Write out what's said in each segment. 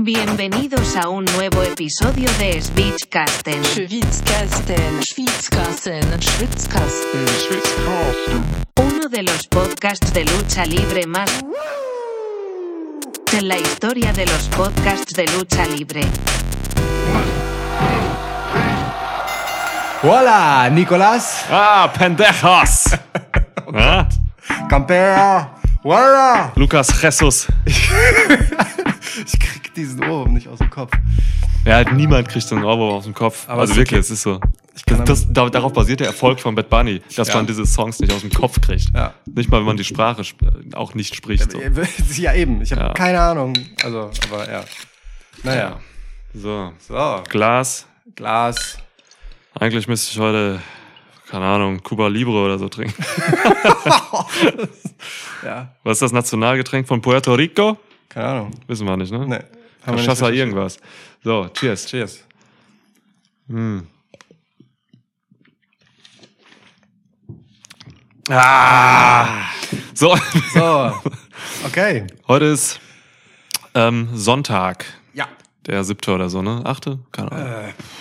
Bienvenidos a un nuevo episodio de Schwitzkasten. Schwitzkasten, Schwitzkasten, Schwitzkasten, Uno de los podcasts de lucha libre más en la historia de los podcasts de lucha libre. Hola, Nicolás. Ah, pendejos! ja? Campera. Hola. Lukas Jesus. Ich krieg diesen Ohrwurm nicht aus dem Kopf. Ja, halt niemand kriegt so einen Ohrwurm aus dem Kopf. Aber also ist wirklich, es ist so. Das, das, da, darauf basiert der Erfolg von Bad Bunny, dass Ja. man diese Songs nicht aus dem Kopf kriegt. Ja. Nicht mal, wenn man die Sprache sp auch nicht spricht. So. Ja, eben. Ich habe Ja. keine Ahnung. Also, aber ja. Naja. So, So, Glas. Glas. Eigentlich müsste ich heute, keine Ahnung, Cuba Libre oder so trinken. Ja, Was ist das Nationalgetränk von Puerto Rico? keine Ahnung. Wissen wir nicht, ne? Nee. Cachaça irgendwas. So, cheers. Cheers. Ah! So, So, okay. heute ist ähm, Sonntag. Ja. Der siebte oder so, ne? Achte? Keine Ahnung.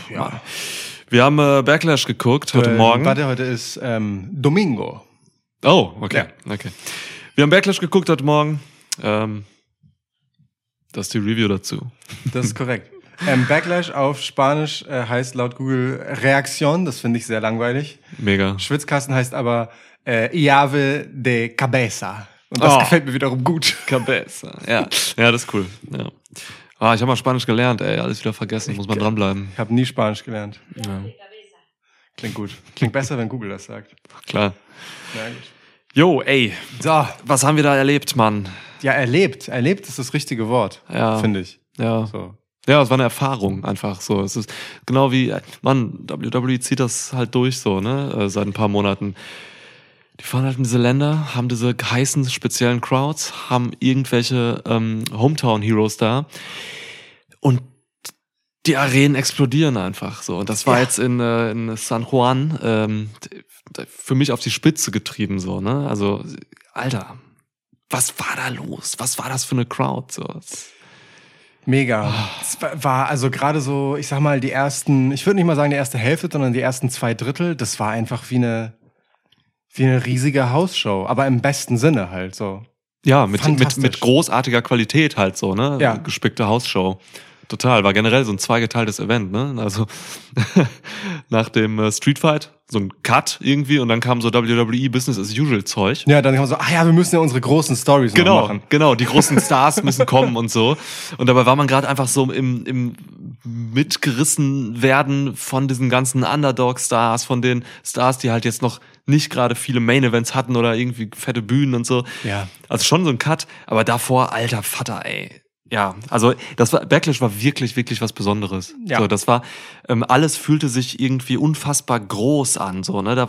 Äh, ja. Wir haben äh, Backlash geguckt heute Äh, Morgen. Warte, heute ist ähm, Domingo. Oh, okay. okay. Wir haben Backlash geguckt heute Morgen. Ähm, das ist die Review dazu. Das ist korrekt. Ähm, Backlash auf Spanisch äh, heißt laut Google Reaktion. Das finde ich sehr langweilig. Mega. Schwitzkasten heißt aber äh, Llave de Cabeza. Und das Oh. gefällt mir wiederum gut. Cabeza. Ja. ja, das ist cool. Ja. Ah, ich habe mal Spanisch gelernt, ey. Alles wieder vergessen. Muss man dranbleiben. Ich habe nie Spanisch gelernt. Ja, Klingt gut. Klingt besser, wenn Google das sagt. klar. Gut. Jo, ey. So, Was haben wir da erlebt, Mann? ja, erlebt. Erlebt ist das richtige Wort, Ja. finde ich. Ja. So. Ja, es war eine Erfahrung einfach so. Es ist genau wie, Mann, WWE zieht das halt durch so, ne, äh, seit ein paar Monaten. Die fahren halt in diese Länder, haben diese heißen speziellen Crowds, haben irgendwelche ähm, Hometown-Heroes da und die Arenen explodieren einfach so. Und das war Ja. jetzt in, äh, in San Juan ähm, für mich auf die Spitze getrieben so, ne? Also, Alter, was war da los? Was war das für eine Crowd? So, es- Mega. Es war- war also gerade so, ich sag mal, die ersten, ich würde nicht mal sagen die erste Hälfte, sondern die ersten zwei Drittel, das war einfach wie eine, wie eine riesige Hausshow, aber im besten Sinne halt so. Ja, mit, mit, mit großartiger Qualität halt so, ne? Ja. Gespickte Hausshow. Total, war generell so ein zweigeteiltes Event, ne? Also nach dem äh, Street Fight, so ein Cut irgendwie und dann kam so WWE Business as usual Zeug. Ja, dann man so, ah ja, wir müssen ja unsere großen Stories Genau, machen. genau, die großen Stars müssen kommen und so. Und dabei war man gerade einfach so im, im mitgerissen werden von diesen ganzen Underdog-Stars, von den Stars, die halt jetzt noch nicht gerade viele Main-Events hatten oder irgendwie fette Bühnen und so. Ja. Also schon so ein Cut, aber davor, alter Vater, ey. Ja, also das war Backlash war wirklich, wirklich was Besonderes. Ja. So, das war, ähm, alles fühlte sich irgendwie unfassbar groß an. So, ne? Da,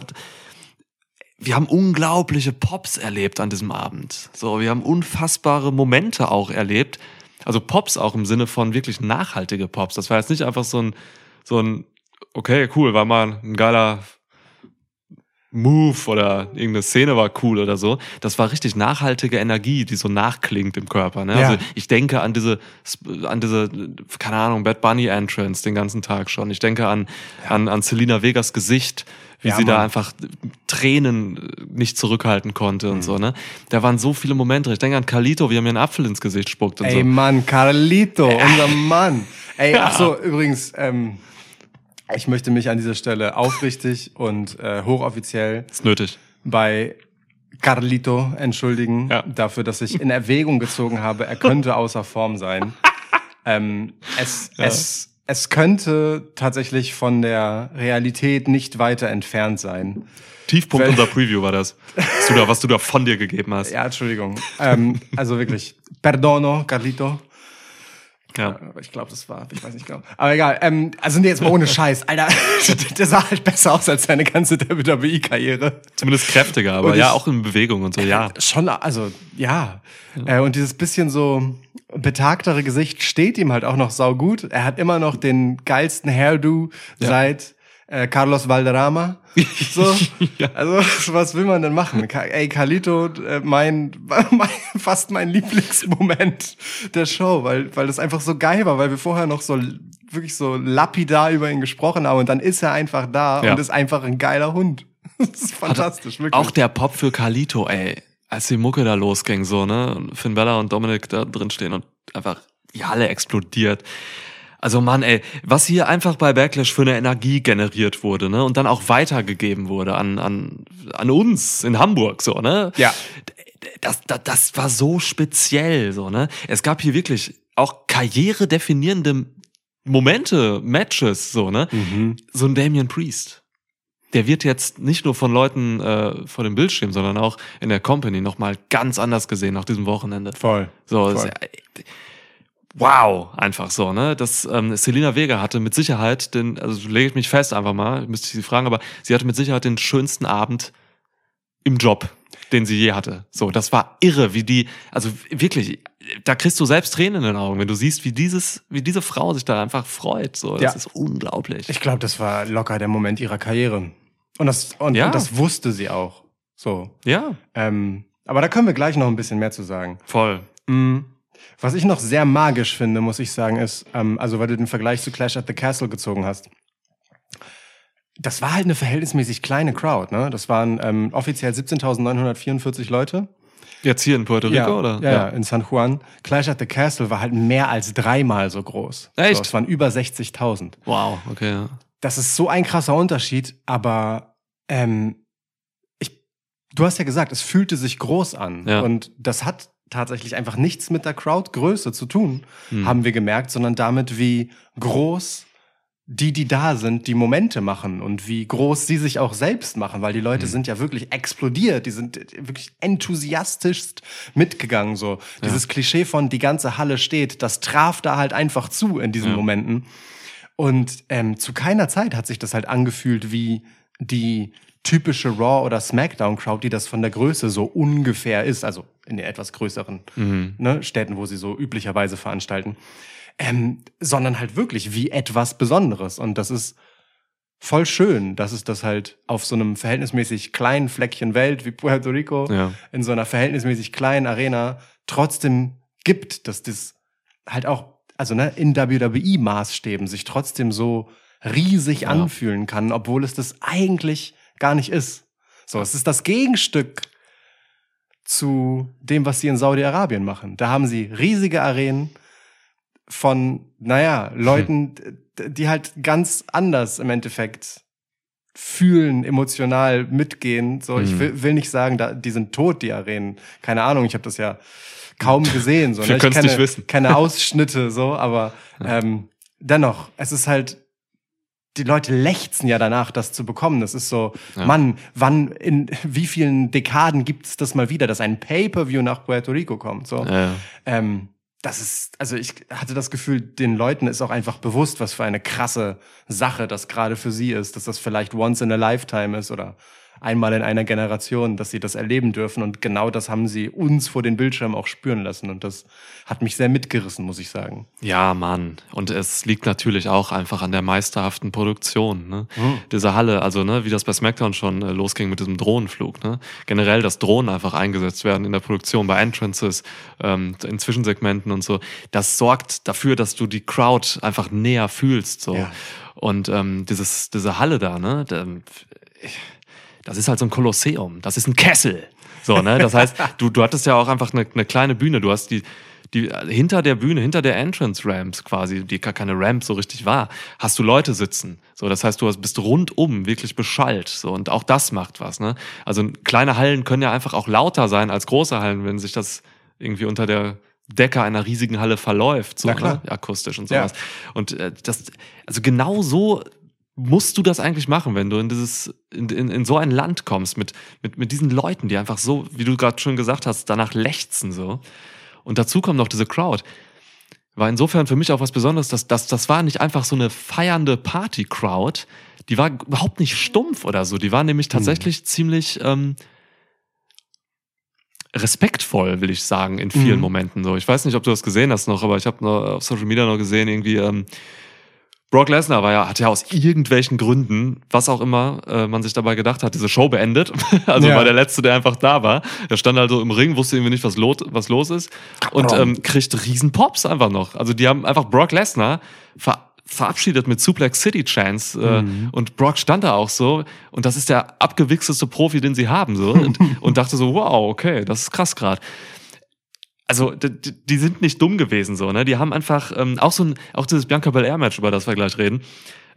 wir haben unglaubliche Pops erlebt an diesem Abend. So, wir haben unfassbare Momente auch erlebt. Also Pops auch im Sinne von wirklich nachhaltige Pops. Das war jetzt nicht einfach so ein, so ein, okay, cool, war mal ein geiler Move oder irgendeine Szene war cool oder so. Das war richtig nachhaltige Energie, die so nachklingt im Körper. Ne? Ja. Also ich denke an diese, an diese, keine Ahnung, Bad Bunny Entrance den ganzen Tag schon. Ich denke an, an, an Selina Vegas Gesicht, wie Ja, sie da Mann. einfach Tränen nicht zurückhalten konnte Mhm. und so, ne? Da waren so viele Momente. Ich denke an Carlito, wie er mir einen Apfel ins Gesicht spuckt und Ey, so. Mann, Carlito, unser Mann. Ey, ach so, übrigens, ähm, ich möchte mich an dieser Stelle aufrichtig und äh, hochoffiziell Ist nötig. bei Carlito entschuldigen Ja. dafür, dass ich in Erwägung gezogen habe, er könnte außer Form sein. ähm, es, es, es könnte tatsächlich von der Realität nicht weiter entfernt sein. Tiefpunkt Wel- unserer Preview war das. Was du da, was du da von dir gegeben hast. Ja, Entschuldigung. ähm, also wirklich, perdono, Carlito. Ja. Aber ich glaube, das war, ich weiß nicht genau. Aber egal, ähm, also nee, jetzt mal ohne Scheiß. Alter, der sah halt besser aus als seine ganze WWE-Karriere. Zumindest kräftiger, aber Und ja, ich- auch in Bewegung und so, ja. Schon, also, ja. Äh, und dieses bisschen so betagtere Gesicht steht ihm halt auch noch saugut. Er hat immer noch den geilsten Hairdo Ja. seit äh, Carlos Valderrama. So, Ja. also was will man denn machen? Ka ey, Carlito, äh, mein, mein fast mein Lieblingsmoment der Show, weil weil das einfach so geil war, weil wir vorher noch so wirklich so lapidar über ihn gesprochen haben und dann ist er einfach da Ja. und ist einfach ein geiler Hund. Das ist fantastisch, wirklich. Auch der Pop für Carlito, ey. Als die Mucke da losging, so, ne? Und Finn Bella und Dominik da drin stehen und einfach die Halle explodiert. Also Mann, ey, was hier einfach bei Backlash für eine Energie generiert wurde, ne? Und dann auch weitergegeben wurde an, an, an uns in Hamburg, so, ne? Ja. Das, das, das war so speziell, so, ne? Es gab hier wirklich auch karrieredefinierende Momente, Matches, so, ne? Mhm. so ein Damien Priest. Der wird jetzt nicht nur von Leuten äh, vor dem Bildschirm, sondern auch in der Company nochmal ganz anders gesehen nach diesem Wochenende. Voll. So, Voll. es- wow, einfach so, ne? Das ähm, Selina Vega hatte mit Sicherheit den, also lege ich mich fest einfach mal, müsste ich sie fragen, aber sie hatte mit Sicherheit den schönsten Abend im Job, den sie je hatte. So, das war irre, wie die, also wirklich, da kriegst du selbst Tränen in den Augen, wenn du siehst, wie dieses, wie diese Frau sich da einfach freut. So, das Ja. ist unglaublich. Ich glaube, das war locker der Moment ihrer Karriere. Und das, und, Ja. und das wusste sie auch. So. ja, Ähm, aber da können wir gleich noch ein bisschen mehr zu sagen. voll. Mm. Was ich noch sehr magisch finde, muss ich sagen, ist, ähm, also weil du den Vergleich zu Clash at the Castle gezogen hast. Das war halt eine verhältnismäßig kleine Crowd, ne? Das waren ähm, offiziell 17.944 Leute. Jetzt hier in Puerto Rico, ja, oder? Ja, ja, in San Juan. Clash at the Castle war halt mehr als dreimal so groß. Echt? So, es waren über 60.000. Wow, okay. ja. Das ist so ein krasser Unterschied, aber ähm, ich, du hast ja gesagt, es fühlte sich groß an. Ja. Und das hat tatsächlich einfach nichts mit der Crowdgröße zu tun, Hm. haben wir gemerkt, sondern damit, wie groß die, die da sind, die Momente machen und wie groß sie sich auch selbst machen, weil die Leute Hm. sind ja wirklich explodiert, die sind wirklich enthusiastischst mitgegangen, so. Dieses Klischee von die ganze Halle steht, das traf da halt einfach zu in diesen Ja. Momenten. Und ähm, zu keiner Zeit hat sich das halt angefühlt wie die typische Raw- oder Smackdown-Crowd, die das von der Größe so ungefähr ist, also in den etwas größeren Mhm. ne, Städten, wo sie so üblicherweise veranstalten, ähm, sondern halt wirklich wie etwas Besonderes. Und das ist voll schön, dass es das halt auf so einem verhältnismäßig kleinen Fleckchen Welt wie Puerto Rico Ja. in so einer verhältnismäßig kleinen Arena trotzdem gibt, dass das halt auch, also ne, in WWE-Maßstäben sich trotzdem so riesig Ja. anfühlen kann, obwohl es das eigentlich gar nicht ist. So, es ist das Gegenstück zu dem, was sie in Saudi-Arabien machen. Da haben sie riesige Arenen von, naja, Leuten, d- die halt ganz anders im Endeffekt fühlen, emotional mitgehen. So, ich Mhm. will, will nicht sagen, da, die sind tot, die Arenen. Keine Ahnung, ich habe das ja kaum gesehen. So, Wir Ich können's kenne nicht wissen. keine Ausschnitte, so, aber ähm, dennoch, es ist halt, die Leute lechzen ja danach, das zu bekommen. Das ist so, Ja. Mann, wann, in wie vielen Dekaden gibt es das mal wieder, dass ein Pay-Per-View nach Puerto Rico kommt? So. Ja. Ähm, das ist, also ich hatte das Gefühl, den Leuten ist auch einfach bewusst, was für eine krasse Sache das gerade für sie ist, dass das vielleicht once in a lifetime ist oder einmal in einer Generation, dass sie das erleben dürfen. Und genau das haben sie uns vor den Bildschirmen auch spüren lassen. Und das hat mich sehr mitgerissen, muss ich sagen. ja, Mann. Und es liegt natürlich auch einfach an der meisterhaften Produktion. Ne? Mhm. Diese Halle, also ne, wie das bei SmackDown schon äh, losging mit diesem Drohnenflug. Ne? Generell, dass Drohnen einfach eingesetzt werden in der Produktion, bei Entrances, ähm, in Zwischensegmenten und so. Das sorgt dafür, dass du die Crowd einfach näher fühlst. So. Ja. Und ähm, dieses, diese Halle da, ne, da, das ist halt so ein Kolosseum. Das ist ein Kessel. So, ne? Das heißt, du, du hattest ja auch einfach eine, eine kleine Bühne. Du hast die, die hinter der Bühne, hinter der Entrance Ramps quasi, die gar keine Ramp so richtig war, hast du Leute sitzen. So, das heißt, du hast, bist rundum wirklich beschallt. So, und auch das macht was, ne? Also kleine Hallen können ja einfach auch lauter sein als große Hallen, wenn sich das irgendwie unter der Decke einer riesigen Halle verläuft, so. Ne? akustisch und Ja. sowas. Und äh, das, also genau so musst du das eigentlich machen, wenn du in dieses, in, in, in so ein Land kommst mit, mit, mit diesen Leuten, die einfach so, wie du gerade schon gesagt hast, danach lechzen so. Und dazu kommt noch diese Crowd. War insofern für mich auch was Besonderes, dass das, das war nicht einfach so eine feiernde Party-Crowd. Die war überhaupt nicht stumpf oder so. Die war nämlich tatsächlich ziemlich ähm, respektvoll, will ich sagen, in vielen Mhm. Momenten so. Ich weiß nicht, ob du das gesehen hast noch, aber ich habe noch auf Social Media noch gesehen, irgendwie, ähm, Brock Lesnar war ja, hat ja aus irgendwelchen Gründen, was auch immer äh, man sich dabei gedacht hat, diese Show beendet. Also Ja. war der Letzte, der einfach da war. Er stand also im Ring, wusste irgendwie nicht, was, los, was los ist. Und ähm, kriegt riesen Pops einfach noch. Also die haben einfach Brock Lesnar ver verabschiedet mit Suplex City Chance. Äh, Und Brock stand da auch so. Und das ist der abgewichsteste Profi, den sie haben. so Und, und dachte so, wow, okay, das ist krass gerade also die, die- sind nicht dumm gewesen so, ne? Die haben einfach ähm, auch so ein, auch dieses Bianca Belair Match, über das wir gleich reden.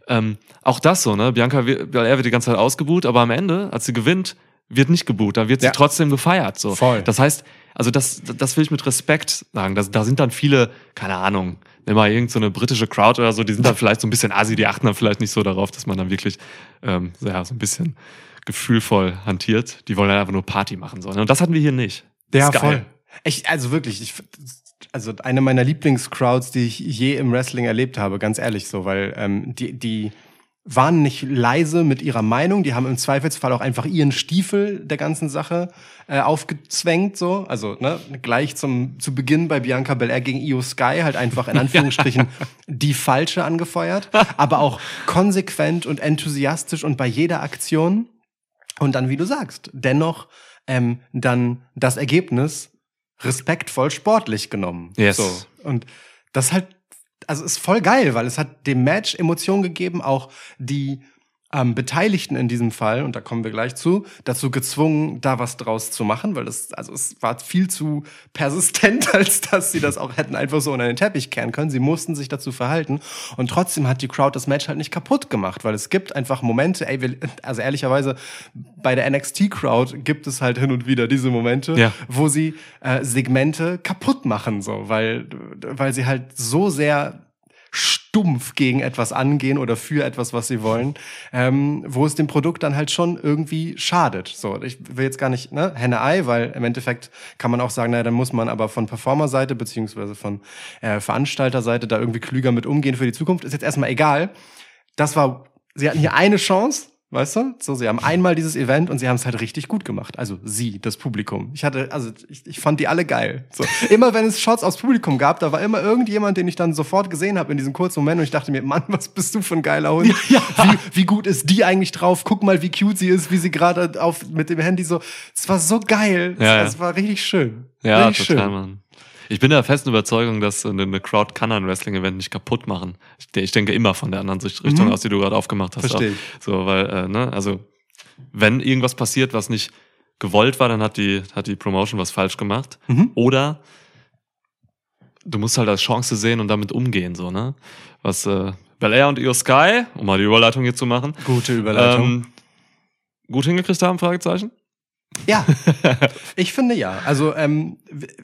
Ähm, auch das so, ne? Bianca Belair wird die ganze Zeit ausgebuht, aber am Ende, als sie gewinnt, wird nicht geboot, da wird sie Ja. trotzdem gefeiert. So. Voll. Das heißt, also das, das will ich mit Respekt sagen. Das, da sind dann viele, keine Ahnung, nimm mal irgend so eine britische Crowd oder so, die sind dann vielleicht so ein bisschen assi, die achten dann vielleicht nicht so darauf, dass man dann wirklich ähm, so, ja, so ein bisschen gefühlvoll hantiert. Die wollen dann einfach nur Party machen. So, ne? Und das hatten wir hier nicht. Ja, Ist geil. voll. Ich, also wirklich, ich, also eine meiner Lieblingscrowds, die ich je im Wrestling erlebt habe, ganz ehrlich so, weil ähm, die, die waren nicht leise mit ihrer Meinung, die haben im Zweifelsfall auch einfach ihren Stiefel der ganzen Sache äh, aufgezwängt, so. Also, ne, gleich zum, zu Beginn bei Bianca Belair gegen Io Sky halt einfach in Anführungsstrichen die falsche angefeuert, aber auch konsequent und enthusiastisch und bei jeder Aktion. Und dann, wie du sagst, dennoch ähm, dann das Ergebnis respektvoll sportlich genommen. Yes. So. Und das halt, also ist voll geil, weil es hat dem Match Emotionen gegeben, auch die ähm, Beteiligten in diesem Fall, und da kommen wir gleich zu, dazu gezwungen, da was draus zu machen, weil das, also es war viel zu persistent, als dass sie das auch hätten einfach so unter den Teppich kehren können. Sie mussten sich dazu verhalten. Und trotzdem hat die Crowd das Match halt nicht kaputt gemacht, weil es gibt einfach Momente, ey, wir, also ehrlicherweise, bei der NXT-Crowd gibt es halt hin und wieder diese Momente, Ja. wo sie äh, Segmente kaputt machen, so, weil, weil sie halt so sehr stumpf gegen etwas angehen oder für etwas, was sie wollen, ähm, wo es dem Produkt dann halt schon irgendwie schadet. So, ich will jetzt gar nicht ne, Henne-Ei, weil im Endeffekt kann man auch sagen, naja, dann muss man aber von Performer-Seite beziehungsweise von äh, Veranstalter-Seite da irgendwie klüger mit umgehen für die Zukunft. Ist jetzt erstmal egal. Das war, sie hatten hier eine Chance, weißt du? So, sie haben einmal dieses Event und sie haben es halt richtig gut gemacht. Also sie, das Publikum. Ich hatte, also ich, ich fand die alle geil. So. Immer wenn es Shots aufs Publikum gab, da war immer irgendjemand, den ich dann sofort gesehen habe in diesem kurzen Moment und ich dachte mir, Mann, was bist du für ein geiler Hund? Wie, wie gut ist die eigentlich drauf? Guck mal, wie cute sie ist, wie sie gerade auf mit dem Handy so. Es war so geil. Ja, ja. Es war richtig schön. Ja, richtig total, schön. Mann. Ich bin der festen Überzeugung, dass äh, eine Crowd kann ein Wrestling-Event nicht kaputt machen. Ich, ich denke immer von der anderen Richtung Mhm. aus, die du gerade aufgemacht hast. Versteh auch. ich. So, weil, äh, ne, also, wenn irgendwas passiert, was nicht gewollt war, dann hat die, hat die Promotion was falsch gemacht. Mhm. Oder du musst halt als Chance sehen und damit umgehen, so, ne? Was, äh, Belair und Io Sky, um mal die Überleitung hier zu machen, Gute Überleitung. ähm, gut hingekriegt haben, Fragezeichen? Ja, ich finde ja. Also, ähm,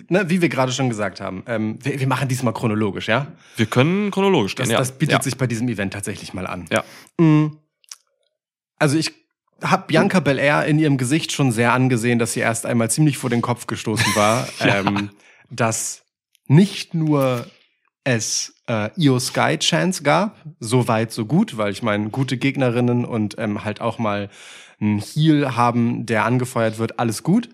ne, wie wir gerade schon gesagt haben, ähm, wir, wir machen diesmal chronologisch, ja? Wir können chronologisch gehen, Das, ja. das bietet ja. sich bei diesem Event tatsächlich mal an. Ja. Mm. Also ich habe Bianca Belair in ihrem Gesicht schon sehr angesehen, dass sie erst einmal ziemlich vor den Kopf gestoßen war, ähm, dass nicht nur es äh, Io Sky Chance gab, so weit, so gut, weil ich meine, gute Gegnerinnen und ähm, halt auch mal einen Heal haben, der angefeuert wird, alles gut,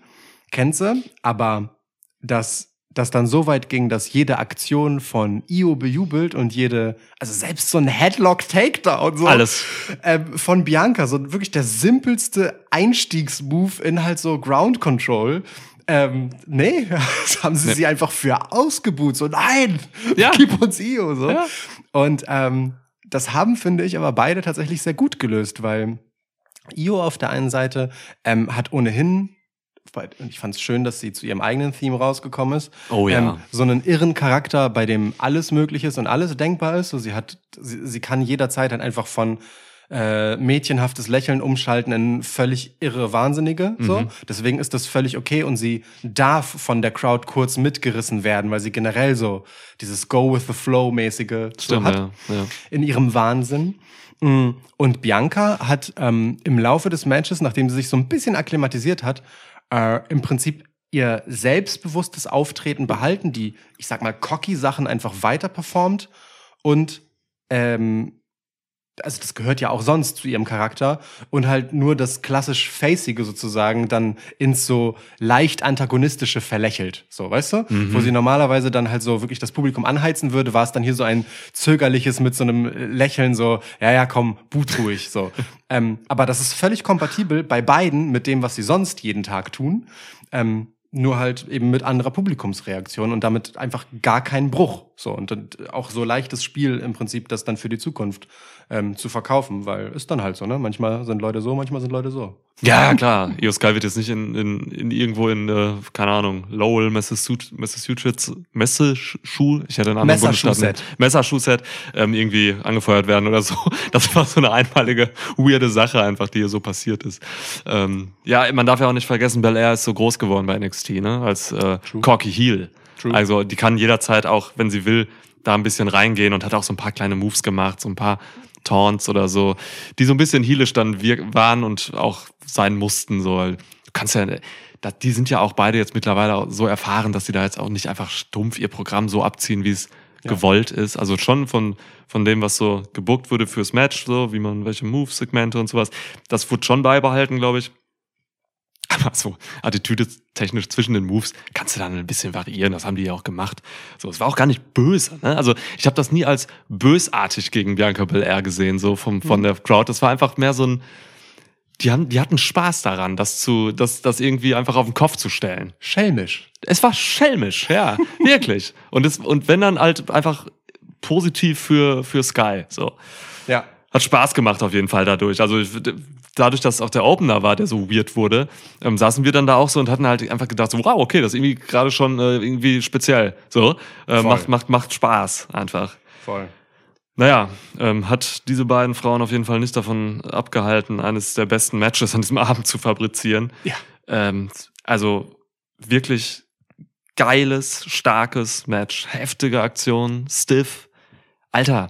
kennt sie, aber dass das dann so weit ging, dass jede Aktion von Io bejubelt und jede, also selbst so ein Headlock Takedown, so Alles. ähm, von Bianca, so wirklich der simpelste Einstiegsmove in halt so Ground Control. Ähm, nee, das haben sie Nee. sie einfach für ausgebuht. So, nein, Ja. gib uns Io. So. Ja. Und ähm, das haben, finde ich, aber beide tatsächlich sehr gut gelöst, weil Io auf der einen Seite ähm, hat ohnehin, und ich fand es schön, dass sie zu ihrem eigenen Theme rausgekommen ist, Oh ja. ähm, so einen irren Charakter, bei dem alles möglich ist und alles denkbar ist. So, sie hat, sie, sie kann jederzeit dann einfach von äh, mädchenhaftes Lächeln umschalten in völlig irre Wahnsinnige. So. Mhm. Deswegen ist das völlig okay und sie darf von der Crowd kurz mitgerissen werden, weil sie generell so dieses Go with the Flow mäßige so hat ja, ja. in ihrem Wahnsinn. Mm, Und Bianca hat ähm, im Laufe des Matches, nachdem sie sich so ein bisschen akklimatisiert hat, äh, im Prinzip ihr selbstbewusstes Auftreten behalten, die, ich sag mal, cocky Sachen einfach weiter performt und ähm, also das gehört ja auch sonst zu ihrem Charakter und halt nur das klassisch Facige sozusagen dann ins so leicht antagonistische verlächelt, so, weißt du? Wo sie normalerweise dann halt so wirklich das Publikum anheizen würde, war es dann hier so ein zögerliches mit so einem Lächeln so, ja, ja, komm, boot ruhig, so. ähm, aber das ist völlig kompatibel bei beiden mit dem, was sie sonst jeden Tag tun. Ähm, nur halt eben mit anderer Publikumsreaktion und damit einfach gar keinen Bruch. So und dann auch so leichtes Spiel im Prinzip, das dann für die Zukunft ähm, zu verkaufen, weil ist dann halt so, ne? Manchmal sind Leute so, manchmal sind Leute so. Ja, klar. Io Sky wird jetzt nicht in, in, in irgendwo in, äh, keine Ahnung, Lowell, Massachusetts, Messeschuh, ich hätte einen anderen Messerschuhset. Bundesstaat. Messerschuhset, ähm, irgendwie angefeuert werden oder so. Das war so eine einmalige, weirde Sache einfach, die hier so passiert ist. Ähm, ja, man darf ja auch nicht vergessen, Bel Air ist so groß geworden bei NXT, ne? Als äh, Corky Heel. True. Also die kann jederzeit auch, wenn sie will, da ein bisschen reingehen und hat auch so ein paar kleine Moves gemacht, so ein paar Taunts oder so, die so ein bisschen heelisch dann wir waren und auch sein mussten. So. Du kannst ja, die sind ja auch beide jetzt mittlerweile so erfahren, dass sie da jetzt auch nicht einfach stumpf ihr Programm so abziehen, wie es gewollt ist. Also schon von, von dem, was so gebuckt wurde fürs Match, so wie man welche Move-Segmente und sowas, das wurde schon beibehalten, glaube ich. Aber so Attitüde technisch zwischen den Moves kannst du dann ein bisschen variieren. Das haben die ja auch gemacht. So, es war auch gar nicht böse. Ne? Also ich habe das nie als bösartig gegen Bianca Belair gesehen, so vom, von der Crowd. Das war einfach mehr so ein, die, haben, die hatten Spaß daran, das zu, das, das irgendwie einfach auf den Kopf zu stellen. Schelmisch. Es war schelmisch, ja, wirklich. Und es, und wenn dann halt einfach positiv für, für Sky, so. Ja. Hat Spaß gemacht auf jeden Fall dadurch. Also ich- dadurch, dass es auch der Opener war, der so weird wurde, ähm, saßen wir dann da auch so und hatten halt einfach gedacht, so, wow, okay, das ist irgendwie gerade schon äh, irgendwie speziell. So, äh, macht, macht, macht Spaß einfach. Voll. Naja, ähm, hat diese beiden Frauen auf jeden Fall nicht davon abgehalten, eines der besten Matches an diesem Abend zu fabrizieren. Ja. Ähm, also wirklich geiles, starkes Match, heftige Aktion, stiff. Alter,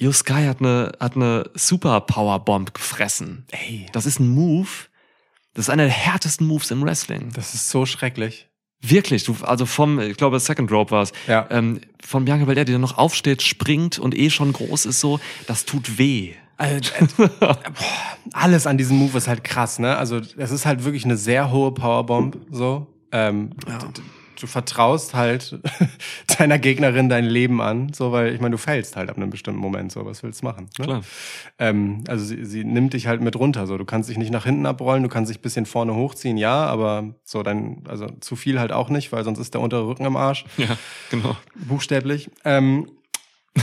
Io Sky hat eine, hat eine Super Powerbomb gefressen. Ey, Das ist ein Move. Das ist einer der härtesten Moves im Wrestling. das ist so schrecklich. Wirklich, du, also vom, ich glaube, Second Rope war es, Ja. ähm, von Bianca Belair, die dann noch aufsteht, springt und eh schon groß ist, so, das tut weh. Also, äh, boah, alles an diesem Move ist halt krass, ne? Also, es ist halt wirklich eine sehr hohe Powerbomb, so. Ähm, d- Du vertraust halt deiner Gegnerin dein Leben an, so, weil ich meine, du fällst halt ab einem bestimmten Moment, so, was willst du machen? Ne? Klar. Ähm, also sie, sie nimmt dich halt mit runter, so. Du kannst dich nicht nach hinten abrollen, du kannst dich bisschen vorne hochziehen, ja, aber so dein, also zu viel halt auch nicht, weil sonst ist der untere Rücken im Arsch, Ja, genau. buchstäblich. Ähm,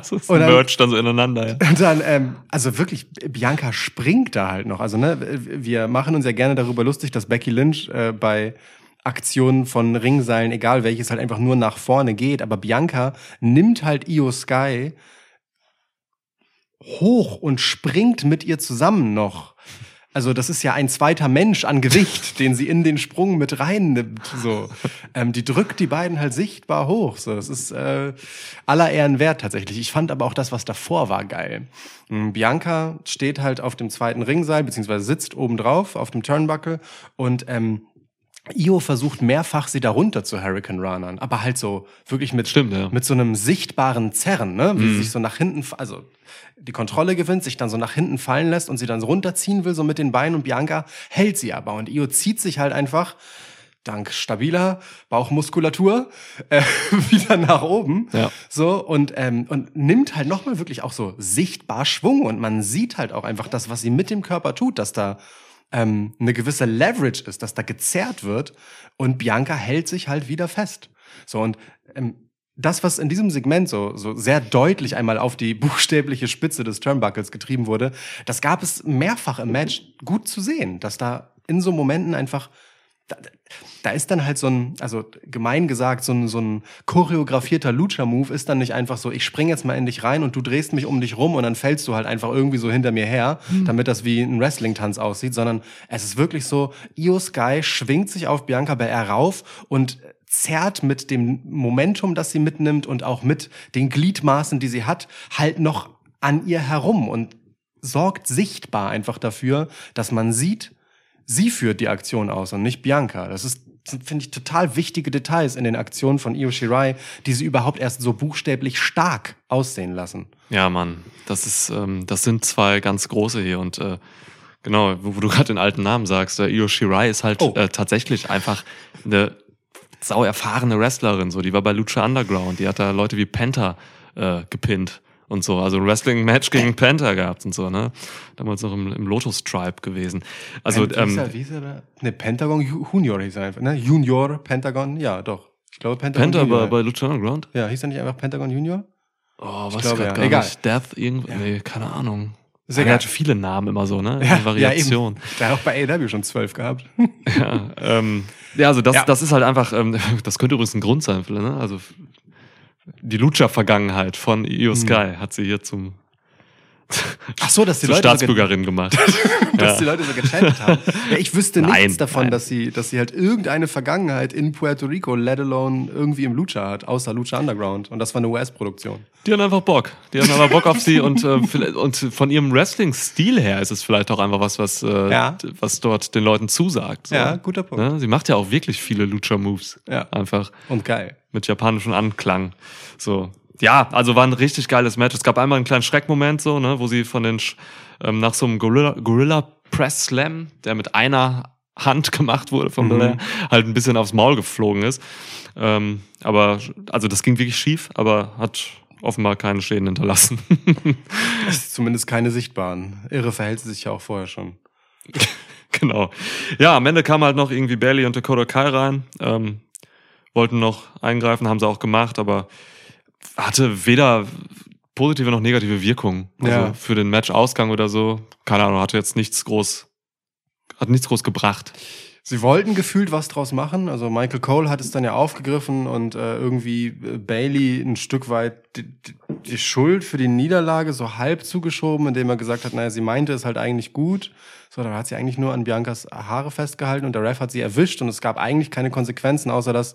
ist Und dann- Merch dann so ineinander, ja. Und dann, ähm, also wirklich, Bianca springt da halt noch. Also, ne, wir machen uns ja gerne darüber lustig, dass Becky Lynch äh, bei Aktionen von Ringseilen, egal welches, halt einfach nur nach vorne geht. Aber Bianca nimmt halt Io Sky hoch und springt mit ihr zusammen noch. Also das ist ja ein zweiter Mensch an Gewicht, den sie in den Sprung mit reinnimmt. So, ähm, die drückt die beiden halt sichtbar hoch. So, das ist äh, aller Ehren wert tatsächlich. Ich fand aber auch das, was davor war, geil. Ähm, Bianca steht halt auf dem zweiten Ringseil beziehungsweise sitzt oben drauf auf dem Turnbuckle und ähm, Io versucht mehrfach, sie da runter zu Hurricane Runnern, aber halt so wirklich mit, Stimmt, ja. mit so einem sichtbaren Zerren, ne? Wie sie sich so nach hinten, also die Kontrolle gewinnt, sich dann so nach hinten fallen lässt und sie dann so runterziehen will, so mit den Beinen und Bianca hält sie aber und Io zieht sich halt einfach dank stabiler Bauchmuskulatur äh, wieder nach oben. Ja. So und ähm, und nimmt halt nochmal wirklich auch so sichtbar Schwung und man sieht halt auch einfach das, was sie mit dem Körper tut, dass da ähm, eine gewisse Leverage ist, dass da gezerrt wird und Bianca hält sich halt wieder fest. So und ähm, das, was in diesem Segment so, so sehr deutlich einmal auf die buchstäbliche Spitze des Turnbuckles getrieben wurde, das gab es mehrfach im Match gut zu sehen, dass da in so Momenten einfach da, da ist dann halt so ein, also gemein gesagt, so ein, so ein choreografierter Lucha-Move ist dann nicht einfach so, ich spring jetzt mal in dich rein und du drehst mich um dich rum und dann fällst du halt einfach irgendwie so hinter mir her, damit das wie ein Wrestling-Tanz aussieht, sondern es ist wirklich so, Io Sky schwingt sich auf Bianca Belair rauf und zerrt mit dem Momentum, das sie mitnimmt und auch mit den Gliedmaßen, die sie hat, halt noch an ihr herum und sorgt sichtbar einfach dafür, dass man sieht, sie führt die Aktion aus und nicht Bianca. Das ist sind, finde ich, total wichtige Details in den Aktionen von Io Shirai, die sie überhaupt erst so buchstäblich stark aussehen lassen. Ja, Mann, das ist, ähm, das sind zwei ganz große hier und äh, genau, wo, wo du gerade den alten Namen sagst, äh, Io Shirai ist halt Oh. äh, tatsächlich einfach eine sau erfahrene Wrestlerin, so, die war bei Lucha Underground, die hat da Leute wie Penta äh, gepinnt und so, also Wrestling-Match gegen Penta gehabt und so, ne? Damals noch im, im Lotus Tribe gewesen. Also, hieß ähm, er, wie hieß er da? Ne, Pentagon Ju- Junior hieß er einfach, ne? Junior Pentagon, ja, doch. Ich glaube Pentagon Penta Junior. bei, bei Lucha Underground? ja, hieß er nicht einfach Pentagon Junior? Oh, was glaube, grad ja. gar Egal. nicht. Death, irgend, nee, keine Ahnung. Ist Er egal. hat viele Namen immer so, ne? Ja, Variation. Ja, eben. Der hat auch bei AEW schon zwölf gehabt. Ja, ähm, ja also das, Ja. das ist halt einfach, ähm, das könnte übrigens ein Grund sein, vielleicht, ne? Also die Lucha-Vergangenheit von Io Hm. Sky hat sie hier zum Ach so, dass die Leute so ge- Staatsbürgerin gemacht. dass Ja. die Leute so gechattet haben. Ja, ich wüsste Nein, nichts davon, nein. dass sie, dass sie halt irgendeine Vergangenheit in Puerto Rico, let alone irgendwie im Lucha hat, außer Lucha Underground. Und das war eine US-Produktion. Die haben einfach Bock. Die haben einfach Bock auf sie und, äh, und von ihrem Wrestling-Stil her ist es vielleicht auch einfach was, was, äh, Ja. was dort den Leuten zusagt. So. Ja, guter Punkt. Ne? Sie macht ja auch wirklich viele Lucha-Moves. Ja. Einfach. Und geil. mit japanischem Anklang. So. Ja, also war ein richtig geiles Match. Es gab einmal einen kleinen Schreckmoment, so, ne, wo sie von den, Sch- ähm, nach so einem Gorilla, Gorilla Press Slam, der mit einer Hand gemacht wurde von Mhm. Belair, halt ein bisschen aufs Maul geflogen ist. Ähm, aber, also das ging wirklich schief, aber hat offenbar keine Schäden hinterlassen. Zumindest keine sichtbaren. Irre verhält sie sich ja auch vorher schon. genau. Ja, am Ende kam halt noch irgendwie Bailey und Dakota Kai rein. Ähm, wollten noch eingreifen, haben sie auch gemacht, aber hatte weder positive noch negative Wirkung. Also Ja. für den Match-Ausgang oder so. Keine Ahnung, hatte jetzt nichts groß, hat nichts groß gebracht. Sie wollten gefühlt was draus machen. Also Michael Cole hat es dann ja aufgegriffen und äh, irgendwie äh, Bailey ein Stück weit die, die, Schuld für die Niederlage so halb zugeschoben, indem er gesagt hat, naja, sie meinte es halt eigentlich gut. So, da hat sie eigentlich nur an Biancas Haare festgehalten und der Ref hat sie erwischt und es gab eigentlich keine Konsequenzen, außer dass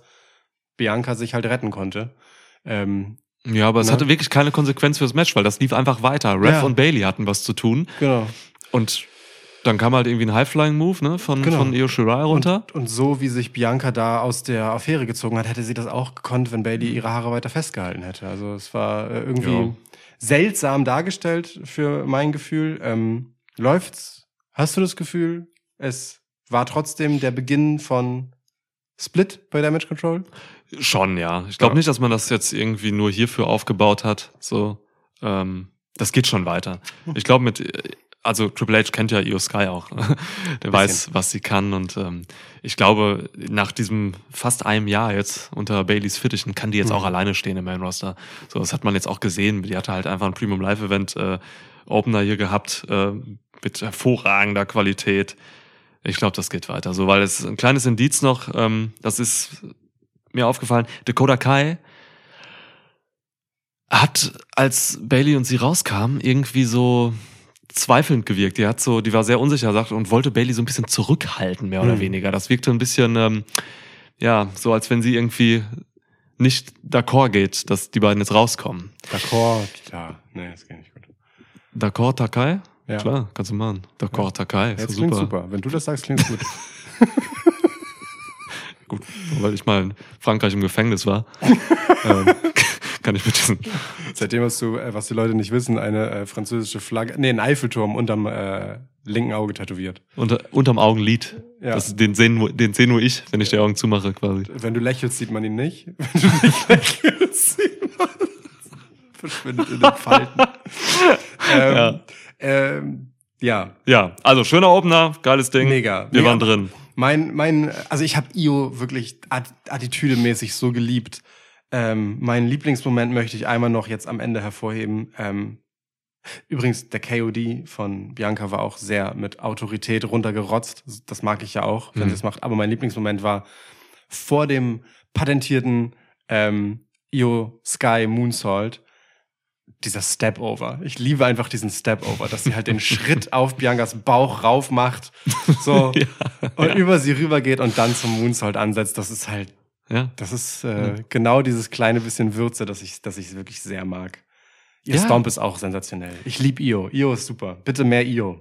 Bianca sich halt retten konnte. Ähm, Ja, aber es Ne? hatte wirklich keine Konsequenz fürs Match, weil das lief einfach weiter. Ref Ja. und Bailey hatten was zu tun. genau. Und dann kam halt irgendwie ein High-Flying-Move ne, von, Genau. von Io Shirai runter. Und, und so wie sich Bianca da aus der Affäre gezogen hat, hätte sie das auch gekonnt, wenn Bailey ihre Haare weiter festgehalten hätte. Also es war äh, irgendwie Ja. seltsam dargestellt für mein Gefühl. Ähm, läuft's? Hast du das Gefühl, es war trotzdem der Beginn von Split bei Damage Control? Schon, ja. Ich glaube Ja. nicht, dass man das jetzt irgendwie nur hierfür aufgebaut hat. So, ähm, das geht schon weiter. Ich glaube mit, also Triple H kennt ja Io Sky auch. Der weiß, was sie kann und ähm, ich glaube, nach diesem fast einem Jahr jetzt unter Baileys Fittichen kann die jetzt auch alleine stehen im Main Roster. So, das hat man jetzt auch gesehen. Die hatte halt einfach ein Premium Live Event äh, Opener hier gehabt äh, mit hervorragender Qualität. Ich glaube, das geht weiter. So, weil es ein kleines Indiz noch, ähm, das ist mir aufgefallen, Dakota Kai hat, als Bailey und sie rauskamen, irgendwie so zweifelnd gewirkt. Die hat so, die war sehr unsicher sagt, und wollte Bailey so ein bisschen zurückhalten, mehr oder Mhm. weniger. Das wirkte ein bisschen, ähm, ja, so als wenn sie irgendwie nicht d'accord geht, dass die beiden jetzt rauskommen. D'accord, ja, nee, das geht nicht gut. D'accord, Takai? Ja. Klar, kannst du machen. D'accord, Takai. Ist doch klingt super. super. Wenn du das sagst, klingt gut. Gut, weil ich mal in Frankreich im Gefängnis war, ähm, kann ich mit diesen Seitdem hast du, äh, was die Leute nicht wissen, eine äh, französische Flagge, nee, einen Eiffelturm unterm äh, linken Auge tätowiert. unter, unterm Augenlid. Ja. Das, den sehen nur- den seh nur ich, wenn ich die Augen zumache, quasi. Wenn du lächelst, sieht man ihn nicht. Wenn du nicht lächelst, sieht man verschwindet in den Falten. ähm, Ja. Ähm, ja, Ja, also schöner Opener, geiles Ding. Mega. Wir Mega. waren drin. Mein, mein, also ich habe Io wirklich at- attitüdemäßig so geliebt. Ähm, meinen Lieblingsmoment möchte ich einmal noch jetzt am Ende hervorheben. Ähm, übrigens, der KOD von Bianca war auch sehr mit Autorität runtergerotzt. Das mag ich ja auch, wenn Mhm. sie es macht. Aber mein Lieblingsmoment war vor dem patentierten ähm, Io Sky Moonsault dieser Step-Over. Ich liebe einfach diesen Step-Over, dass sie halt den Schritt auf Biancas Bauch rauf macht, so, und über sie rüber geht und dann zum Moonsault ansetzt. Das ist halt, Ja. das ist äh, genau dieses kleine bisschen Würze, das ich, das ich wirklich sehr mag. Ihr Ja. Stomp ist auch sensationell. Ich liebe Io. Io ist super. Bitte mehr Io.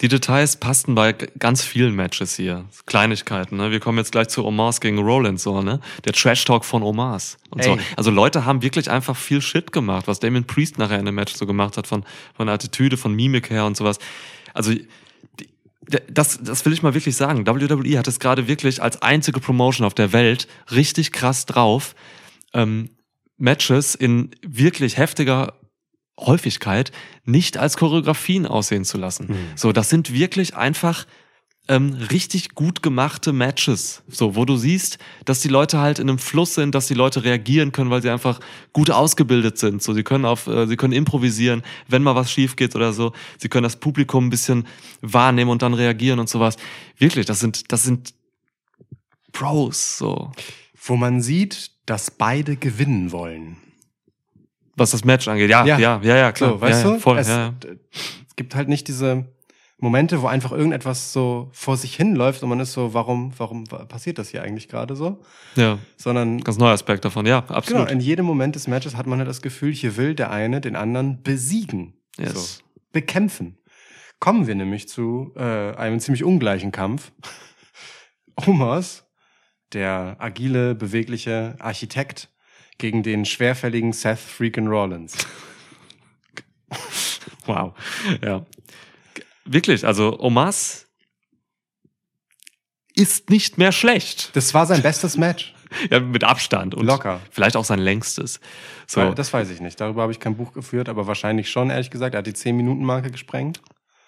Die Details passten bei ganz vielen Matches hier. Kleinigkeiten, ne? Wir kommen jetzt gleich zu Omars gegen Rollins, so, ne? Der Trash-Talk von Omars und so. Also Leute haben wirklich einfach viel Shit gemacht, was Damien Priest nachher in dem Match so gemacht hat, von, von Attitüde, von Mimik her und sowas. Also, das, das will ich mal wirklich sagen. WWE hat es gerade wirklich als einzige Promotion auf der Welt richtig krass drauf, ähm, Matches in wirklich heftiger Häufigkeit nicht als Choreografien aussehen zu lassen. So, das sind wirklich einfach ähm, richtig gut gemachte Matches. So, wo du siehst, dass die Leute halt in einem Fluss sind, dass die Leute reagieren können, weil sie einfach gut ausgebildet sind. So, sie können auf, äh, sie können improvisieren, wenn mal was schief geht oder so. Sie können das Publikum ein bisschen wahrnehmen und dann reagieren und sowas. Wirklich, das sind, das sind Pros, so. Wo man sieht, dass beide gewinnen wollen. Was das Match angeht. Ja, ja, ja, ja, klar. So, weißt ja, ja, du? Voll, es, ja, ja. es gibt halt nicht diese Momente, wo einfach irgendetwas so vor sich hinläuft und man ist so, warum, warum passiert das hier eigentlich gerade so? ja. Sondern Ganz neuer Aspekt davon, ja, genau, absolut. in jedem Moment des Matches hat man halt das Gefühl, hier will der eine den anderen besiegen. Yes. So, bekämpfen. Kommen wir nämlich zu äh, einem ziemlich ungleichen Kampf. Omas, der agile, bewegliche Architekt, gegen den schwerfälligen Seth Freakin' Rollins. Wow. Ja. Wirklich, also Omas ist nicht mehr schlecht. Das war sein bestes Match. Ja, mit Abstand. Und Locker. Vielleicht auch sein längstes. So. Das weiß ich nicht. Darüber habe ich kein Buch geführt, aber wahrscheinlich schon, ehrlich gesagt. Er hat die 10-Minuten-Marke gesprengt.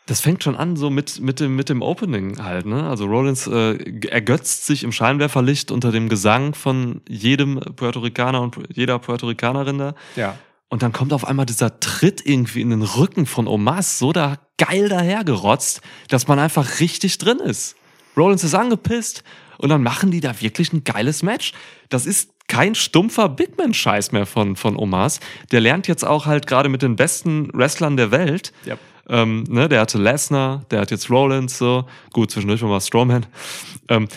Das fängt schon an so mit, mit, dem, mit dem Opening halt, ne? Also Rollins äh, ergötzt sich im Scheinwerferlicht unter dem Gesang von jedem Puerto Ricaner und jeder Puerto Ricanerin da. Ja. Und dann kommt auf einmal dieser Tritt irgendwie in den Rücken von Omas so da geil dahergerotzt, dass man einfach richtig drin ist. Rollins ist angepisst und dann machen die da wirklich ein geiles Match. Das ist kein stumpfer Bigman-Scheiß mehr von, von Omas. Der lernt jetzt auch halt gerade mit den besten Wrestlern der Welt. Ja. Ähm, ne, der hatte Lesnar, der hat jetzt Rollins so. Gut, zwischendurch war Strowman. Ähm,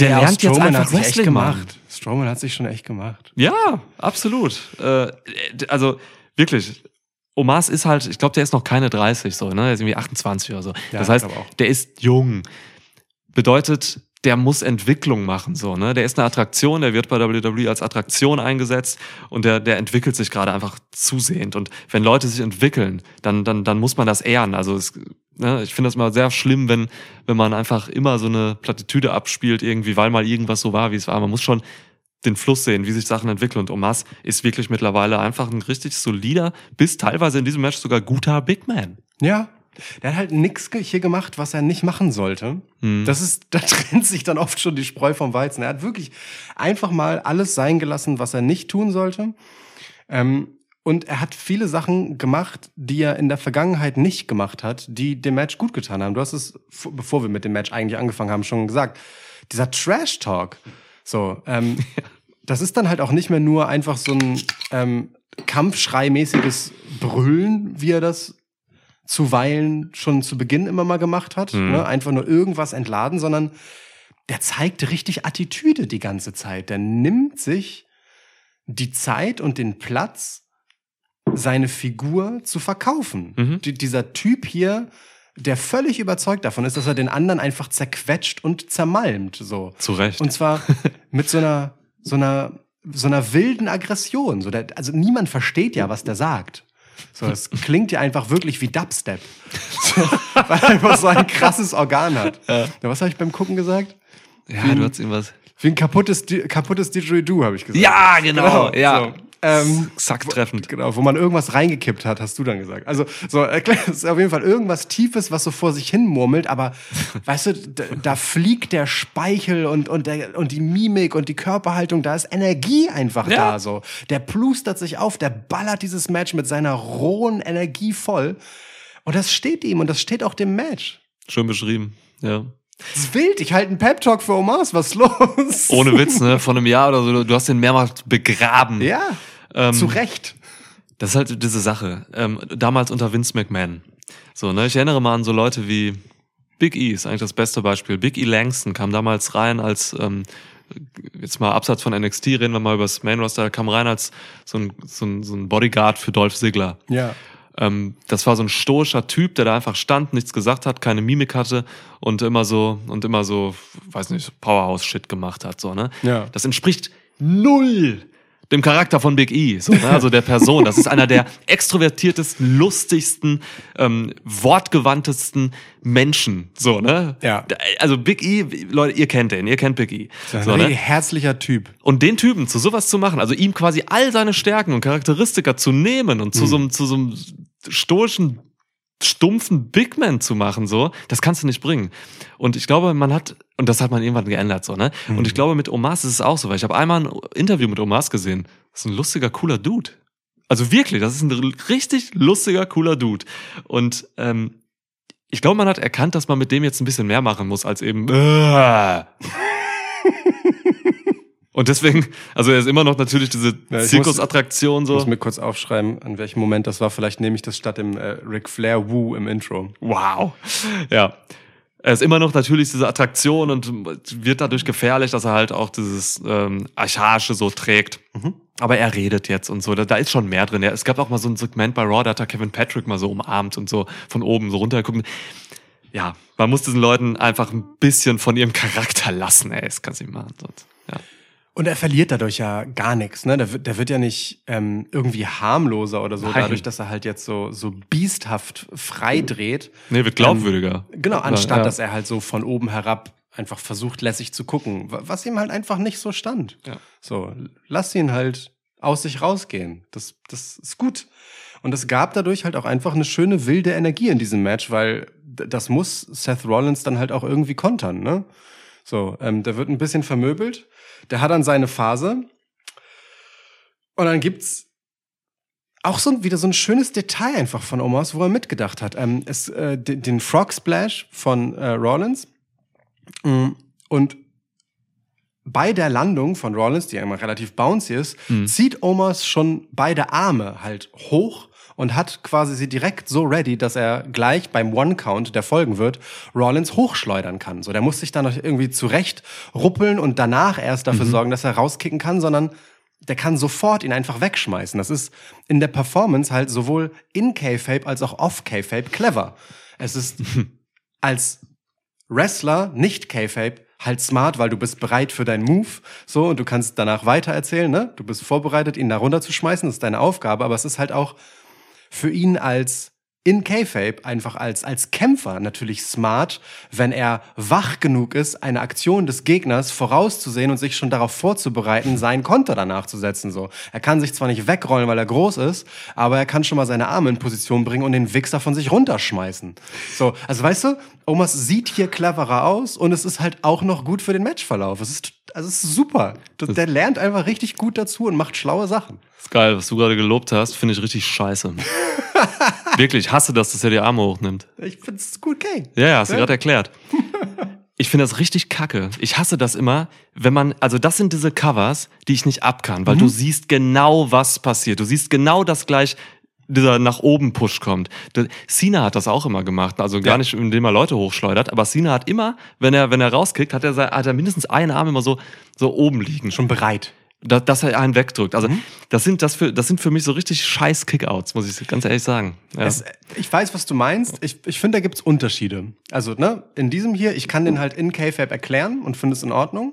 der Ja, lernt jetzt Strowman einfach hat sich echt Wrestling machen. gemacht. Strowman hat sich schon echt gemacht. Ja, absolut. Äh, also wirklich, Omas ist halt, ich glaube, der ist noch keine 30 so, ne? Der ist irgendwie 28 oder so. Ja, das heißt, der ist jung. Bedeutet, der muss Entwicklung machen, so, ne? Der ist eine Attraktion, der wird bei WWE als Attraktion eingesetzt und der, der entwickelt sich gerade einfach zusehend. Und wenn Leute sich entwickeln, dann, dann, dann muss man das ehren. Also es, ne, ich finde das immer sehr schlimm, wenn, wenn man einfach immer so eine Plattitüde abspielt, irgendwie, weil mal irgendwas so war, wie es war. Man muss schon den Fluss sehen, wie sich Sachen entwickeln. Und Omas ist wirklich mittlerweile einfach ein richtig solider, bis teilweise in diesem Match sogar guter Big Man. Ja. Der hat halt nix ge- hier gemacht, was er nicht machen sollte. Hm. Das ist, da trennt sich dann oft schon die Spreu vom Weizen. Er hat wirklich einfach mal alles sein gelassen, was er nicht tun sollte. Ähm, und er hat viele Sachen gemacht, die er in der Vergangenheit nicht gemacht hat, die dem Match gut getan haben. Du hast es, bevor wir mit dem Match eigentlich angefangen haben, schon gesagt. Dieser Trash-Talk. So, ähm, das ist dann halt auch nicht mehr nur einfach so ein ähm, Kampfschreimäßiges Brüllen, wie er das zuweilen schon zu Beginn immer mal gemacht hat. Mhm. Ne? Einfach nur irgendwas entladen, sondern der zeigt richtig Attitüde die ganze Zeit. Der nimmt sich die Zeit und den Platz, seine Figur zu verkaufen. Mhm. Die, dieser Typ hier, der völlig überzeugt davon ist, dass er den anderen einfach zerquetscht und zermalmt. So. Zu Recht. Und zwar mit so einer, so einer, so einer wilden Aggression. So der, also niemand versteht ja, was der sagt. So, es klingt ja einfach wirklich wie Dubstep. So, weil er einfach so ein krasses Organ hat. Ja. Was habe ich beim Gucken gesagt? ja, du hast irgendwas. Wie ein kaputtes, kaputtes Didgeridoo, habe ich gesagt. Ja, genau, ja. So, ähm, Zack, treffend. Genau, wo man irgendwas reingekippt hat, hast du dann gesagt. Also, so, erklär- es ist auf jeden Fall irgendwas Tiefes, was so vor sich hin murmelt, aber, weißt du, da, da fliegt der Speichel und, und, der, und die Mimik und die Körperhaltung, da ist Energie einfach Ja. da, so. Der plustert sich auf, der ballert dieses Match mit seiner rohen Energie voll. Und das steht ihm und das steht auch dem Match. Schön beschrieben. Ja. Das ist wild, ich halte einen Pep-Talk für Omas, was ist los? Ohne Witz, ne? Von einem Jahr oder so. Du hast den mehrmals begraben. Ja, Ähm, zu Recht. Das ist halt diese Sache. Ähm, damals unter Vince McMahon. So, ne? Ich erinnere mal an so Leute wie Big E ist eigentlich das beste Beispiel. Big E Langston kam damals rein als, ähm, jetzt mal abseits von NXT, reden wir mal über das Main Roster, kam rein als so ein, so ein, so ein Bodyguard für Dolph Ziggler. Ja. Ähm, das war so ein stoischer Typ, der da einfach stand, nichts gesagt hat, keine Mimik hatte und immer so, und immer so, weiß nicht, Powerhouse-Shit gemacht hat, so, ne? Ja. Das entspricht null dem Charakter von Big E, so, ne? also der Person. Das ist einer der extrovertiertesten, lustigsten, ähm, wortgewandtesten Menschen, so, ne? Ja. Also Big E, Leute, ihr kennt den, ihr kennt Big E. Ein So, richtig ne? herzlicher Typ. Und den Typen zu sowas zu machen, also ihm quasi all seine Stärken und Charakteristika zu nehmen und zu so einem, zu so einem stoischen, stumpfen Big Man zu machen, so, das kannst du nicht bringen. Und ich glaube, man hat, und das hat man irgendwann geändert, so, ne? Und ich glaube, mit Omas ist es auch so, weil ich habe einmal ein Interview mit Omas gesehen. Das ist ein lustiger, cooler Dude. Also wirklich, das ist ein richtig lustiger, cooler Dude. Und ähm, ich glaube, man hat erkannt, dass man mit dem jetzt ein bisschen mehr machen muss, als eben. Äh. Und deswegen, also er ist immer noch natürlich diese Ja, ich Zirkusattraktion Ich so. muss mir kurz aufschreiben, an welchem Moment das war. Vielleicht nehme ich das statt dem äh, Ric Flair Woo im Intro. Wow. Ja. Er ist immer noch natürlich diese Attraktion und wird dadurch gefährlich, dass er halt auch dieses ähm, Archaische so trägt. Aber er redet jetzt und so. Da, da ist schon mehr drin. Ja, es gab auch mal so ein Segment bei Raw, da hat er Kevin Patrick mal so umarmt und so von oben so runtergeguckt. Ja, man muss diesen Leuten einfach ein bisschen von ihrem Charakter lassen, ey. Das kannst du nicht machen. Sonst, ja. Und er verliert dadurch ja gar nichts, ne? Der, wird- der wird ja nicht ähm, irgendwie harmloser oder so, Nein. dadurch, dass er halt jetzt so, so biesthaft frei dreht. Nee, wird glaubwürdiger. Genau, anstatt ja. dass er halt so von oben herab einfach versucht, lässig zu gucken, wa- was ihm halt einfach nicht so stand. Ja. So, lass ihn halt aus sich rausgehen. Das, das ist gut. Und es gab dadurch halt auch einfach eine schöne wilde Energie in diesem Match, weil das muss Seth Rollins dann halt auch irgendwie kontern, ne? So, ähm, der wird ein bisschen vermöbelt, der hat dann seine Phase. Und dann gibt's auch so wieder so ein schönes Detail einfach von Omos, wo er mitgedacht hat. Ähm, es, äh, den, den Frog Splash von äh, Rollins. Mm, und bei der Landung von Rollins, die ja immer relativ bouncy ist, zieht Omos schon beide Arme halt hoch und hat quasi sie direkt so ready, dass er gleich beim One-Count, der folgen wird, Rollins hochschleudern kann. So, der muss sich da noch irgendwie zurecht ruppeln und danach erst dafür sorgen, dass er rauskicken kann, sondern der kann sofort ihn einfach wegschmeißen. Das ist in der Performance halt sowohl in K-Fape als auch off K-Fape clever. Es ist als Wrestler, nicht K-Fape, halt smart, weil du bist bereit für deinen Move, so, und du kannst danach weiter erzählen, ne? Du bist vorbereitet, ihn da runterzuschmeißen, das ist deine Aufgabe, aber es ist halt auch für ihn als in K-Fape einfach als, als Kämpfer natürlich smart, wenn er wach genug ist, eine Aktion des Gegners vorauszusehen und sich schon darauf vorzubereiten, seinen Konter danach zu setzen, so. Er kann sich zwar nicht wegrollen, weil er groß ist, aber er kann schon mal seine Arme in Position bringen und den Wichser von sich runterschmeißen. So, also weißt du, Omas sieht hier cleverer aus und es ist halt auch noch gut für den Matchverlauf. Es ist, also es ist super. Der lernt einfach richtig gut dazu und macht schlaue Sachen. ist geil, was du gerade gelobt hast, finde ich richtig scheiße. Wirklich, ich hasse das, dass er die Arme hochnimmt. Ich find's gut, okay. Ja, ja, hast du gerade erklärt. Ich finde das richtig kacke. Ich hasse das immer, wenn man, also das sind diese Covers, die ich nicht ab kann, weil du siehst genau, was passiert. Du siehst genau, dass gleich dieser nach oben Push kommt. Cena hat das auch immer gemacht, also gar Ja. nicht, indem er Leute hochschleudert, aber Cena hat immer, wenn er, wenn er rauskickt, hat er, hat er mindestens einen Arm immer so, so oben liegen. Schon bereit. Da- dass er einen wegdrückt. Also das sind das für das sind für mich so richtig scheiß Kickouts, muss ich ganz ehrlich sagen. Ja. Es, ich weiß, was du meinst. Ich, ich finde, da gibt's Unterschiede. Also, ne, in diesem hier, ich kann den halt in K-Fab erklären und finde es in Ordnung.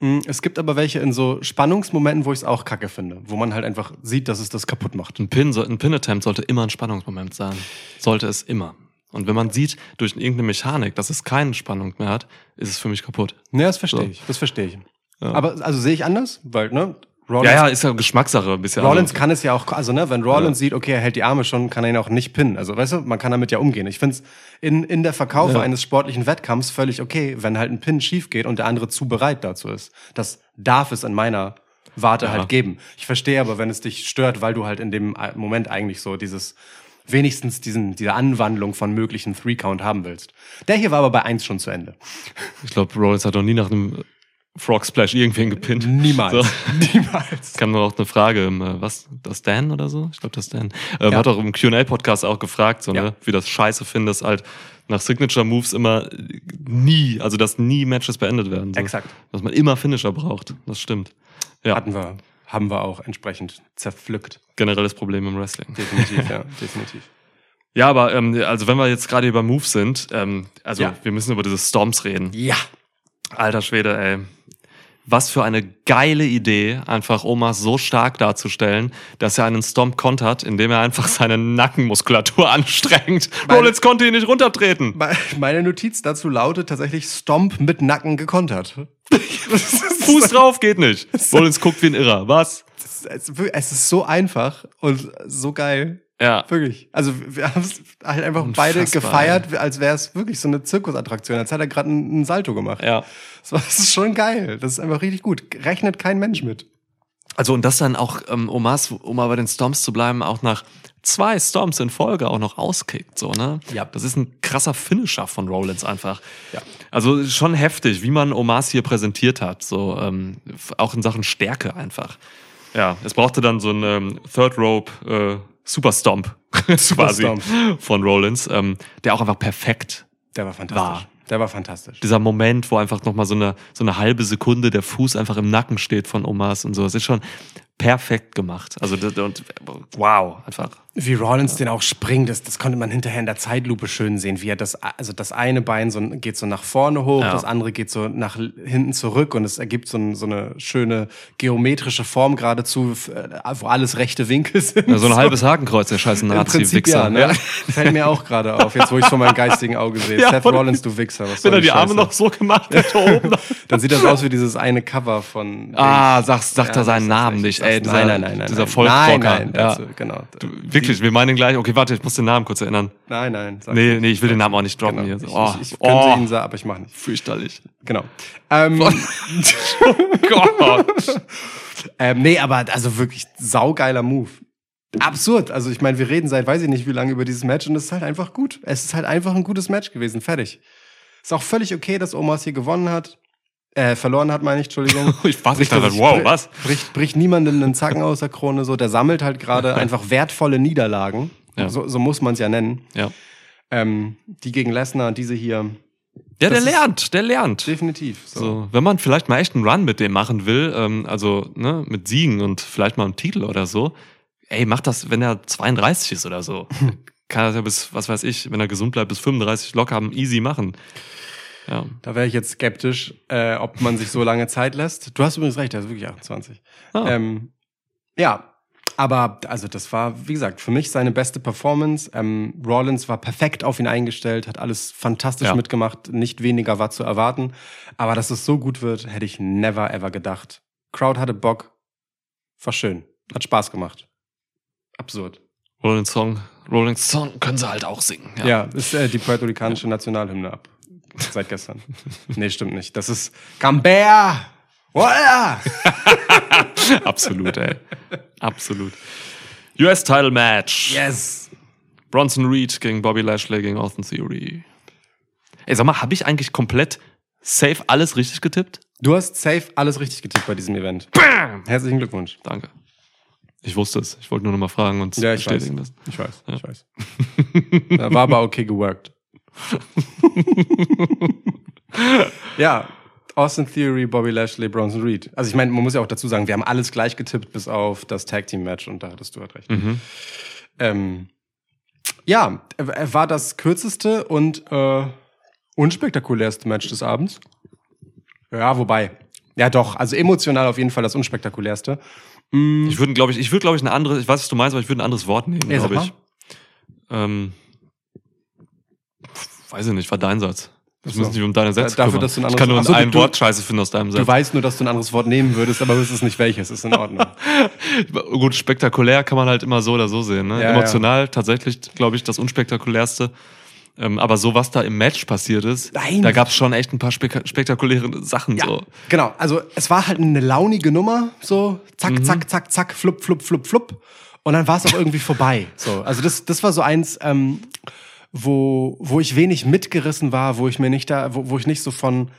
Mm, Es gibt aber welche in so Spannungsmomenten, wo ich es auch kacke finde, wo man halt einfach sieht, dass es das kaputt macht. Ein Pin, ein Pin-Attempt sollte immer ein Spannungsmoment sein. Sollte es immer. Und wenn man sieht, durch irgendeine Mechanik, dass es keine Spannung mehr hat, ist es für mich kaputt. Ne, das verstehe So. ich. Das verstehe ich. Ja. Aber also sehe ich anders, weil, ne, Rollins, Ja, ja, ist ja Geschmackssache ein bisschen. Rollins Also, kann es ja auch, also ne, wenn Rollins sieht, okay, er hält die Arme schon, kann er ihn auch nicht pinnen. Also weißt du, man kann damit ja umgehen. Ich finde es in, in der Verkaufe Ja. eines sportlichen Wettkampfs völlig okay, wenn halt ein Pin schief geht und der andere zu bereit dazu ist. Das darf es in meiner Warte Ja. halt geben. Ich verstehe aber, wenn es dich stört, weil du halt in dem Moment eigentlich so dieses wenigstens diesen, diese Anwandlung von möglichen Three-Count haben willst. Der hier war aber bei eins schon zu Ende. ich glaube, Rollins hat noch nie nach einem Frog Splash irgendwen gepinnt. Niemals. So. Niemals. kam noch auch eine Frage, im, äh, was, das Dan oder so? Ich glaube, das Dan. Ähm, Ja. Hat auch im Q&A-Podcast auch gefragt, so, Ja. ne, wie das scheiße findest, halt nach Signature-Moves immer äh, nie, also dass nie Matches beendet werden. So. Exakt. Dass man immer Finisher braucht. Das stimmt. Ja, Hatten wir, haben wir auch entsprechend zerpflückt. generelles Problem im Wrestling. Definitiv, ja, definitiv. Ja, aber ähm, also wenn wir jetzt gerade über Moves sind, ähm, also Ja. wir müssen über diese Storms reden. Ja. Alter Schwede, ey. Was für eine geile Idee, einfach Omas so stark darzustellen, dass er einen Stomp kontert, indem er einfach seine Nackenmuskulatur anstrengt. Rollins konnte ihn nicht runtertreten. Me- Meine Notiz dazu lautet tatsächlich Stomp mit Nacken gekontert. Fuß drauf geht nicht. Rollins guckt wie ein Irrer. Was? Es ist so einfach und so geil. Ja. Wirklich. Also wir haben es halt einfach beide Unfassbar, gefeiert, als wäre es wirklich so eine Zirkusattraktion. Als hätte er gerade einen, Salto gemacht. Ja. Das, war, das ist schon geil. Das ist einfach richtig gut. Rechnet kein Mensch mit. Also und das dann auch, ähm, Omas, um mal bei den Stomps zu bleiben, auch nach zwei Stomps in Folge auch noch auskickt, so, ne? Ja. Das ist ein krasser Finisher von Rollins einfach. Ja. Also schon heftig, wie man Omas hier präsentiert hat, so, ähm, auch in Sachen Stärke einfach. Ja, es brauchte dann so einen ähm, Third Rope äh, Super Stomp quasi Stomp. von Rollins, ähm, der auch einfach perfekt Der war fantastisch. War. Der war fantastisch. dieser Moment, wo einfach nochmal so eine, so eine halbe Sekunde der Fuß einfach im Nacken steht von Omas und so. Das ist schon perfekt gemacht. Also, und, wow, einfach. Wie Rollins den auch springt, das, das konnte man hinterher in der Zeitlupe schön sehen, wie er das, also das eine Bein so, geht so nach vorne hoch, Ja. das andere geht so nach hinten zurück und es ergibt so, ein, so eine schöne geometrische Form geradezu, äh, wo alles rechte Winkel sind. Ja, so ein halbes Hakenkreuz, der scheiß Nazi-Wichser. ja, ne? Fällt mir auch gerade auf, jetzt wo ich vor meinem geistigen Auge sehe. Ja, Seth Rollins, du Wichser. Was Wenn er die Arme noch so gemacht hätte oben. Dann sieht das aus wie dieses eine Cover von. Ah, sag, sagt er seinen Namen nicht, ey. nein, nein, nein, nein. dieser nein. Volksrocker. Nein, nein, genau. Du, wirklich, wir meinen gleich. Okay, warte, ich muss den Namen kurz erinnern. Nein, nein. sag Nee, nee, ich will den Namen auch nicht droppen Genau. hier. Ich, Oh, ich, ich könnte oh. ihn sagen, aber ich mache nicht. Fürchterlich. Genau. Ähm, Gott. ähm, nee, aber also wirklich saugeiler Move. Absurd. Also ich meine, wir reden seit weiß ich nicht wie lange über dieses Match und es ist halt einfach gut. Es ist halt einfach ein gutes Match gewesen. Fertig. Ist auch völlig okay, dass Omas hier gewonnen hat. Äh, verloren hat, meine ich, Entschuldigung. Ich war dachte, sich- wow, was? Bricht, bricht niemanden einen Zacken aus der Krone so. Der sammelt halt gerade einfach wertvolle Niederlagen. Ja. So, so muss man es ja nennen. Ja. Ähm, die gegen Lesnar, diese hier. Ja, der Das lernt, der lernt. Definitiv. So. So, wenn man vielleicht mal echt einen Run mit dem machen will, ähm, also ne, mit Siegen und vielleicht mal einen Titel oder so, ey, mach das, wenn er 32 ist oder so. Kann er ja bis, was weiß ich, wenn er gesund bleibt, bis 35 locker easy machen. Ja. Da wäre ich jetzt skeptisch, äh, ob man sich so lange Zeit lässt. Du hast übrigens recht, er ist wirklich 28. Ah. Ähm, ja, aber also das war, wie gesagt, für mich seine beste Performance. Ähm, Rollins war perfekt auf ihn eingestellt, hat alles fantastisch Ja. mitgemacht, nicht weniger war zu erwarten. Aber dass es so gut wird, hätte ich never ever gedacht. Crowd hatte Bock, war schön, hat Spaß gemacht. Absurd. Rolling Song, Rolling Song können sie halt auch singen. Ja. Ja, ist äh, die puerto-ricanische Nationalhymne ab. Seit gestern. nee, stimmt nicht. Das ist! Voila! Absolut, ey. Absolut. US Title Match. Yes! Bronson Reed gegen Bobby Lashley gegen Austin Theory. Ey, sag mal, habe ich eigentlich komplett safe alles richtig getippt? Du hast safe alles richtig getippt bei diesem Event. Bam! Herzlichen Glückwunsch. Danke. Ich wusste es. Ich wollte nur noch mal fragen und Ja, ich weiß. bestätigen lassen. Ich weiß, ich weiß. Da war aber okay geworkt. Ja, Austin Theory, Bobby Lashley, Bronson Reed. Also ich meine, man muss ja auch dazu sagen, wir haben alles gleich getippt, bis auf das Tag Team Match und da hattest du halt recht. Mhm. Ähm, ja, er war das kürzeste und äh, unspektakulärste Match des Abends. Ja, wobei. Ja, doch. Also emotional auf jeden Fall das unspektakulärste. Mm, Ich würde, glaube ich, ich würde, glaube ich, ein anderes, ich weiß, was du meinst, aber ich würde ein anderes Wort nehmen, Ja, glaube ich. Ähm, weiß ich nicht, war dein Satz. Ich muss nicht um deine Sätze dafür, dass du ein Ich kann nur anderes- ein du- Wort scheiße finden aus deinem Du Satz. weißt nur, dass du ein anderes Wort nehmen würdest, aber wüsstest nicht welches. Ist in Ordnung. Gut, spektakulär kann man halt immer so oder so sehen. Ne? Ja, Emotional tatsächlich, glaube ich, das unspektakulärste. Ähm, aber so, was da im Match passiert ist, Nein. da gab es schon echt ein paar spek spektakuläre Sachen. Ja, So. genau. Also es war halt eine launige Nummer, so zack, zack, zack, zack, flupp, flupp, flupp, flupp. Und dann war es auch irgendwie vorbei. So, also das, das war so eins, ähm, wo, wo ich wenig mitgerissen war, wo ich mir nicht da, wo, wo ich nicht so von,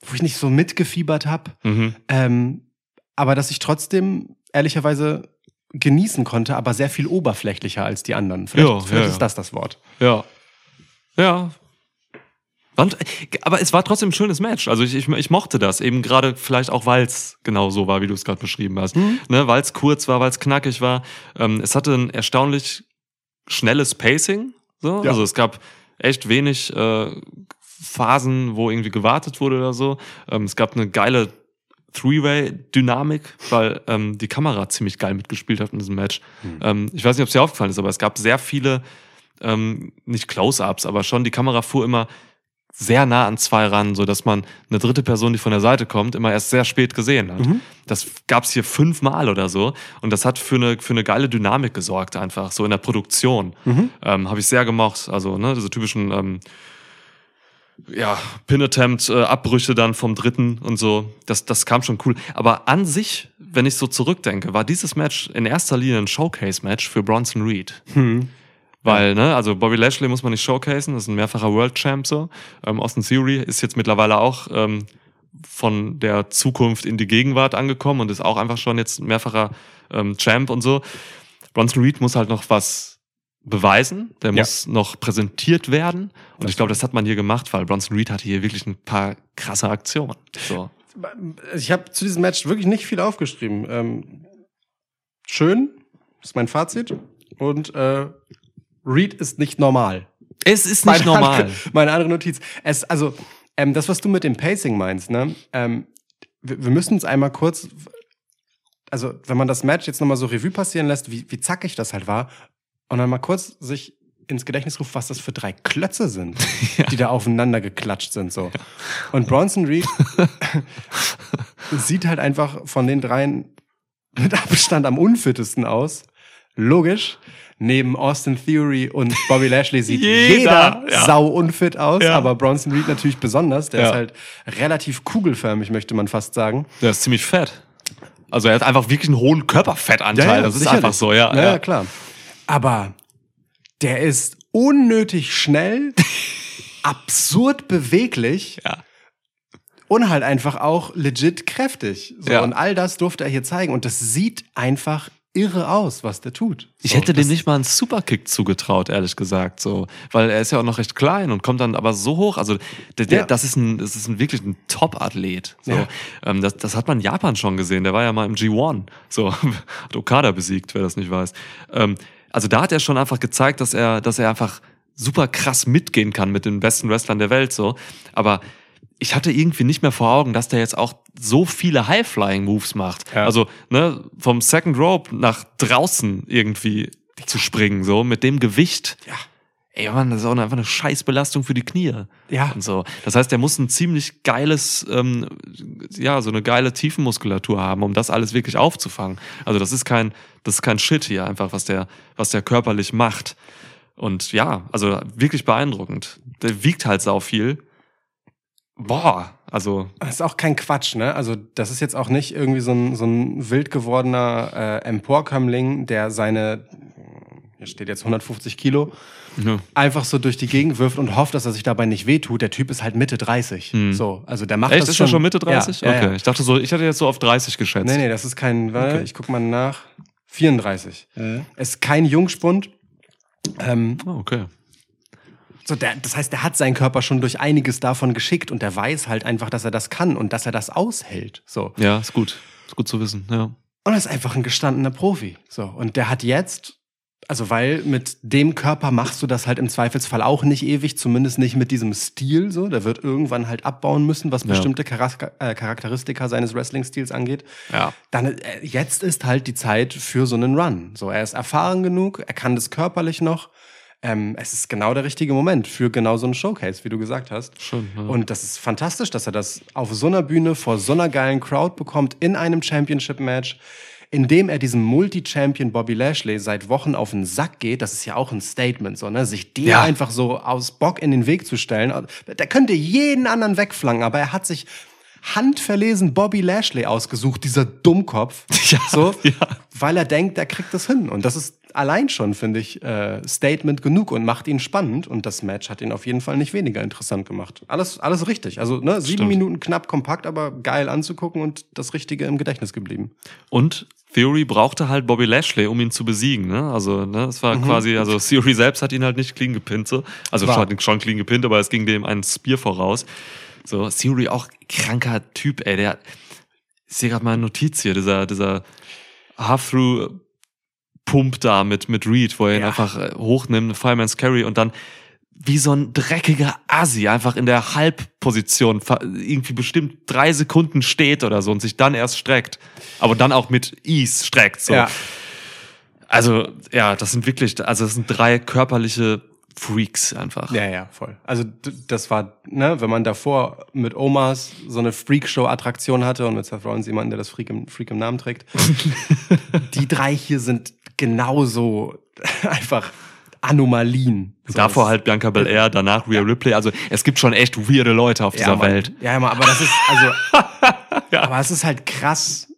wo ich nicht so mitgefiebert habe. Mhm. Ähm, aber dass ich trotzdem ehrlicherweise genießen konnte, aber sehr viel oberflächlicher als die anderen. Vielleicht, Ja, vielleicht ja, ist das das Wort. Ja. Ja. Und, aber es war trotzdem ein schönes Match. Also ich, ich, ich mochte das, eben gerade vielleicht auch, weil es genau so war, wie du es gerade beschrieben hast. Ne, weil es kurz war, weil es knackig war. Ähm, es hatte ein erstaunlich schnelles Pacing. So. Ja. Also es gab echt wenig äh, Phasen, wo irgendwie gewartet wurde oder so. Ähm, es gab eine geile Three-Way-Dynamik, weil ähm, die Kamera ziemlich geil mitgespielt hat in diesem Match. Ähm, ich weiß nicht, ob es dir aufgefallen ist, aber es gab sehr viele, ähm, nicht Close-Ups, aber schon die Kamera fuhr immer sehr nah an zwei ran, so dass man eine dritte Person, die von der Seite kommt, immer erst sehr spät gesehen hat. Das gab's hier fünfmal oder so und das hat für eine für eine geile Dynamik gesorgt einfach so in der Produktion. Ähm, Habe ich sehr gemocht. Also ne, diese typischen ähm, ja, Pin-Attempt, äh, dann vom dritten und so. Das, das kam schon cool. Aber an sich, wenn ich so zurückdenke, war dieses Match in erster Linie ein Showcase-Match für Bronson Reed. Weil, ne, also Bobby Lashley muss man nicht showcasen, das ist ein mehrfacher World Champ so. Ähm, Austin Theory ist jetzt mittlerweile auch ähm, von der Zukunft in die Gegenwart angekommen und ist auch einfach schon jetzt ein mehrfacher ähm, Champ und so. Bronson Reed muss halt noch was beweisen, der Ja. muss noch präsentiert werden und ich glaube, das hat man hier gemacht, weil Bronson Reed hatte hier wirklich ein paar krasse Aktionen. So. Ich habe zu diesem Match wirklich nicht viel aufgeschrieben. Ähm, schön, ist mein Fazit. Und äh, Reed ist nicht normal. Es ist nicht normal. Andere, meine andere Notiz. Es, also, ähm, das, was du mit dem Pacing meinst, ne? Ähm, wir, wir müssen uns einmal kurz, also wenn man das Match jetzt nochmal so Revue passieren lässt, wie, wie zackig das halt war, und dann mal kurz sich ins Gedächtnis ruft, was das für drei Klötze sind, die da aufeinander geklatscht sind. so. Und Bronson Reed sieht halt einfach von den dreien mit Abstand am unfittesten aus. Logisch. Neben Austin Theory und Bobby Lashley sieht Jeder, jeder, ja. sau unfit aus, Ja. aber Bronson Reed natürlich besonders. Der Ja. ist halt relativ kugelförmig, möchte man fast sagen. Der ist ziemlich fett. Also er hat einfach wirklich einen hohen Körperfettanteil. das ist sicherlich. einfach so, ja. ja. ja. Ja, klar. Aber der ist unnötig schnell, absurd beweglich Ja. und halt einfach auch legit kräftig. So, Ja. Und all das durfte er hier zeigen. Und das sieht einfach irre aus, was der tut. Ich so, hätte dem nicht mal einen Superkick zugetraut, ehrlich gesagt, so, weil er ist ja auch noch recht klein und kommt dann aber so hoch. Also der, der, Ja. das ist ein, das ist ein wirklich ein Top-Athlet. So, Ja. ähm, das, das hat man in Japan schon gesehen. Der war ja mal im G1, so hat Okada besiegt, wer das nicht weiß. Ähm, also da hat er schon einfach gezeigt, dass er, dass er einfach super krass mitgehen kann mit den besten Wrestlern der Welt, so. Aber ich hatte irgendwie nicht mehr vor Augen, dass der jetzt auch so viele High-Flying-Moves macht. Ja. Also, ne, vom Second Rope nach draußen irgendwie zu springen, so, mit dem Gewicht. Ja. Ey, Mann, das ist auch einfach eine Scheißbelastung für die Knie. Ja. Und so. Das heißt, der muss ein ziemlich geiles, ähm, ja, so eine geile Tiefenmuskulatur haben, um das alles wirklich aufzufangen. Also, das ist kein, das ist kein Shit hier einfach, was der, was der körperlich macht. Und ja, also wirklich beeindruckend. Der wiegt halt sau viel. Boah, also Das ist auch kein Quatsch, ne? Also, das ist jetzt auch nicht irgendwie so ein, so ein wild gewordener äh, Emporkömmling, der seine, hier steht jetzt 150 Kilo, ja. einfach so durch die Gegend wirft und hofft, dass er sich dabei nicht wehtut. Der Typ ist halt Mitte 30. So, also der macht Echt, das ist schon. er schon Mitte 30? Ja, okay, ja. ich dachte so, ich hatte jetzt so auf 30 geschätzt. Nee, nee, das ist kein, warte, Okay. ich guck mal nach. 34. Ist kein Jungspund. Ähm, Oh, okay. So der, das heißt, der hat seinen Körper schon durch einiges davon geschickt und der weiß halt einfach, dass er das kann und dass er das aushält. So. Ja, ist gut. Ist gut zu wissen, ja. Und er ist einfach ein gestandener Profi. So. Und der hat jetzt, also weil mit dem Körper machst du das halt im Zweifelsfall auch nicht ewig, zumindest nicht mit diesem Stil. So. Der wird irgendwann halt abbauen müssen, was Ja. bestimmte Charas- äh, Charakteristika seines Wrestling-Stils angeht. Ja. Dann äh, jetzt ist halt die Zeit für so einen Run. So, er ist erfahren genug, er kann das körperlich noch. Ähm, es ist genau der richtige Moment für genau so einen Showcase, wie du gesagt hast. Schon, ja. Und das ist fantastisch, dass er das auf so einer Bühne vor so einer geilen Crowd bekommt in einem Championship-Match, in dem er diesem Multi-Champion Bobby Lashley seit Wochen auf den Sack geht. Das ist ja auch ein Statement, so, ne? Sich dem Ja. einfach so aus Bock in den Weg zu stellen. Der könnte jeden anderen wegflanken, aber er hat sich handverlesen Bobby Lashley ausgesucht, dieser Dummkopf. Ja, so, ja. weil er denkt, er kriegt das hin. Und das ist allein schon, finde ich, äh, Statement genug und macht ihn spannend. Und das Match hat ihn auf jeden Fall nicht weniger interessant gemacht. Alles, alles richtig. Also, ne, sieben Stimmt. Minuten knapp kompakt, aber geil anzugucken und das Richtige im Gedächtnis geblieben. Und Theory brauchte halt Bobby Lashley, um ihn zu besiegen. Ne? Also, ne, es war quasi, also Theory selbst hat ihn halt nicht clean gepinnt. So. Also War. schon, schon clean gepinnt, aber es ging dem ein Spear voraus. So, Theory auch kranker Typ, ey. Der, ich sehe gerade mal eine Notiz hier, dieser, dieser Half-Through Pump da mit, mit Reed, wo er ihn Ja. einfach äh, hochnimmt, Fireman's Carry und dann wie so ein dreckiger Assi einfach in der Halbposition irgendwie bestimmt drei Sekunden steht oder so und sich dann erst streckt. Aber dann auch mit Ease streckt. So. Ja. Also, ja, das sind wirklich, also das sind drei körperliche Freaks einfach. Ja, ja, voll. Also das war, ne, wenn man davor mit Omas so eine Freakshow-Attraktion hatte und mit Seth Rollins jemanden, der das Freak im, Freak im Namen trägt. die drei hier sind genauso einfach Anomalien. So, Davor halt Bianca Belair, danach Rhea Ripley. Also es gibt schon echt weirde Leute auf ja, dieser Mann. Welt. Ja, Mann, aber das ist, also, aber es ist halt krass,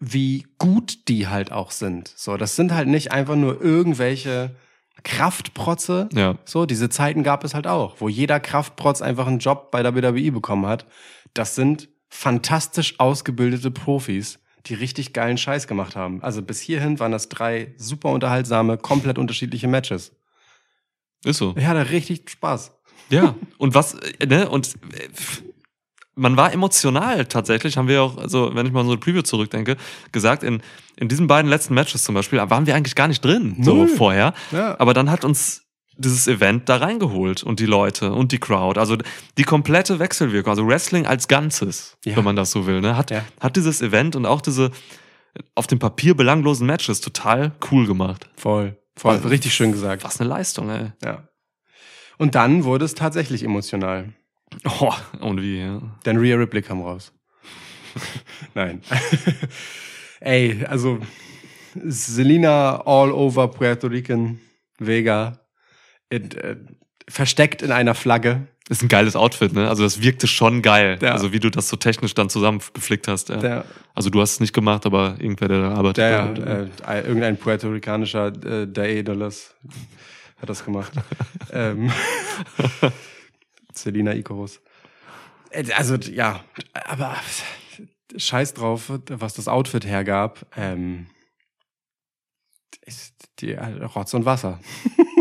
wie gut die halt auch sind. So, das sind halt nicht einfach nur irgendwelche Kraftprotze. Ja. So, diese Zeiten gab es halt auch, wo jeder Kraftprotz einfach einen Job bei der WWE bekommen hat. Das sind fantastisch ausgebildete Profis, die richtig geilen Scheiß gemacht haben. Also bis hierhin waren das drei super unterhaltsame, komplett unterschiedliche Matches. Ist so. Ich hatte richtig Spaß. Ja. Und was, äh, ne, und äh, man war emotional tatsächlich, haben wir auch, also wenn ich mal so eine Preview zurückdenke, gesagt, in, in diesen beiden letzten Matches zum Beispiel, waren wir eigentlich gar nicht drin, so Null. vorher. Ja. Aber dann hat uns dieses Event da reingeholt und die Leute und die Crowd, also die komplette Wechselwirkung, also Wrestling als Ganzes, Ja. wenn man das so will, ne, hat, Ja. hat dieses Event und auch diese auf dem Papier belanglosen Matches total cool gemacht. Voll. Voll. Also- richtig schön gesagt. Was eine Leistung, ey. Ja. Und dann wurde es tatsächlich emotional. Oh, und wie, ja. Denn Rhea Ripley kam raus. Nein. Ey, also Selina all over Puerto Rican, Vega, in, äh, versteckt in einer Flagge. Ist ein geiles Outfit, ne? Also das wirkte schon geil. Ja. Also wie du das so technisch dann zusammengeflickt hast. Ja. Der, Also du hast es nicht gemacht, aber irgendwer, der da arbeitet. der hat. äh, irgendein puerto-ricanischer äh, Daedalus hat das gemacht. ähm, Selina Icarus. Äh, Also, ja, aber scheiß drauf, was das Outfit hergab. Ähm, ist die äh, Rotz und Wasser.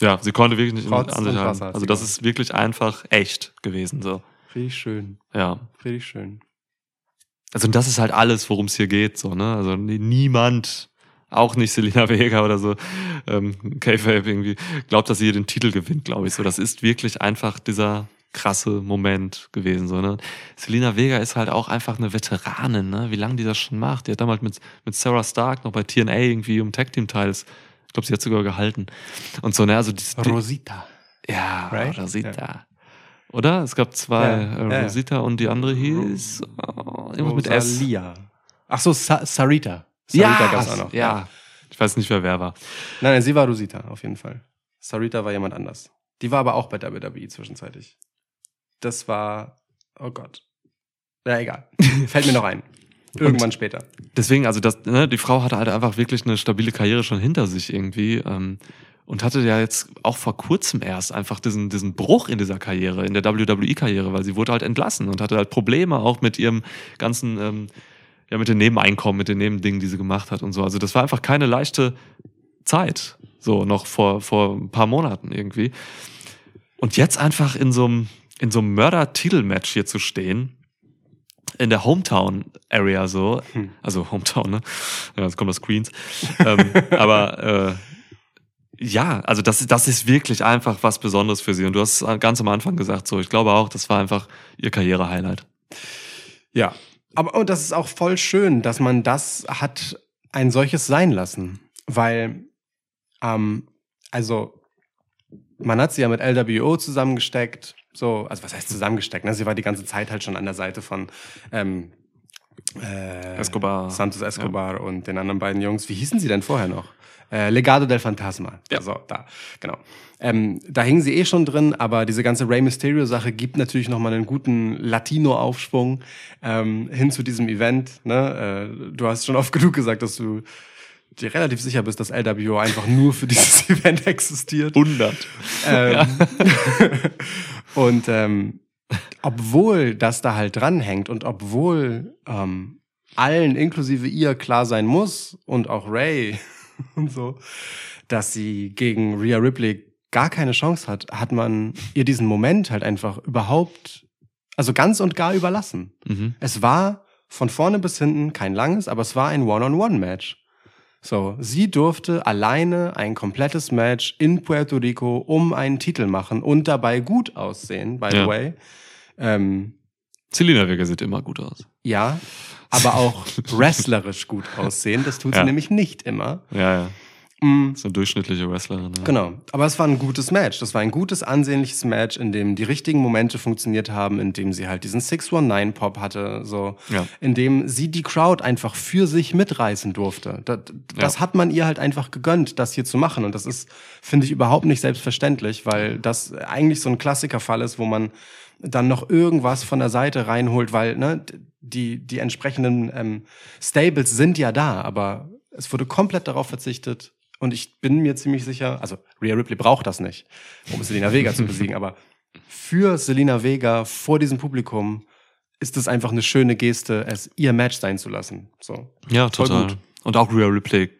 ja, sie konnte wirklich nicht in- Rotz an sich halten. Also das ist wirklich einfach echt gewesen. So. Richtig schön. Ja. Richtig schön. Also und das ist halt alles, worum es hier geht. So, ne? Also nie- niemand, auch nicht Selina Vega oder so, ähm, K-Fape irgendwie, glaubt, dass sie hier den Titel gewinnt, glaube ich. So, das ist wirklich einfach dieser krasse Moment gewesen. So, ne? Selina Vega ist halt auch einfach eine Veteranin, ne? wie lange die das schon macht. Die hat damals mit, mit Sarah Stark noch bei TNA irgendwie um Tag Team Teils, ich glaube, sie hat sogar gehalten. Und so, ne, also die, die, Rosita. ja, Right? Rosita. Oder? Es gab zwei, Ja, äh, ja, ja. Rosita und die andere hieß oh, irgendwas mit S. Ach so, Sa Sarita. Sarita gab's auch noch. Ja. Ich weiß nicht mehr, wer war. Nein, nein, sie war Rosita, auf jeden Fall. Sarita war jemand anders. Die war aber auch bei WWE zwischenzeitlich. Das war, oh Gott. Ja, egal. Fällt mir noch ein. Irgendwann später. Deswegen, also das, ne, die Frau hatte halt einfach wirklich eine stabile Karriere schon hinter sich irgendwie. Ähm, und hatte ja jetzt auch vor kurzem erst einfach diesen, diesen Bruch in dieser Karriere, in der WWE-Karriere, weil sie wurde halt entlassen und hatte halt Probleme auch mit ihrem ganzen, ähm, ja, mit den Nebeneinkommen, mit den Nebendingen, die sie gemacht hat und so. Also das war einfach keine leichte Zeit, so noch vor, vor ein paar Monaten irgendwie. Und jetzt einfach in so einem, in so einem Mörder-Titel-Match hier zu stehen, in der Hometown-Area so, Hm. also Hometown, ne? Ja, jetzt kommt das Queens. ähm, aber äh, ja, also das, das ist wirklich einfach was Besonderes für sie. Und du hast es ganz am Anfang gesagt, so, ich glaube auch, das war einfach ihr Karriere-Highlight. Ja. Aber und das ist auch voll schön, dass man das hat ein solches sein lassen. Weil, ähm, also, man hat sie ja mit LWO zusammengesteckt. So, also was heißt zusammengesteckt? Ne? Sie war die ganze Zeit halt schon an der Seite von ähm, äh, Escobar. Santos Escobar und den anderen beiden Jungs. Wie hießen sie denn vorher noch? Äh, Legado del Fantasma. Ja. So, da, genau. Ähm, da hingen sie eh schon drin, aber diese ganze Rey Mysterio-Sache gibt natürlich nochmal einen guten Latino-Aufschwung ähm, hin zu diesem Event. Ne? Äh, du hast schon oft genug gesagt, dass du dir relativ sicher bist, dass LWO einfach nur für dieses Event existiert. 100. Ähm, und ähm, obwohl das da halt dranhängt und obwohl ähm, allen, inklusive ihr, klar sein muss und auch Ray und so, dass sie gegen Rhea Ripley gar keine Chance hat, hat man ihr diesen Moment halt einfach überhaupt, also ganz und gar überlassen. Mhm. Es war von vorne bis hinten kein langes, aber es war ein One-on-One-Match. So, sie durfte alleine ein komplettes Match in Puerto Rico um einen Titel machen und dabei gut aussehen, by the Ja. way. Ähm, Selina Vega sieht immer gut aus. ja, aber auch wrestlerisch gut aussehen. Das tut sie Ja. nämlich nicht immer. Ja, ja. Mm, So durchschnittliche Wrestlerin. Ja. Genau. Aber es war ein gutes Match. Das war ein gutes, ansehnliches Match, in dem die richtigen Momente funktioniert haben, in dem sie halt diesen 619-Pop hatte, so, Ja. in dem sie die Crowd einfach für sich mitreißen durfte. Das, das Ja. hat man ihr halt einfach gegönnt, das hier zu machen. Und das ist, finde ich, überhaupt nicht selbstverständlich, weil das eigentlich so ein Klassikerfall ist, wo man dann noch irgendwas von der Seite reinholt, weil ne, die, die entsprechenden ähm, Stables sind ja da, aber es wurde komplett darauf verzichtet. Und ich bin mir ziemlich sicher, also Rhea Ripley braucht das nicht, um Selena Vega zu besiegen, aber für Selena Vega vor diesem Publikum ist es einfach eine schöne Geste, es ihr Match sein zu lassen. So. Ja, total. gut. Und auch Rhea Ripley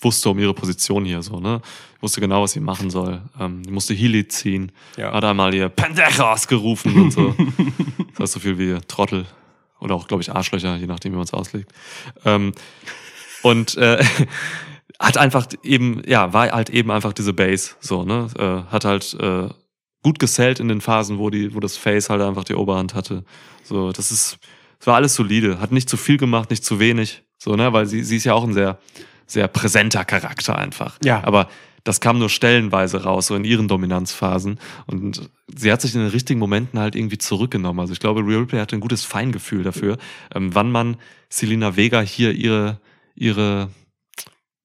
wusste um ihre Position hier so, ne? Wusste genau, was sie machen soll. Ähm, die musste Healy ziehen. Ja. Hat einmal ihr Pendejas gerufen und so. das heißt so viel wie Trottel. Oder auch, glaube ich, Arschlöcher, je nachdem, wie man es auslegt. Ähm, und äh, hat einfach eben, ja, war halt eben einfach diese Base, so, ne? Äh, hat halt äh, gut gesellt in den Phasen, wo die, wo das Face halt einfach die Oberhand hatte. So, das ist, es war alles solide. Hat nicht zu viel gemacht, nicht zu wenig. So, ne? Weil sie, sie ist ja auch ein sehr, sehr präsenter Charakter einfach. Ja. Aber das kam nur stellenweise raus, so in ihren Dominanzphasen. Und sie hat sich in den richtigen Momenten halt irgendwie zurückgenommen. Also ich glaube, Rhea Ripley hatte ein gutes Feingefühl dafür, ähm, wann man Selina Vega hier ihre, ihre,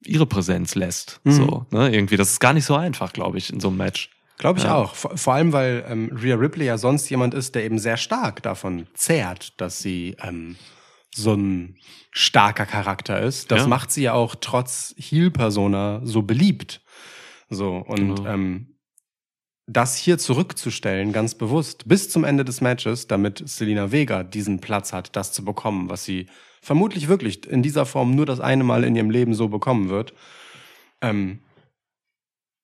ihre Präsenz lässt. Mhm. So, ne? Irgendwie. Das ist gar nicht so einfach, glaube ich, in so einem Match. Glaube ich Ja. auch. Vor, vor allem, weil ähm, Rhea Ripley ja sonst jemand ist, der eben sehr stark davon zehrt, dass sie ähm, so ein starker Charakter ist. Das Ja. macht sie ja auch trotz Heel-Persona so beliebt. So, und Genau. ähm, das hier zurückzustellen, ganz bewusst, bis zum Ende des Matches, damit Selina Vega diesen Platz hat, das zu bekommen, was sie vermutlich wirklich in dieser Form nur das eine Mal in ihrem Leben so bekommen wird. Ähm,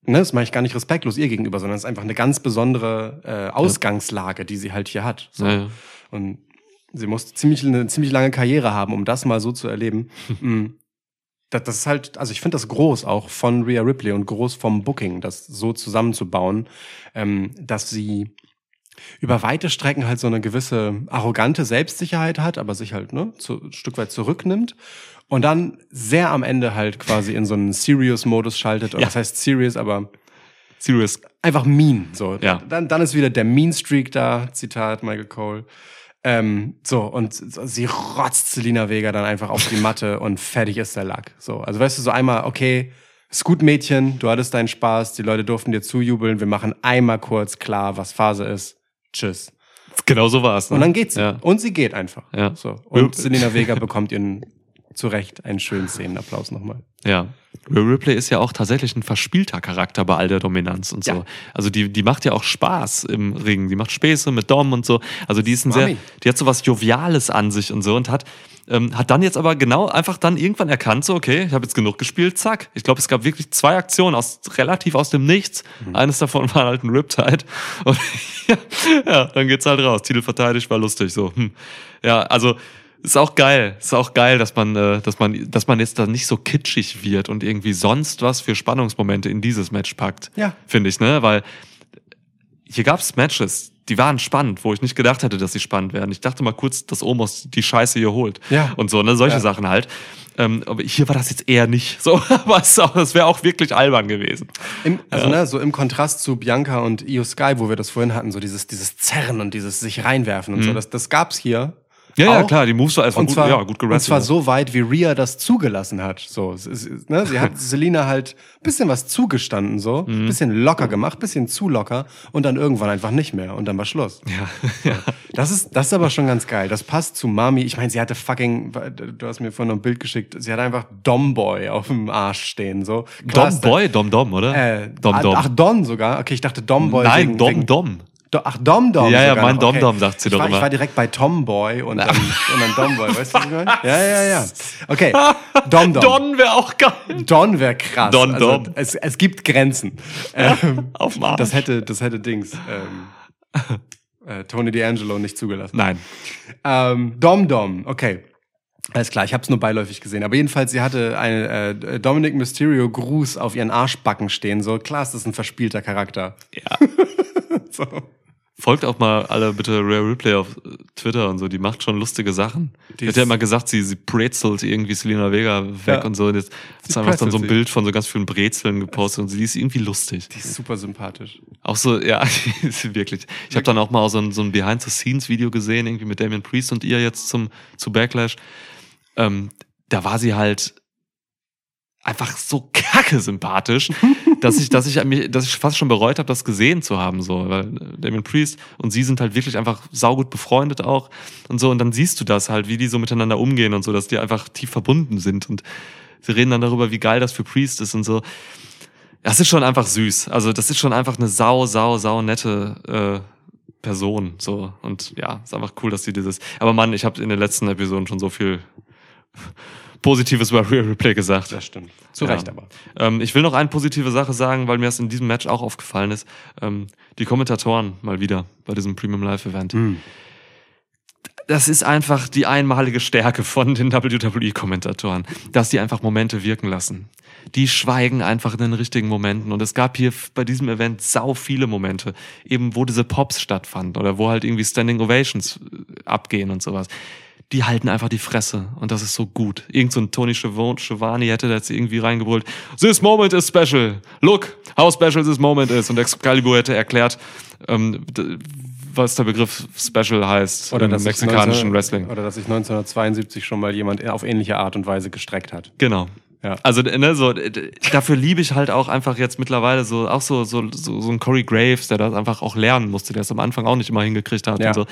ne, das mache ich gar nicht respektlos ihr gegenüber, sondern es ist einfach eine ganz besondere äh, Ausgangslage, die sie halt hier hat. So. Ja, ja. Und sie musste ziemlich, eine ziemlich lange Karriere haben, um das mal so zu erleben. Mm. das, das ist halt, also ich finde das groß auch von Rhea Ripley und groß vom Booking, das so zusammenzubauen, ähm, dass sie über weite Strecken halt so eine gewisse arrogante Selbstsicherheit hat, aber sich halt ne, zu, ein Stück weit zurücknimmt und dann sehr am Ende halt quasi in so einen Serious-Modus schaltet. Oder Ja. was heißt Serious, aber Serious. einfach mean. So, Ja. dann, dann ist wieder der Mean Streak da, Zitat Michael Cole. Ähm, so, und sie rotzt Selina Vega dann einfach auf die Matte und fertig ist der Lack. So, also weißt du, so einmal, okay, ist gut, Mädchen, du hattest deinen Spaß, die Leute durften dir zujubeln, wir machen einmal kurz klar, was Phase ist. Tschüss. Genau so war es. Ne? Und dann geht sie. Ja. Und sie geht einfach. Ja. So. Und Selina Vega bekommt ihren zu Recht einen schönen Szenenapplaus nochmal. Ja. Ripley ist ja auch tatsächlich ein verspielter Charakter bei all der Dominanz und so. Ja. Also die, die macht ja auch Spaß im Ring. Die macht Späße mit Dom und so. Also die ist ein sehr, Mami. die hat so was Joviales an sich und so und hat, ähm, hat dann jetzt aber genau einfach dann irgendwann erkannt, so, okay, ich habe jetzt genug gespielt, zack. Ich glaube, es gab wirklich zwei Aktionen aus relativ aus dem Nichts. Mhm. Eines davon war halt ein Riptide. Und ja, dann geht's halt raus. Titel verteidigt, war lustig. So, hm. Ja, also ist auch geil. Ist auch geil, dass man, äh, dass man, dass man jetzt da nicht so kitschig wird und irgendwie sonst was für Spannungsmomente in dieses Match packt. Ja. Finde ich, ne? Weil hier gab's Matches, die waren spannend, wo ich nicht gedacht hätte, dass sie spannend werden. Ich dachte mal kurz, dass Omos die Scheiße hier holt. Ja. Und so, ne? Solche Ja. Sachen halt. Ähm, aber hier war das jetzt eher nicht so. Aber es das wäre auch wirklich albern gewesen. Im, also ne, so im Kontrast zu Bianca und Io Sky, wo wir das vorhin hatten, so dieses, dieses Zerren und dieses sich reinwerfen und so, das, das gab's hier. Ja, ja, klar, die Moves war einfach Und gut, zwar, ja, gut und gerasselt. zwar so weit, wie Rhea das zugelassen hat. So, ist, ne, sie hat Selina halt bisschen was zugestanden, so, Mhm. bisschen locker gemacht, bisschen zu locker und dann irgendwann einfach nicht mehr und dann war Schluss. Ja, ja. Das ist, das ist aber schon ganz geil. Das passt zu Mami. Ich meine, sie hatte fucking, du hast mir vorhin noch ein Bild geschickt, sie hatte einfach Domboy auf dem Arsch stehen, so. Klar, Dom Dom oder? Äh, Dom Dom. Ach, Don sogar. Okay, ich dachte Domboy. Nein, wegen, Dom wegen, Dom. Do, ach, Dom Dom. Ja, ja, mein noch. Dom Dom, sagt sie ich doch war, immer. Ich war direkt bei Tomboy und dann, und dann Domboy. Weißt du, was ich meine? Ja, ja, ja. Okay, Dom Dom. Don wäre auch geil. Don wäre krass. Don also, Dom. Es, es gibt Grenzen. Ähm, Auf dem Arsch. das hätte, das hätte Dings. Ähm, äh, Tony D'Angelo nicht zugelassen. Nein. Ähm, Dom Dom, okay. Alles klar, ich habe es nur beiläufig gesehen. Aber jedenfalls, sie hatte einen äh, Dominic Mysterio Gruß auf ihren Arschbacken stehen. So, klar, ist das ein verspielter Charakter. Ja. So. Folgt auch mal alle bitte Rare Replay auf äh, Twitter und so, die macht schon lustige Sachen. Die, hat ja immer gesagt, sie, sie brezelt irgendwie Selena Vega weg Ja. und so. Und jetzt hat Sie einfach dann so ein sie. Bild von so ganz vielen Brezeln gepostet und sie ist irgendwie lustig. Die ist super sympathisch. Auch so, ja, ist wirklich. Ich habe dann auch mal so ein, so ein Behind-the-Scenes-Video gesehen, irgendwie mit Damien Priest und ihr jetzt zum zu Backlash. Ähm, da war sie halt einfach so kacke sympathisch, dass ich, dass ich dass ich fast schon bereut habe, das gesehen zu haben, so, weil Damien Priest und sie sind halt wirklich einfach saugut befreundet auch und so und dann siehst du das halt, wie die so miteinander umgehen und so, dass die einfach tief verbunden sind und sie reden dann darüber, wie geil das für Priest ist und so. Das ist schon einfach süß. Also das ist schon einfach eine sau, sau, sau nette äh, Person. So und ja, ist einfach cool, dass sie dieses. Aber Mann, ich habe in den letzten Episoden schon so viel Positives über Real Replay gesagt. Das stimmt. Zu Ja. Recht aber. Ähm, ich will noch eine positive Sache sagen, weil mir das in diesem Match auch aufgefallen ist. Ähm, die Kommentatoren mal wieder bei diesem Premium Live Event. Das ist einfach die einmalige Stärke von den WWE-Kommentatoren, dass die einfach Momente wirken lassen. Die schweigen einfach in den richtigen Momenten. Und es gab hier bei diesem Event sau viele Momente, eben wo diese Pops stattfanden oder wo halt irgendwie Standing Ovations äh, abgehen und sowas. Die halten einfach die Fresse und das ist so gut. Irgend so ein Tony Schiavone- hätte da jetzt irgendwie reingebrüllt, This moment is special. Look, how special this moment is. Und Excalibur hätte erklärt, ähm, was der Begriff special heißt Oder im mexikanischen 19 Wrestling. Oder dass sich 1972 schon mal jemand auf ähnliche Art und Weise gestreckt hat. Genau. Ja. Also, ne, so, dafür liebe ich halt auch einfach jetzt mittlerweile so, auch so, so, so, so ein Corey Graves, der das einfach auch lernen musste, der es am Anfang auch nicht immer hingekriegt hat Ja. und so.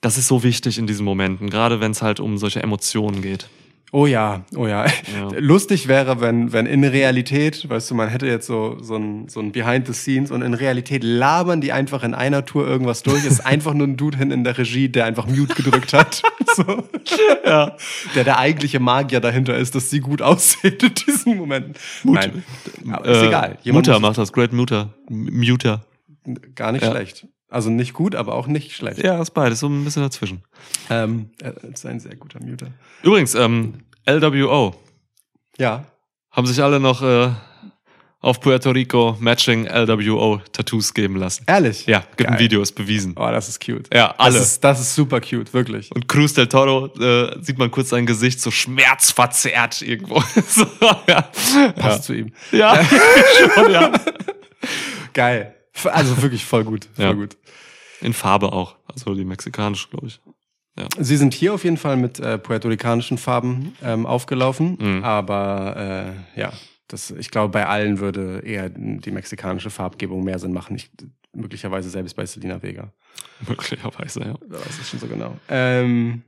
Das ist so wichtig in diesen Momenten, gerade wenn es halt um solche Emotionen geht. Oh ja, oh ja. Ja. Lustig wäre, wenn, wenn in Realität, weißt du, man hätte jetzt so, so ein, so ein Behind the Scenes und in Realität labern die einfach in einer Tour irgendwas durch. Ist einfach nur ein Dude hin in der Regie, der einfach Mute gedrückt hat. So. Ja. Der der eigentliche Magier dahinter ist, dass sie gut aussieht in diesen Momenten. Nein, aber ist Äh, egal. Jemand Mutter macht das, Great Mutter. Muter. Gar nicht Ja. schlecht. Also nicht gut, aber auch nicht schlecht. Ja, ist beides, so ein bisschen dazwischen. Ähm, er ist ein sehr guter Muter. Übrigens, ähm, LWO Ja. haben sich alle noch äh, auf Puerto Rico Matching LWO Tattoos geben lassen. Ehrlich? Ja, gibt ein Geil. Video, ist bewiesen. Oh, das ist cute. Ja, alle. Das ist, das ist super cute, wirklich. Und Cruz del Toro äh, sieht man kurz sein Gesicht so schmerzverzerrt irgendwo. so, ja. Passt zu ihm. Ja, ja schon, ja. Geil. Also wirklich voll gut. Voll Ja. gut. In Farbe auch. Also die mexikanische, glaube ich. Sie sind hier auf jeden Fall mit äh, puerto-ricanischen Farben ähm, aufgelaufen, Mhm. aber äh, ja, das, ich glaube, bei allen würde eher die mexikanische Farbgebung mehr Sinn machen. Ich, möglicherweise selbst bei Selina Vega. Möglicherweise, ja. Wer weiß es schon so genau. Ähm,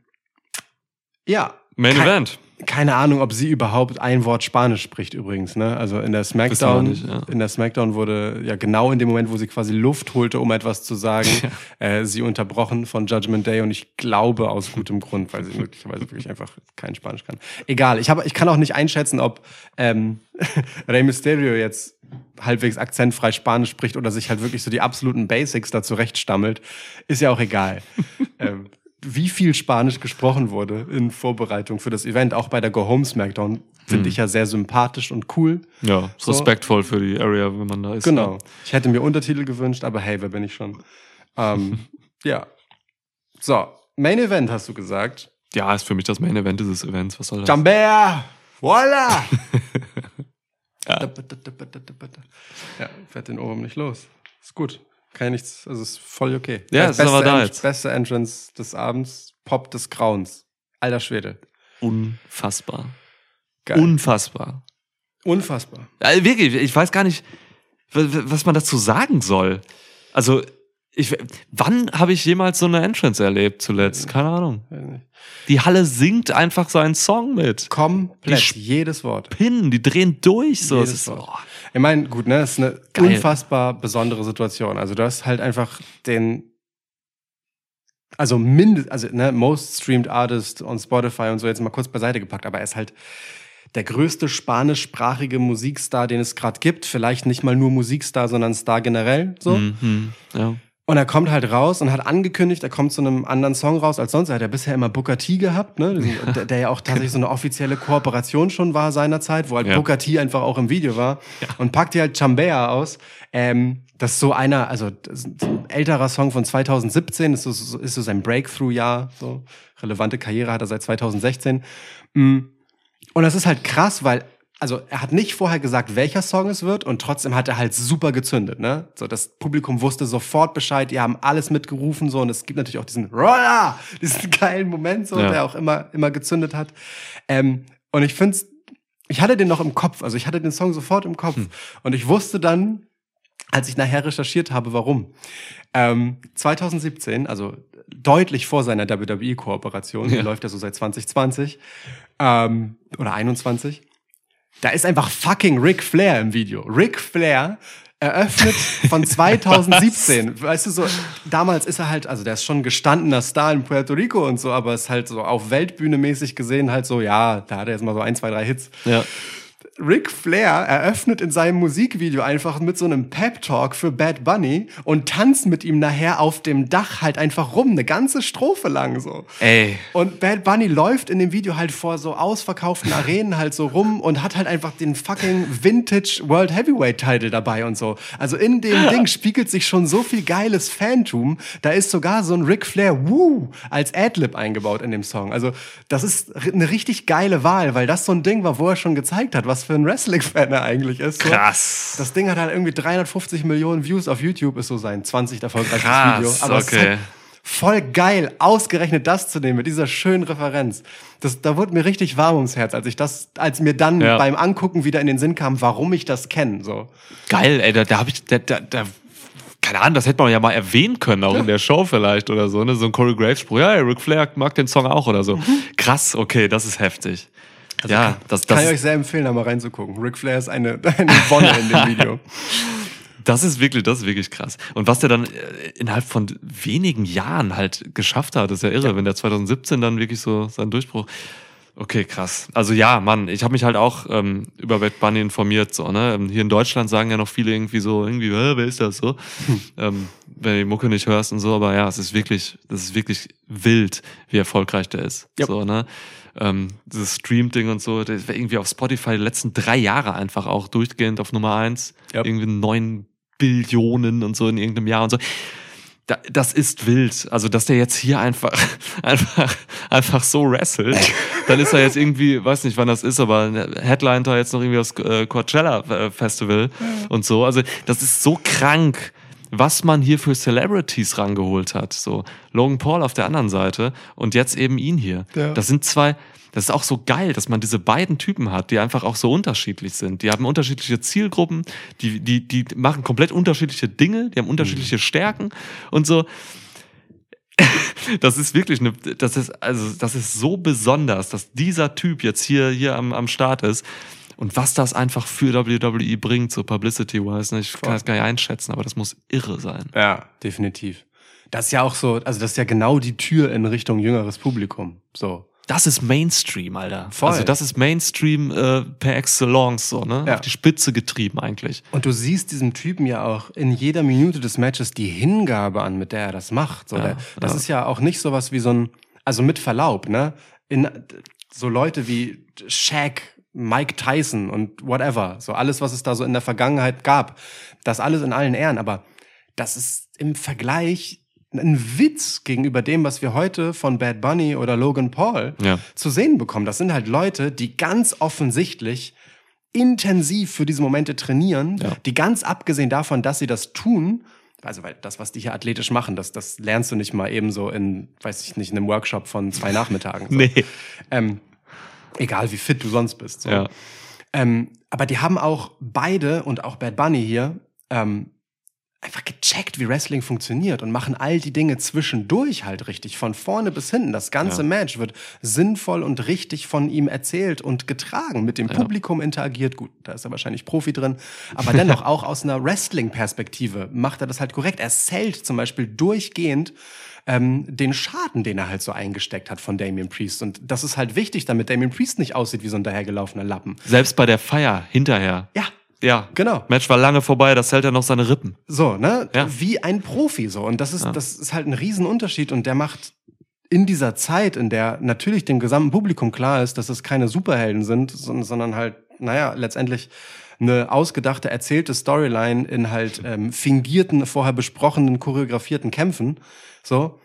ja, Main Kein- Event. Keine Ahnung, ob sie überhaupt ein Wort Spanisch spricht übrigens. Ne? Also in der Smackdown, nicht, ja. in der Smackdown wurde ja genau in dem Moment, wo sie quasi Luft holte, um etwas zu sagen, äh, sie unterbrochen von Judgment Day und ich glaube aus gutem Grund, weil sie möglicherweise wirklich einfach kein Spanisch kann. Egal, ich habe, ich kann auch nicht einschätzen, ob ähm, Rey Mysterio jetzt halbwegs akzentfrei Spanisch spricht oder sich halt wirklich so die absoluten Basics da zurechtstammelt, ist ja auch egal. ähm, wie viel Spanisch gesprochen wurde in Vorbereitung für das Event, auch bei der Go Home Smackdown, finde ich ja sehr sympathisch und cool. Ja, So. respektvoll für die Area, wenn man da ist. Genau. Ich hätte mir Untertitel gewünscht, aber hey, wer bin ich schon? Ähm, ja. So, Main Event hast du gesagt. Ja, ist für mich das Main Event dieses Events. Was soll das? Jambert! Voila! Ja. ja, fährt den Ohrwurm nicht los. Ist gut. Kann ja nichts, also ist voll okay. Ja, Beste ist aber da jetzt. Beste Entrance des Abends, Pop des Grauens. Alter Schwede. Unfassbar. Geil. Unfassbar. Unfassbar. Also wirklich, ich weiß gar nicht, was man dazu sagen soll. Also, ich, wann habe ich jemals so eine Entrance erlebt zuletzt? Keine Ahnung. Die Halle singt einfach seinen Song mit. Komplett. Die jedes Wort. Pinnen, die drehen durch. So. Es Jedes ist, Wort. oh, Ich meine, gut, ne, es ist eine Geil. unfassbar besondere Situation. Also du hast halt einfach den, also mindest, also ne, most streamed artist on Spotify und so jetzt mal kurz beiseite gepackt, aber er ist halt der größte spanischsprachige Musikstar, den es gerade gibt. Vielleicht nicht mal nur Musikstar, sondern Star generell. So. mhm, ja. Und er kommt halt raus und hat angekündigt, er kommt zu einem anderen Song raus als sonst. Er hat ja bisher immer Booker T gehabt, ne? Diesen- der, der ja auch tatsächlich so eine offizielle Kooperation schon war seinerzeit, wo halt Ja. Booker T einfach auch im Video war. Und packt hier halt Chambea aus. Ähm, das ist so einer, also ein älterer Song von 2017, ist so, so- ist so sein Breakthrough-Jahr. So relevante Karriere hat er seit 2016. Mm. Und das ist halt krass, weil, also er hat nicht vorher gesagt, welcher Song es wird und trotzdem hat er halt super gezündet, ne? So, das Publikum wusste sofort Bescheid, die haben alles mitgerufen, so, und es gibt natürlich auch diesen Roller, diesen geilen Moment, so, Ja. der auch immer, immer gezündet hat. Ähm, und ich find's, ich hatte den noch im Kopf, also ich hatte den Song sofort im Kopf und ich wusste dann, als ich nachher recherchiert habe, warum. Ähm, 2017, also deutlich vor seiner WWE-Kooperation, die Ja. läuft ja so seit 2020 ähm, oder 21, da ist einfach fucking Ric Flair im Video. Ric Flair eröffnet von 2017. weißt du, so, damals ist er halt, also der ist schon gestandener Star in Puerto Rico und so, aber ist halt so auf Weltbühne mäßig gesehen halt so, ja, da hat er jetzt mal so ein, zwei, drei Hits. Ja. Ric Flair eröffnet in seinem Musikvideo einfach mit so einem Pep-Talk für Bad Bunny und tanzt mit ihm nachher auf dem Dach halt einfach rum, eine ganze Strophe lang so. Ey. Und Bad Bunny läuft in dem Video halt vor so ausverkauften Arenen halt so rum und hat halt einfach den fucking Vintage World Heavyweight Title dabei und so. Also in dem Ding spiegelt sich schon so viel geiles Fantum. Da ist sogar so ein Ric Flair Woo als Adlib eingebaut in dem Song. Also das ist eine richtig geile Wahl, weil das so ein Ding war, wo er schon gezeigt hat, was für ein Wrestling-Fan er eigentlich ist. So. Krass. Das Ding hat halt irgendwie 350 Millionen Views auf YouTube, ist so sein 20 erfolgreichstes Krass, Video. Aber es ist okay. halt voll geil, ausgerechnet das zu nehmen mit dieser schönen Referenz. Das, da wurde mir richtig warm ums Herz, als ich das, als mir dann Ja. beim Angucken wieder in den Sinn kam, warum ich das kenne. So. Geil, ey, da, da habe ich, da, da, da, keine Ahnung, das hätte man ja mal erwähnen können, auch in der Show vielleicht oder so, ne? So ein Corey Graves-Spruch, ja, Ric Flair mag den Song auch oder so. Krass, okay, das ist heftig. Ja, das. Also Kann das, ich euch sehr empfehlen, da mal reinzugucken. Ric Flair ist eine, eine Wonne in dem Video. das ist wirklich, das ist wirklich krass. Und was der dann äh, innerhalb von wenigen Jahren halt geschafft hat, ist ja irre, wenn der 2017 dann wirklich so seinen Durchbruch. Okay, krass. Also ja, Mann, ich habe mich halt auch ähm, über Bad Bunny informiert. So, ne? Ähm, Hier in Deutschland sagen ja noch viele irgendwie so, irgendwie, äh, wer ist das so? ähm, wenn du die Mucke nicht hörst und so, aber ja, es ist wirklich, das ist wirklich wild, wie erfolgreich der ist. Ja. So, ne? Ähm, dieses Stream-Ding und so, das war irgendwie auf Spotify die letzten drei Jahre einfach auch durchgehend auf Nummer eins. Ja. Irgendwie neun Billionen und so in irgendeinem Jahr und so. Da, das ist wild. Also, dass der jetzt hier einfach, einfach, einfach so wrestelt, dann ist er jetzt irgendwie, weiß nicht, wann das ist, aber Headliner jetzt noch irgendwie das äh, Coachella Festival und so. Also, das ist so krank, was man hier für Celebrities rangeholt hat. So, Logan Paul auf der anderen Seite und jetzt eben ihn hier. Ja. Das sind zwei, das ist auch so geil, dass man diese beiden Typen hat, die einfach auch so unterschiedlich sind. Die haben unterschiedliche Zielgruppen, die, die, die machen komplett unterschiedliche Dinge, die haben unterschiedliche Stärken und so. Das ist wirklich eine, das ist, also, das ist so besonders, dass dieser Typ jetzt hier, hier am, am Start ist. Und was das einfach für WWE bringt, so Publicity-wise, ne? ich kann das gar nicht einschätzen, aber das muss irre sein. Ja, definitiv. Das ist ja auch so, also das ist ja genau die Tür in Richtung jüngeres Publikum. So. Das ist Mainstream, Alter. Voll. Also das ist Mainstream äh, per excellence, so, ne? Ja. Auf die Spitze getrieben eigentlich. Und du siehst diesem Typen ja auch in jeder Minute des Matches die Hingabe an, mit der er das macht. So, Ja, der, das ja. ist ja auch nicht sowas wie so ein, also mit Verlaub, ne? In so Leute wie Shaq, Mike Tyson und whatever, so alles, was es da so in der Vergangenheit gab, das alles in allen Ehren, aber das ist im Vergleich ein Witz gegenüber dem, was wir heute von Bad Bunny oder Logan Paul Ja. zu sehen bekommen. Das sind halt Leute, die ganz offensichtlich intensiv für diese Momente trainieren, Ja. die ganz abgesehen davon, dass sie das tun, also weil das, was die hier athletisch machen, das, das lernst du nicht mal eben so in, weiß ich nicht, in einem Workshop von zwei Nachmittagen. So. Nee. Ähm, egal wie fit du sonst bist. So. Ja. Ähm, aber die haben auch beide und auch Bad Bunny hier ähm, einfach gecheckt, wie Wrestling funktioniert und machen all die Dinge zwischendurch halt richtig, von vorne bis hinten. Das ganze Ja. Match wird sinnvoll und richtig von ihm erzählt und getragen, mit dem Publikum interagiert. Gut, da ist er wahrscheinlich Profi drin, aber dennoch auch aus einer Wrestling-Perspektive macht er das halt korrekt. Er zählt zum Beispiel durchgehend ähm, den Schaden, den er halt so eingesteckt hat von Damien Priest. Und das ist halt wichtig, damit Damien Priest nicht aussieht wie so ein dahergelaufener Lappen. Selbst bei der Feier hinterher. Ja, ja. Genau. Match war lange vorbei, das hält er noch seine Rippen. So, ne? Ja. Wie ein Profi so. Und das ist, Ja. das ist halt ein Riesenunterschied und der macht in dieser Zeit, in der natürlich dem gesamten Publikum klar ist, dass es keine Superhelden sind, sondern, sondern halt, naja, letztendlich eine ausgedachte, erzählte Storyline in halt ähm, fingierten, vorher besprochenen, choreografierten Kämpfen. So,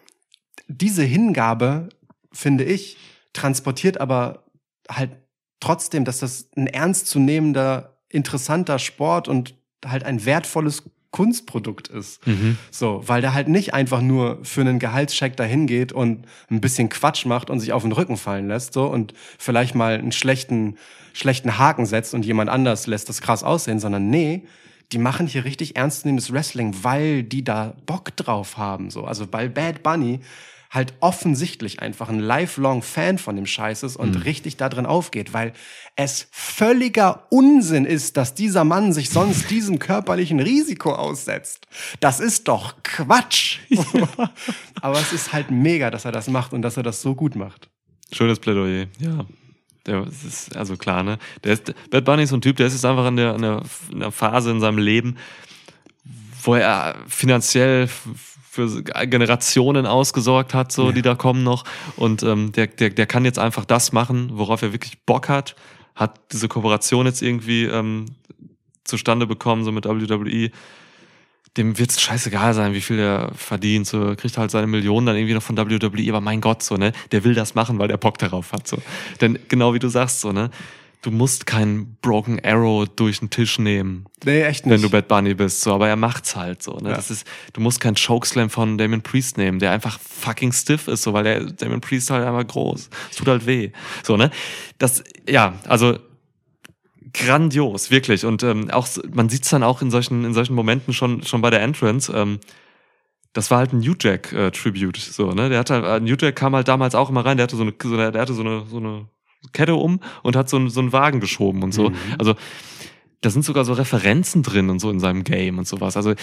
diese Hingabe, finde ich, transportiert aber halt trotzdem, dass das ein ernstzunehmender, interessanter Sport und halt ein wertvolles Kunstprodukt ist. So, weil der halt nicht einfach nur für einen Gehaltscheck dahin geht und ein bisschen Quatsch macht und sich auf den Rücken fallen lässt, so und vielleicht mal einen schlechten, schlechten Haken setzt und jemand anders lässt das krass aussehen, sondern nee, die machen hier richtig ernstzunehmendes Wrestling, weil die da Bock drauf haben, so. Also weil Bad Bunny halt offensichtlich einfach ein lifelong Fan von dem Scheiß ist und richtig da drin aufgeht, weil es völliger Unsinn ist, dass dieser Mann sich sonst diesem körperlichen Risiko aussetzt. Das ist doch Quatsch. Aber es ist halt mega, dass er das macht und dass er das so gut macht. Schönes Plädoyer, ja. Der ist also klar, ne? Der ist, Bad Bunny ist so ein Typ, der ist jetzt einfach in der, in, der, in der Phase in seinem Leben, wo er finanziell für Generationen ausgesorgt hat, so, die da kommen noch. Und ähm, der, der, der kann jetzt einfach das machen, worauf er wirklich Bock hat. Hat diese Kooperation jetzt irgendwie ähm, zustande bekommen, so mit WWE. Dem wird's scheißegal sein, wie viel er verdient. So, kriegt halt seine Millionen dann irgendwie noch von WWE, aber mein Gott, so, ne? Der will das machen, weil der Bock darauf hat. So. Denn genau wie du sagst, so, ne? Du musst keinen Broken Arrow durch den Tisch nehmen, Nee, echt nicht. wenn du Bad Bunny bist, so, aber er macht's halt so. Ne? Ja. Das ist, du musst keinen Chokeslam von Damon Priest nehmen, der einfach fucking stiff ist, so, weil der Damon Priest halt einfach groß. Es tut halt weh. So, ne? Das, ja, also grandios, wirklich. Und ähm, auch man sieht's dann auch in solchen, in solchen Momenten schon, schon bei der Entrance. Ähm, das war halt ein New Jack äh, Tribute, so, ne? Der hatte halt, äh, New Jack kam halt damals auch immer rein, der hatte so eine, so eine der hatte so eine, so eine Kette um und hat so, einen- so einen Wagen geschoben und so. Also, da sind sogar so Referenzen drin und so in seinem Game und sowas. Also,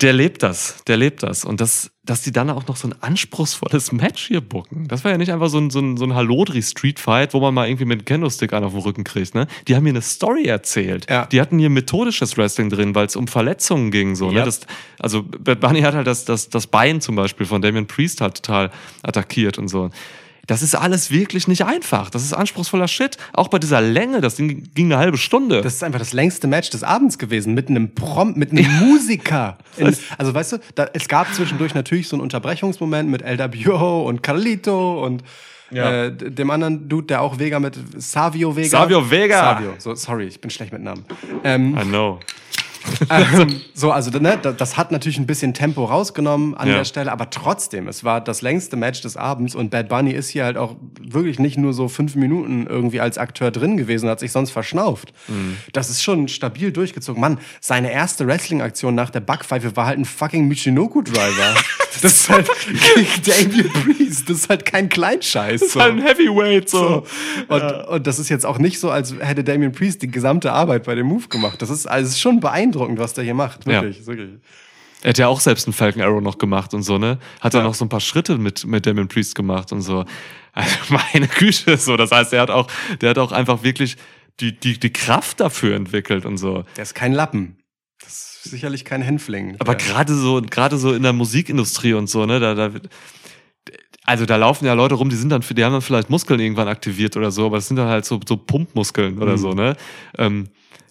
der lebt das, der lebt das. Und das, dass die dann auch noch so ein anspruchsvolles Match hier bucken. Das war ja nicht einfach so ein, so ein, so ein Hallodri-Street-Fight, wo man mal irgendwie mit einem Kendo-Stick einen auf den Rücken kriegt, ne? Die haben hier eine Story erzählt. Ja. Die hatten hier methodisches Wrestling drin, weil es um Verletzungen ging, so, ne? Ja. Das, also, Bunny hat halt das, das, das Bein zum Beispiel von Damien Priest halt total attackiert und so. Das ist alles wirklich nicht einfach. Das ist anspruchsvoller Shit. Auch bei dieser Länge, das Ding ging eine halbe Stunde. Das ist einfach das längste Match des Abends gewesen, mit einem Prom, mit einem Musiker. In, also weißt du, da, es gab zwischendurch natürlich so einen Unterbrechungsmoment mit LWO und Carlito und Ja. äh, dem anderen Dude, der auch Vega mit Savio Vega. Savio Vega. Savio. So, sorry, ich bin schlecht mit Namen. Ähm, I know. ähm, so, also ne, da- das hat natürlich ein bisschen Tempo rausgenommen an Ja. der Stelle, aber trotzdem, es war das längste Match des Abends und Bad Bunny ist hier halt auch wirklich nicht nur so fünf Minuten irgendwie als Akteur drin gewesen, hat sich sonst verschnauft. Das ist schon stabil durchgezogen. Mann, seine erste Wrestling-Aktion nach der Backpfeife war halt ein fucking Michinoku-Driver. das ist halt gegen Damien Priest. Das ist halt kein Kleinscheiß. Das ist halt ein Heavyweight, so. So. Und, und das ist jetzt auch nicht so, als hätte Damien Priest die gesamte Arbeit bei dem Move gemacht. Das ist, also es ist schon beeindruckend, was der hier macht. Ja. Wirklich, wirklich. Er hat ja auch selbst einen Falcon Arrow noch gemacht und so, ne? Hat er Ja. noch so ein paar Schritte mit, mit Damon Priest gemacht und so. Also meine Güte, so. Das heißt, er hat auch, der hat auch einfach wirklich die, die, die Kraft dafür entwickelt und so. Der ist kein Lappen. Das ist sicherlich kein Hänfling. Aber gerade so, gerade so in der Musikindustrie und so, ne, da, da, also da laufen ja Leute rum, die sind dann, die haben dann vielleicht Muskeln irgendwann aktiviert oder so, aber das sind dann halt so, so Pumpmuskeln oder Mhm. so, ne, ähm,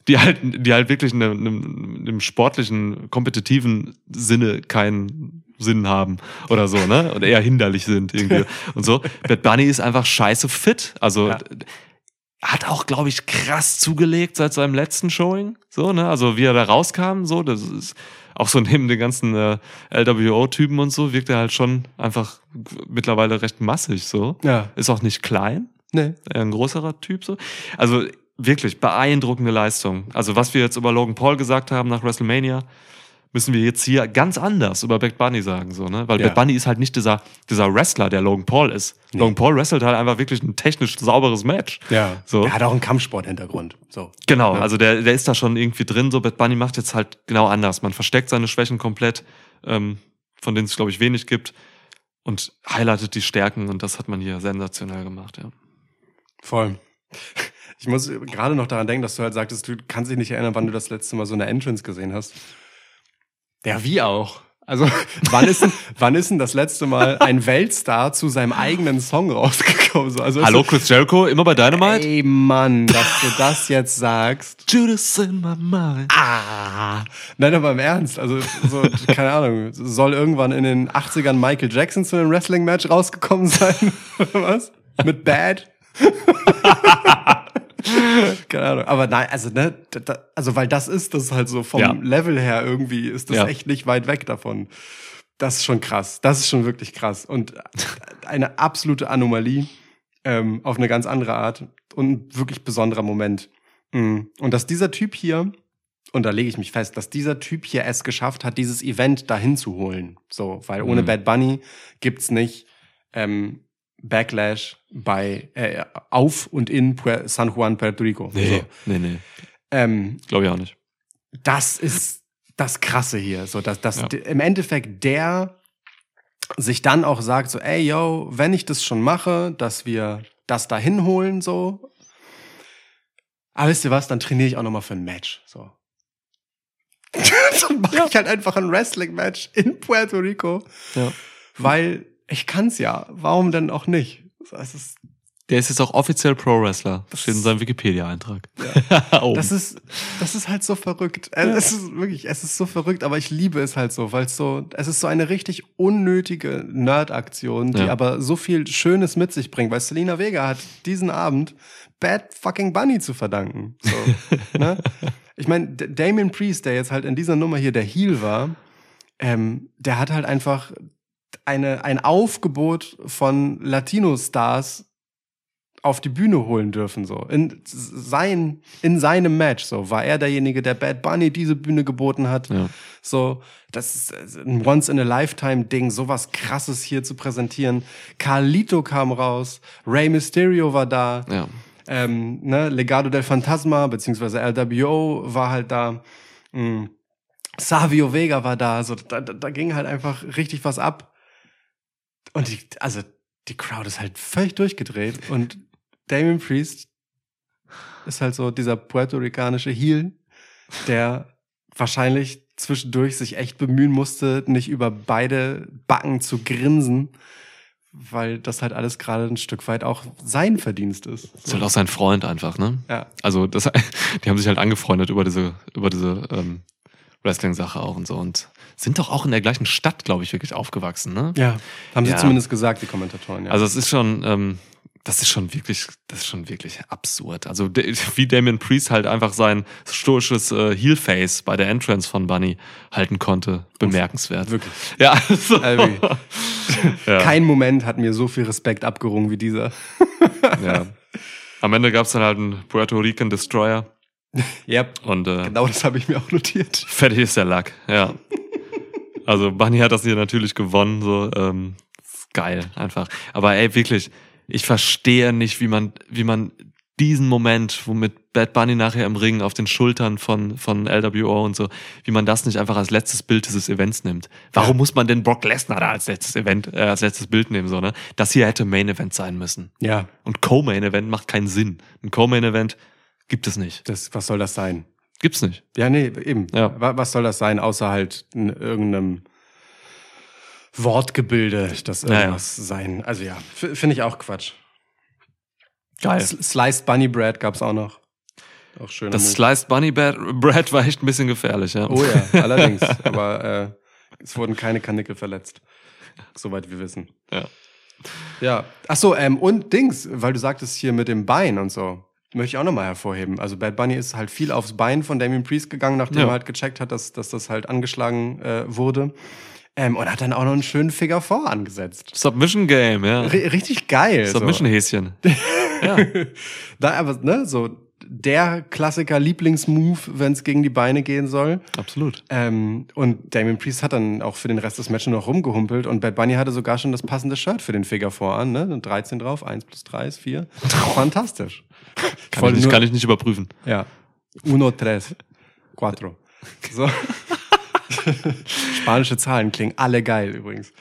die halt, die halt wirklich in einem, einem, einem sportlichen, kompetitiven Sinne keinen Sinn haben oder so, ne, oder eher hinderlich sind irgendwie und so. Bad Bunny ist einfach scheiße fit, also Ja. hat auch, glaube ich, krass zugelegt seit seinem letzten Showing. So, ne? Also wie er da rauskam, so, das ist auch so neben den ganzen äh, LWO-Typen und so, wirkt er halt schon einfach mittlerweile recht massig so. Ja. Ist auch nicht klein, Nee. eher ein größerer Typ so. Also wirklich beeindruckende Leistung. Also was wir jetzt über Logan Paul gesagt haben nach WrestleMania, müssen wir jetzt hier ganz anders über Bad Bunny sagen, so, ne? Weil Ja. Bad Bunny ist halt nicht dieser, dieser Wrestler, der Logan Paul ist. Logan Paul wrestelt halt einfach wirklich ein technisch sauberes Match. Ja. So. Der hat auch einen Kampfsport-Hintergrund. So. Genau, Ja. also der, der ist da schon irgendwie drin. So, Bad Bunny macht jetzt halt genau anders. Man versteckt seine Schwächen komplett, ähm, von denen es, glaube ich, wenig gibt. Und highlightet die Stärken und das hat man hier sensationell gemacht, ja. Voll. Ich muss gerade noch daran denken, dass du halt sagtest, du kannst dich nicht erinnern, wann du das letzte Mal so eine Entrance gesehen hast. Ja, wie auch. Also, wann ist denn, wann ist denn das letzte Mal ein Weltstar zu seinem eigenen Song rausgekommen? So, Also, Hallo Chris Jericho, immer bei Dynamite? Ey, Mann, dass du das jetzt sagst. Judas in my mind. Ah. Nein, aber im Ernst. Also, so, keine Ahnung. Soll irgendwann in den 80ern Michael Jackson zu einem Wrestling-Match rausgekommen sein? Oder was? Mit Bad? keine Ahnung. Aber nein, also, ne, da, also, weil das ist das halt so vom Ja. Level her irgendwie ist das Ja. echt nicht weit weg davon. Das ist schon krass. Das ist schon wirklich krass. Und eine absolute Anomalie ähm, auf eine ganz andere Art und ein wirklich besonderer Moment. Mm. Und dass dieser Typ hier, und da lege ich mich fest, dass dieser Typ hier es geschafft hat, dieses Event dahin zu holen. So, weil ohne Mhm. Bad Bunny gibt's nicht ähm, Backlash bei äh, auf und in Puer San Juan, Puerto Rico. Nee, So. nee, nee. Ähm, Glaube ich auch nicht. das ist das Krasse hier. So, dass, dass Ja. im Endeffekt der sich dann auch sagt, so, ey, yo, wenn ich das schon mache, dass wir das dahin holen, so. Aber wisst ihr was, dann trainiere ich auch nochmal für ein Match. So. dann mache ich halt einfach ein Wrestling-Match in Puerto Rico, Ja. weil ich kann's ja. Warum denn auch nicht? Das ist, Der ist jetzt auch offiziell Pro-Wrestler. Das steht in seinem Wikipedia-Eintrag. oh. Das ist, das ist halt so verrückt. Äh, Es ist wirklich, es ist so verrückt, aber ich liebe es halt so, weil es so, es ist so eine richtig unnötige Nerd-Aktion, die Ja. aber so viel Schönes mit sich bringt, weil Selena Vega hat diesen Abend Bad fucking Bunny zu verdanken. So, ne? Ich meine, Damien Priest, der jetzt halt in dieser Nummer hier der Heel war, ähm, der hat halt einfach eine, ein Aufgebot von Latino-Stars auf die Bühne holen dürfen so. In sein in seinem Match so. War er derjenige der Bad Bunny diese Bühne geboten hat Ja. so. Das ist äh, ein once in a lifetime Ding sowas krasses hier zu präsentieren. Carlito kam raus Rey Mysterio war da. Ja. ähm, ne, Legado del Fantasma beziehungsweise LWO war halt da. Mm. Savio Vega war da so. Da, da, da ging halt einfach richtig was ab und die, also die Crowd ist halt völlig durchgedreht und Damien Priest ist halt so dieser puerto-ricanische Heel, der wahrscheinlich zwischendurch sich echt bemühen musste, nicht über beide Backen zu grinsen, weil das halt alles gerade ein Stück weit auch sein Verdienst ist. Ist halt auch sein Freund einfach, ne? Ja. Also das, die haben sich halt angefreundet über diese, über diese ähm, Wrestling-Sache auch und so und sind doch auch in der gleichen Stadt, glaube ich, wirklich aufgewachsen, ne? Ja, haben sie Ja. zumindest gesagt, die Kommentatoren. Ja. Also es ist schon, ähm, das ist schon wirklich, das ist schon wirklich absurd. Also wie Damien Priest halt einfach sein stoisches äh, Heel-Face bei der Entrance von Bunny halten konnte, bemerkenswert. wirklich. Ja, so. Also wirklich. ja. Kein Moment hat mir so viel Respekt abgerungen wie dieser. ja. Am Ende gab es dann halt einen Puerto Rican Destroyer Yep. und äh, Genau das habe ich mir auch notiert. fertig ist der Lack, ja. Also Bunny hat das hier natürlich gewonnen, so ähm, ist geil einfach. Aber ey, wirklich, ich verstehe nicht, wie man, wie man diesen Moment, womit Bad Bunny nachher im Ring auf den Schultern von, von LWO und so, wie man das nicht einfach als letztes Bild dieses Events nimmt. Warum muss man denn Brock Lesnar da als letztes Event, äh, als letztes Bild nehmen, so, ne? Das hier hätte Main Event sein müssen. Ja, Und Co-Main Event macht keinen Sinn. Ein Co-Main Event gibt es nicht. das, was soll das sein? Gibt's nicht. Ja, nee, eben. Ja. Wa- Was soll das sein, außer halt in irgendeinem Wortgebilde, das Ja, ja. irgendwas sein. Also ja, finde ich auch Quatsch. Geil. S Sliced Bunny Bread gab's auch noch. Auch schön. Das Sliced Bunny Bread Bread war echt ein bisschen gefährlich, ja. Oh ja, allerdings. Aber äh, es wurden keine Kanickel verletzt. Soweit wir wissen. Ja. Ja. Ach so, ähm, und Dings, weil du sagtest hier mit dem Bein und so. Möchte ich auch nochmal hervorheben. Also Bad Bunny ist halt viel aufs Bein von Damien Priest gegangen, nachdem Ja. er halt gecheckt hat, dass, dass das halt angeschlagen äh, wurde. Ähm, und hat dann auch noch einen schönen Figure 4 angesetzt. Submission Game, ja. R richtig geil. Submission Häschen. ja. da aber, ne, so der Klassiker Lieblingsmove, wenn es gegen die Beine gehen soll. Absolut. Ähm, und Damien Priest hat dann auch für den Rest des Matches noch rumgehumpelt und Bad Bunny hatte sogar schon das passende Shirt für den Figure 4 an, ne? Und 13 drauf, 1 plus 3 ist 4. Fantastisch. Ich, nicht, nur- kann ich nicht überprüfen. Ja. Uno, tres, cuatro. So. Spanische Zahlen klingen alle geil übrigens.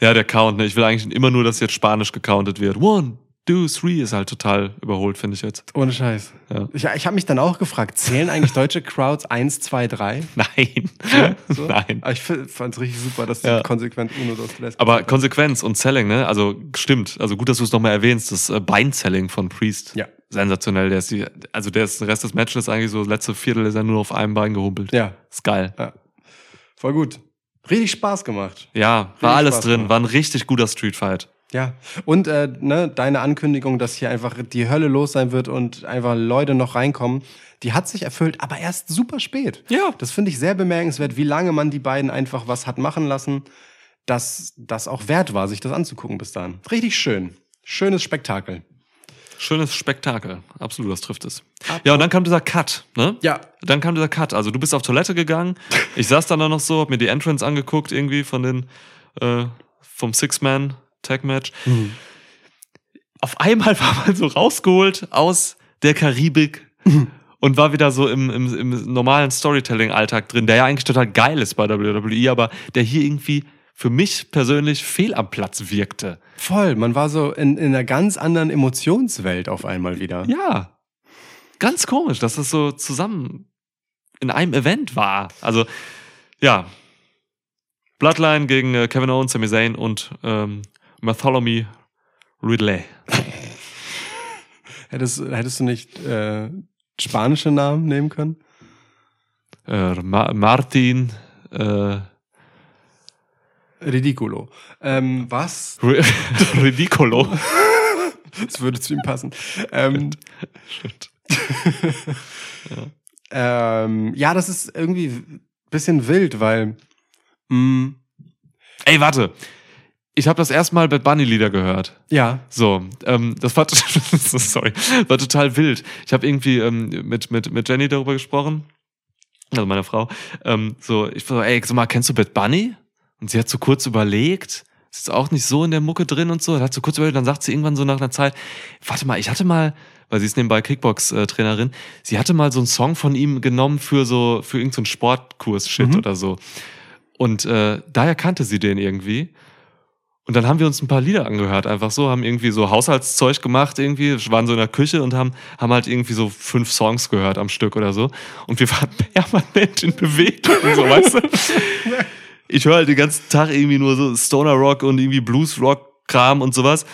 Ja, der Count, ne? Ich will eigentlich immer nur, dass jetzt Spanisch gecountet wird. One, Do Three ist halt total überholt, finde ich jetzt. Ohne Scheiß. Ja. Ich, ich habe mich dann auch gefragt, zählen eigentlich deutsche Crowds 1, 2, 3? Nein. So? Nein. Aber ich fand es richtig super, dass Ja. konsequent Uno dos Tres Aber. Konsequenz und Selling, ne? Also stimmt. Also gut, dass du es nochmal erwähnst. Das äh, Bein-Selling von Priest. Ja. Sensationell. Der ist die, also der ist den Rest des Matches eigentlich so, das letzte Viertel ist er nur auf einem Bein gehumpelt. Ja, Ist geil. voll gut. Richtig Spaß gemacht. Ja, war alles Spaß drin. gemacht. War ein richtig guter Street Fight. Ja. Und äh, ne, deine Ankündigung, dass hier einfach die Hölle los sein wird und einfach Leute noch reinkommen, die hat sich erfüllt, aber erst super spät. Ja. Das finde ich sehr bemerkenswert, wie lange man die beiden einfach was hat machen lassen, dass das auch wert war, sich das anzugucken bis dahin. Richtig schön. Schönes Spektakel. Schönes Spektakel. Absolut, das trifft es. Ja, und dann kam dieser Cut, ne? Ja. Dann kam dieser Cut. Also du bist auf Toilette gegangen. Ich saß dann da noch so, hab mir die Entrance angeguckt irgendwie von den, äh, vom Six-Man Tag Match. Auf einmal war man so rausgeholt aus der Karibik und war wieder so im, im, im normalen Storytelling-Alltag drin, der ja eigentlich total geil ist bei WWE, aber der hier irgendwie für mich persönlich fehl am Platz wirkte. Voll. Man war so in, in einer ganz anderen Emotionswelt auf einmal wieder. Ja. Ganz komisch, dass das so zusammen in einem Event war. Also, ja. Bloodline gegen äh, Kevin Owens, Sami Zayn und ähm, Bartholomew Ridley. Hättest, hättest du nicht äh, spanische Namen nehmen können? Äh, Ma Martin äh, Ridiculo. Ähm, was? Ri- Ridicolo. Das würde zu ihm passen. Ähm, Shit. ähm, ja, das ist irgendwie ein bisschen wild, weil mh, Ey, warte. Ich habe das erste Mal Bad Bunny Lieder gehört. ja, So, ähm, das war, sorry, war total wild. Ich habe irgendwie ähm, mit, mit, mit Jenny darüber gesprochen, also meiner Frau. Ähm, so, ich war so, ey, sag mal, kennst du Bad Bunny? Und sie hat so kurz überlegt, ist auch nicht so in der Mucke drin und so, hat so kurz überlegt, dann sagt sie irgendwann so nach einer Zeit, warte mal, ich hatte mal, weil sie ist nebenbei Kickbox-Trainerin, sie hatte mal so einen Song von ihm genommen für so, für irgendeinen so Sportkurs-Shit Mhm. oder so. Und äh, daher kannte sie den irgendwie. Und dann haben wir uns ein paar Lieder angehört, einfach so, haben irgendwie so Haushaltszeug gemacht, irgendwie, waren so in der Küche und haben, haben halt irgendwie so fünf Songs gehört am Stück oder so. Und wir waren permanent in Bewegung, so, weißt du? Ich höre halt den ganzen Tag irgendwie nur so Stoner Rock und irgendwie Blues Rock Kram und sowas.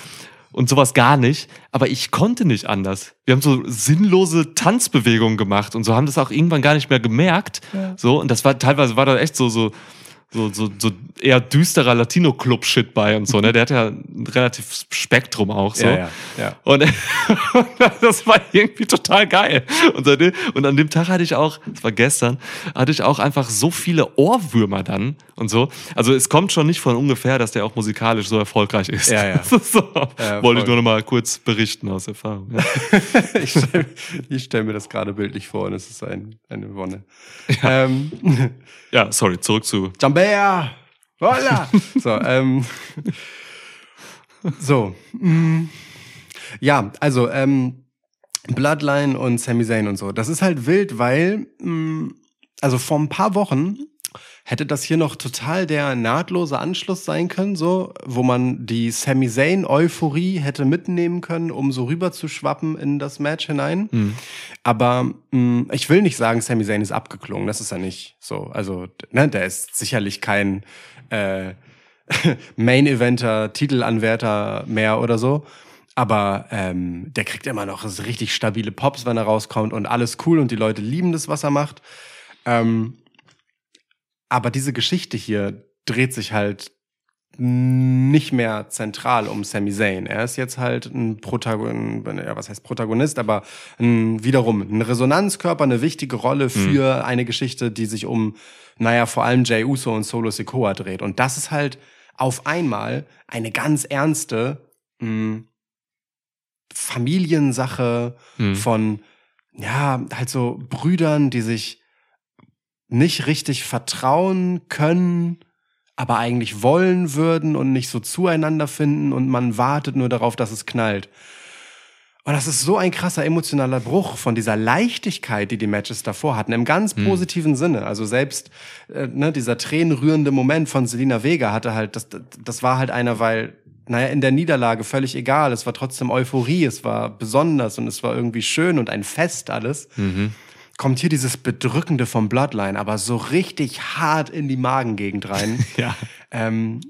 Und sowas gar nicht. Aber ich konnte nicht anders. Wir haben so sinnlose Tanzbewegungen gemacht und so haben das auch irgendwann gar nicht mehr gemerkt. So, und das war teilweise war da echt so, so, so, so, so eher düsterer Latino-Club-Shit bei und so, ne? Der hat ja ein relativ Spektrum auch so. ja, ja, ja. Und das war irgendwie total geil. Und, seitdem, und an dem Tag hatte ich auch, das war gestern, hatte ich auch einfach so viele Ohrwürmer dann und so. Also es kommt schon nicht von ungefähr, dass der auch musikalisch so erfolgreich ist. Ja, ja. so, Ja, wollte ich nur noch mal kurz berichten aus Erfahrung. Ja. ich stelle stell mir das gerade bildlich vor und es ist ein, eine Wonne. Ähm, ja, sorry, zurück zu. Jambea! Holla! So, ähm, so. mm, Ja, also, ähm, Bloodline und Sami Zayn und so. Das ist halt wild, weil, mm, also vor ein paar Wochen hätte das hier noch total der nahtlose Anschluss sein können, so, wo man die Sami Zayn Euphorie hätte mitnehmen können, um so rüber zu schwappen in das Match hinein. Aber mh, ich will nicht sagen, Sami Zayn ist abgeklungen. Das ist er nicht so. Also, ne, der ist sicherlich kein äh, Main-Eventer, Titelanwärter mehr oder so. Aber ähm, der kriegt immer noch richtig stabile Pops, wenn er rauskommt und alles cool und die Leute lieben das, was er macht. Ähm, aber diese Geschichte hier dreht sich halt nicht mehr zentral um Sami Zayn. Er ist jetzt halt ein Protagonist, ja, was heißt Protagonist, aber ein, wiederum ein Resonanzkörper, eine wichtige Rolle für eine Geschichte, die sich um, naja, vor allem Jay Uso und Solo Sikoa dreht. Und das ist halt auf einmal eine ganz ernste mh, Familiensache Hm. von, ja, halt so Brüdern, die sich nicht richtig vertrauen können, aber eigentlich wollen würden und nicht so zueinander finden und man wartet nur darauf, dass es knallt. Und das ist so ein krasser emotionaler Bruch von dieser Leichtigkeit, die die Matches davor hatten, im ganz positiven Sinne. Also selbst äh, ne, dieser tränenrührende Moment von Selina Vega hatte halt, das, das war halt einer, weil naja, in der Niederlage völlig egal. Es war trotzdem Euphorie, es war besonders und es war irgendwie schön und ein Fest alles. Kommt hier dieses Bedrückende vom Bloodline, aber so richtig hart in die Magengegend rein. Ja. ähm,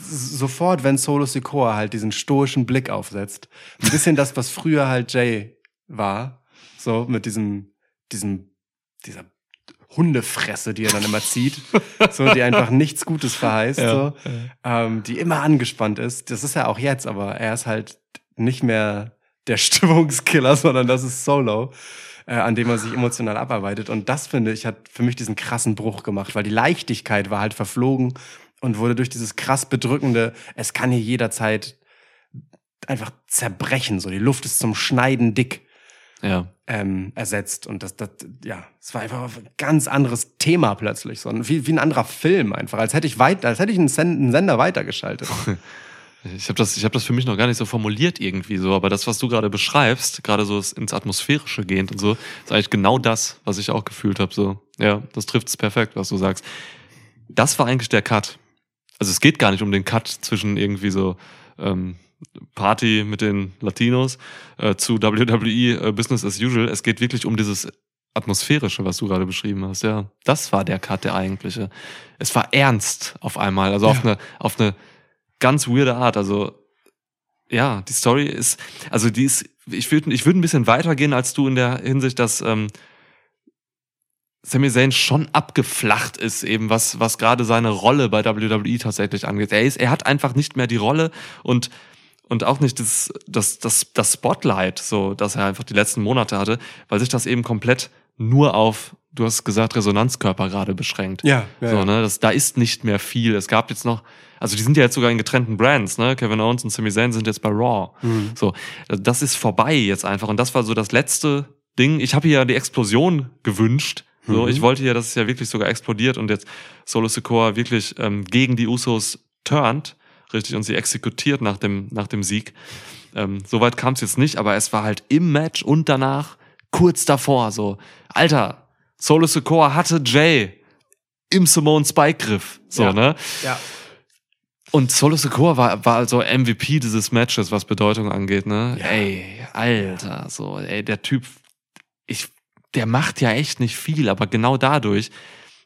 sofort, wenn Solo Sikoa halt diesen stoischen Blick aufsetzt. Ein bisschen das, was früher halt Jay war. So, mit diesem, diesem, dieser Hundefresse, die er dann immer zieht. So, die einfach nichts Gutes verheißt. Ja, so. Ähm, die immer angespannt ist. Das ist er auch jetzt, aber er ist halt nicht mehr der Stimmungskiller, sondern das ist Solo, äh, an dem er sich emotional abarbeitet. Und das, finde ich, hat für mich diesen krassen Bruch gemacht, weil die Leichtigkeit war halt verflogen und wurde durch dieses krass bedrückende, es kann hier jederzeit einfach zerbrechen. So, die Luft ist zum Schneiden dick Ja. ähm, ersetzt. Und das, das, ja, es war einfach ein ganz anderes Thema plötzlich. So, ein- wie, wie ein anderer Film einfach. Als hätte ich weit, als hätte ich einen, Sen einen Sender weitergeschaltet. Ich habe das, ich hab das für mich noch gar nicht so formuliert irgendwie so, aber das, was du gerade beschreibst, gerade so ins Atmosphärische gehend und so, ist eigentlich genau das, was ich auch gefühlt habe. So, ja, das trifft es perfekt, was du sagst. Das war eigentlich der Cut. Also es geht gar nicht um den Cut zwischen irgendwie so ähm, Party mit den Latinos äh, zu WWE äh, Business as usual. Es geht wirklich um dieses Atmosphärische, was du gerade beschrieben hast. Ja, das war der Cut, der eigentliche. Es war ernst auf einmal, also auf eine, auf eine ganz weirde Art. Also ja, die Story ist, also die ist, ich würde ich würd ein bisschen weitergehen als du in der Hinsicht, dass ähm, Sami Zayn schon abgeflacht ist, eben was, was gerade seine Rolle bei WWE tatsächlich angeht. Er, ist, er hat einfach nicht mehr die Rolle und, und auch nicht das, das, das, das Spotlight, so, das er einfach die letzten Monate hatte, weil sich das eben komplett nur auf, du hast gesagt, Resonanzkörper gerade beschränkt. Ja, ja, so, ne, das, da ist nicht mehr viel. Es gab jetzt noch, also die sind ja jetzt sogar in getrennten Brands, ne? Kevin Owens und Sami Zayn sind jetzt bei Raw. Mhm. So, das ist vorbei jetzt einfach. Und das war so das letzte Ding. Ich habe hier ja die Explosion gewünscht. So, Mhm. ich wollte ja, dass es ja wirklich sogar explodiert und jetzt Solo Sikoa wirklich ähm, gegen die Usos turnt, richtig, und sie exekutiert nach dem, nach dem Sieg. Ähm, Soweit kam es jetzt nicht, aber es war halt im Match und danach kurz davor so, Alter, Solo Sikoa hatte Jay im Simone Spike Griff, so, Ja. ne? Ja. Und Solo Sikoa war, war also MVP dieses Matches, was Bedeutung angeht, ne? Ja. Ey, Alter, so, ey, der Typ, ich, der macht ja echt nicht viel, aber genau dadurch,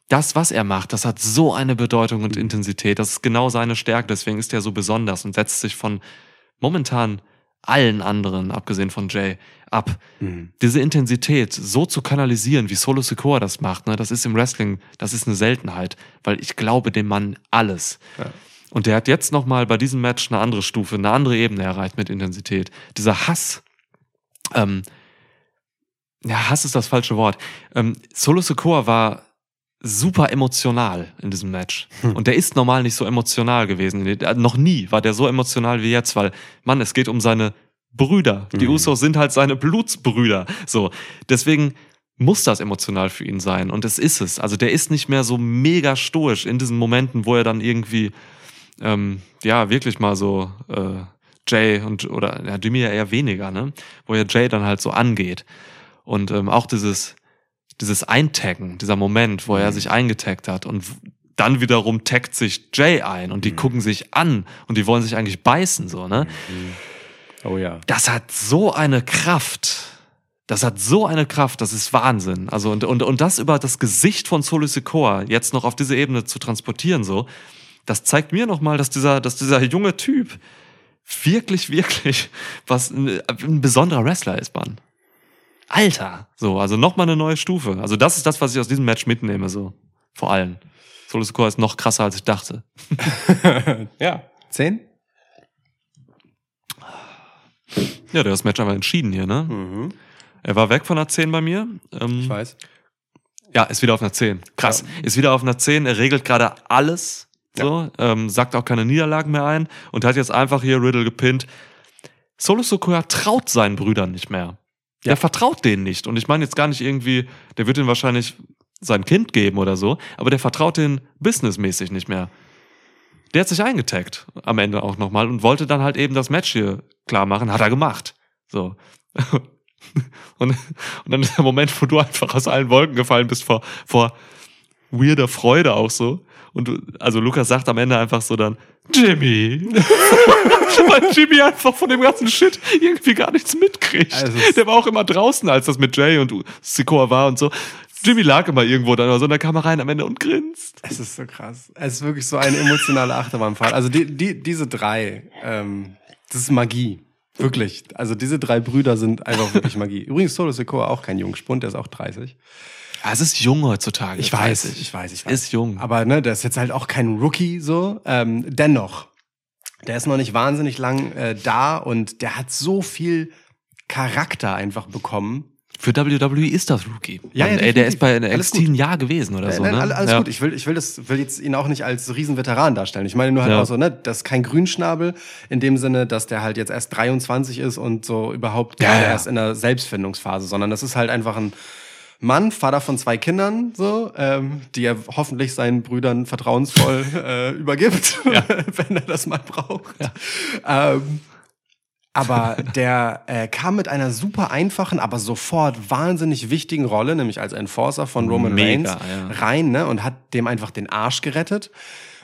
das, was er macht, das hat so eine Bedeutung und Intensität. Das ist genau seine Stärke, deswegen ist er so besonders und setzt sich von momentan allen anderen, abgesehen von Jay, ab. Mhm. Diese Intensität so zu kanalisieren, wie Solo Sikoa das macht, ne, das ist im Wrestling, das ist eine Seltenheit, weil ich glaube dem Mann alles. Ja. Und der hat jetzt nochmal bei diesem Match eine andere Stufe, eine andere Ebene erreicht mit Intensität. Dieser Hass, ähm, ja, Hass ist das falsche Wort. Ähm, Solo Sikoa war super emotional in diesem Match. Und der ist normal nicht so emotional gewesen. Äh, Noch nie war der so emotional wie jetzt, weil, Mann, es geht um seine Brüder. Die Mhm. Usos sind halt seine Blutsbrüder. So. Deswegen muss das emotional für ihn sein. Und es ist es. Also der ist nicht mehr so mega stoisch in diesen Momenten, wo er dann irgendwie, ähm, ja, wirklich mal so, äh, Jay und, oder, ja, Jimmy ja eher weniger, ne? Wo er Jay dann halt so angeht. Und ähm, auch dieses, dieses Eintaggen, dieser Moment, wo er sich eingetaggt hat und dann wiederum taggt sich Jay ein und die gucken sich an und die wollen sich eigentlich beißen, so, ne? Oh ja. Das hat so eine Kraft. Das hat so eine Kraft, das ist Wahnsinn. Also, und, und, und das über das Gesicht von Solo Sikoa jetzt noch auf diese Ebene zu transportieren, so, das zeigt mir nochmal, dass dieser, dass dieser junge Typ wirklich, wirklich was ein, ein besonderer Wrestler ist, Mann. Alter. So, also nochmal eine neue Stufe. Also, das ist das, was ich aus diesem Match mitnehme, so. Vor allem. Solo Sikoa ist noch krasser, als ich dachte. ja. Zehn? Ja, der hat das Match einfach entschieden hier, ne? Mhm. Er war weg von einer 10 bei mir. Ähm, Ich weiß. Ja, ist wieder auf einer 10. Krass. Ist wieder auf einer 10. Er regelt gerade alles. So, ähm, sagt auch keine Niederlagen mehr ein und hat jetzt einfach hier Riddle gepinnt. Solo Sokoya traut seinen Brüdern nicht mehr. Ja. Der vertraut denen nicht. Und ich meine jetzt gar nicht irgendwie, der wird ihnen wahrscheinlich sein Kind geben oder so, aber der vertraut denen businessmäßig nicht mehr. Der hat sich eingetaggt am Ende auch nochmal und wollte dann halt eben das Match hier klar machen. Hat er gemacht. So. Und, und dann ist der Moment, wo du einfach aus allen Wolken gefallen bist vor, vor weirder Freude auch so. Und du, also Lukas sagt am Ende einfach so dann, Jimmy. Weil Jimmy einfach von dem ganzen Shit irgendwie gar nichts mitkriegt. Also Der war auch immer draußen, als das mit Jay und Sikoa war und so. Jimmy lag immer irgendwo dann oder so, und dann kam er rein am Ende und grinst. Es ist so krass. Es ist wirklich so eine emotionale Achterbahnfahrt. Also die, die, diese drei, ähm, das ist Magie. Wirklich. Also diese drei Brüder sind einfach wirklich Magie. Übrigens Solo Sikoa auch kein Jungspund, der ist auch 30. Ja, es ist jung heutzutage. Ich weiß, ich weiß, ich weiß. Ist jung. Aber ne, der ist jetzt halt auch kein Rookie so. Ähm, dennoch, der ist noch nicht wahnsinnig lang äh, da und der hat so viel Charakter einfach bekommen. Für WWE ist das Rookie. Ja, ja, ey, der ist bei NXT ein Jahr gewesen oder so. Nein, ne? all- alles ja. gut. Ich will, ich will das, will jetzt ihn auch nicht als Riesenveteran darstellen. Ich meine nur halt Ja. auch so, ne, das ist kein Grünschnabel in dem Sinne, dass der halt jetzt erst 23 ist und so überhaupt ja. erst in der Selbstfindungsphase, sondern das ist halt einfach ein Mann, Vater von zwei Kindern, so, ähm, die er hoffentlich seinen Brüdern vertrauensvoll äh, übergibt, wenn er das mal braucht. Ähm, aber der äh, kam mit einer super einfachen, aber sofort wahnsinnig wichtigen Rolle, nämlich als Enforcer von Roman Mega, Reigns, ja. rein ne, und hat dem einfach den Arsch gerettet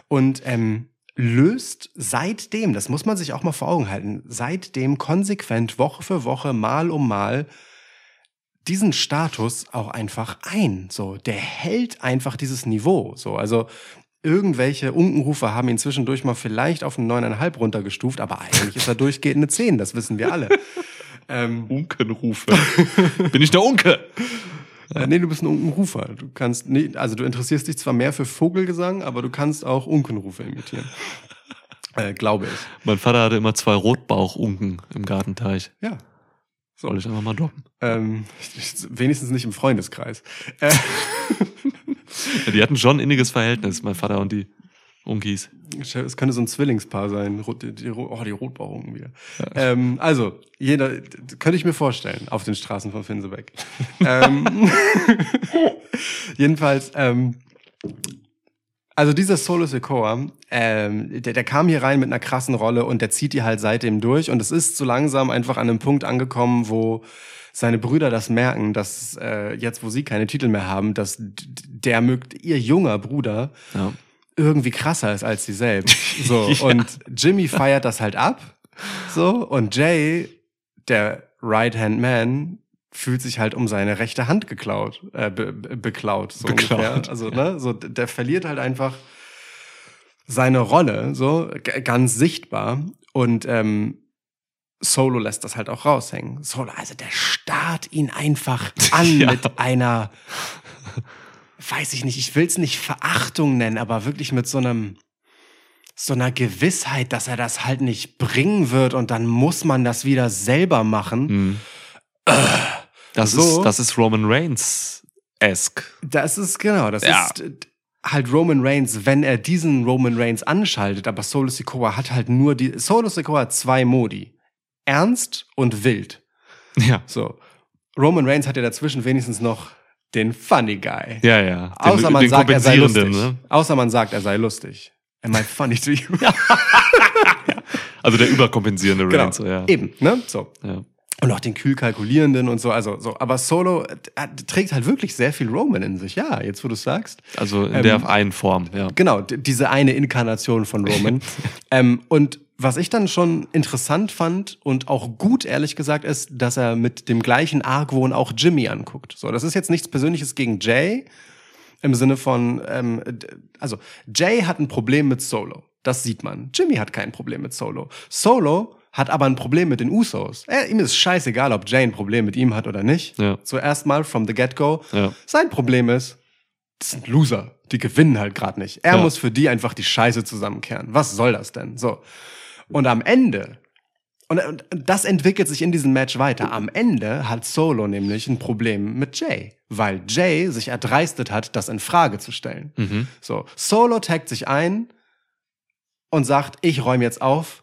und ähm, löst seitdem, das muss man sich auch mal vor Augen halten, seitdem konsequent Woche für Woche, Mal um Mal diesen Status auch einfach ein. So, der hält einfach dieses Niveau. So, also irgendwelche Unkenrufer haben ihn zwischendurch mal vielleicht auf eine neuneinhalb runtergestuft, aber eigentlich ist er durchgehend eine 10, das wissen wir alle. ähm, Unkenrufe. Bin ich der Unke? äh, nee, du bist ein Unkenrufer. Du kannst nee, also du interessierst dich zwar mehr für Vogelgesang, aber du kannst auch Unkenrufe imitieren. Äh, glaube ich. Mein Vater hatte immer zwei Rotbauchunken im Gartenteich. Ja. Soll ich einfach mal droppen. Ähm, wenigstens nicht im Freundeskreis. Äh, Ja, die hatten schon ein inniges Verhältnis, mein Vater und die Unkis. Es könnte so ein Zwillingspaar sein. Die, die, oh, die Rotbauungen wieder. Ähm, also, jeder, könnte ich mir vorstellen, auf den Straßen von Finsebeck. ähm, jedenfalls, ähm, also dieser Solo Sikoa, ähm, der, der kam hier rein mit einer krassen Rolle und der zieht die halt seitdem durch und es ist so langsam einfach an einem Punkt angekommen, wo seine Brüder das merken, dass äh, jetzt, wo sie keine Titel mehr haben, dass der mögt ihr junger Bruder Ja. irgendwie krasser ist als sie selbst. So und Jimmy feiert das halt ab, so und Jay, der Right Hand Man, fühlt sich halt um seine rechte Hand geklaut, äh, be be beklaut, so Beklaut, ungefähr. Also ne, so der verliert halt einfach seine Rolle, so ganz sichtbar und ähm, Solo lässt das halt auch raushängen. Solo, also der starrt ihn einfach an Ja. mit einer, weiß ich nicht, ich will es nicht Verachtung nennen, aber wirklich mit so einem, so einer Gewissheit, dass er das halt nicht bringen wird und dann muss man das wieder selber machen. Hm. Das, So. ist, das ist Roman Reigns-esque. Das ist genau, das Ja. ist halt Roman Reigns, wenn er diesen Roman Reigns anschaltet, aber Solo Sikoa hat halt nur die, Solo Sikoa hat zwei Modi. Ernst und wild. Ja. So. Roman Reigns hat ja dazwischen wenigstens noch den Funny Guy. Ja, ja. Den, Außer man sagt, er sei lustig. ne? Außer man sagt, er sei lustig. Am I funny to you? Also der überkompensierende genau. Reigns, ja. Eben, ne? So. ja. Und auch den kühl kalkulierenden und so, also so. Aber Solo äh, trägt halt wirklich sehr viel Roman in sich. Ja, jetzt wo du sagst. Also in Ähm, der einen Form, ja. Genau, diese eine Inkarnation von Roman. ähm, und was ich dann schon interessant fand und auch gut, ehrlich gesagt, ist, dass er mit dem gleichen Argwohn auch Jimmy anguckt. So, das ist jetzt nichts Persönliches gegen Jay im Sinne von, ähm, also Jay hat ein Problem mit Solo. Das sieht man. Jimmy hat kein Problem mit Solo. Solo hat aber ein Problem mit den Usos. Er, ihm ist scheißegal, ob Jay ein Problem mit ihm hat oder nicht. Ja. Zuerst mal from the get-go. Ja. Sein Problem ist, das sind Loser. Die gewinnen halt gerade nicht. Er Ja. muss für die einfach die Scheiße zusammenkehren. Was soll das denn? So. Und am Ende, und, und das entwickelt sich in diesem Match weiter. Am Ende hat Solo nämlich ein Problem mit Jay, weil Jay sich erdreistet hat, das in Frage zu stellen. Mhm. So, Solo taggt sich ein und sagt, ich räume jetzt auf.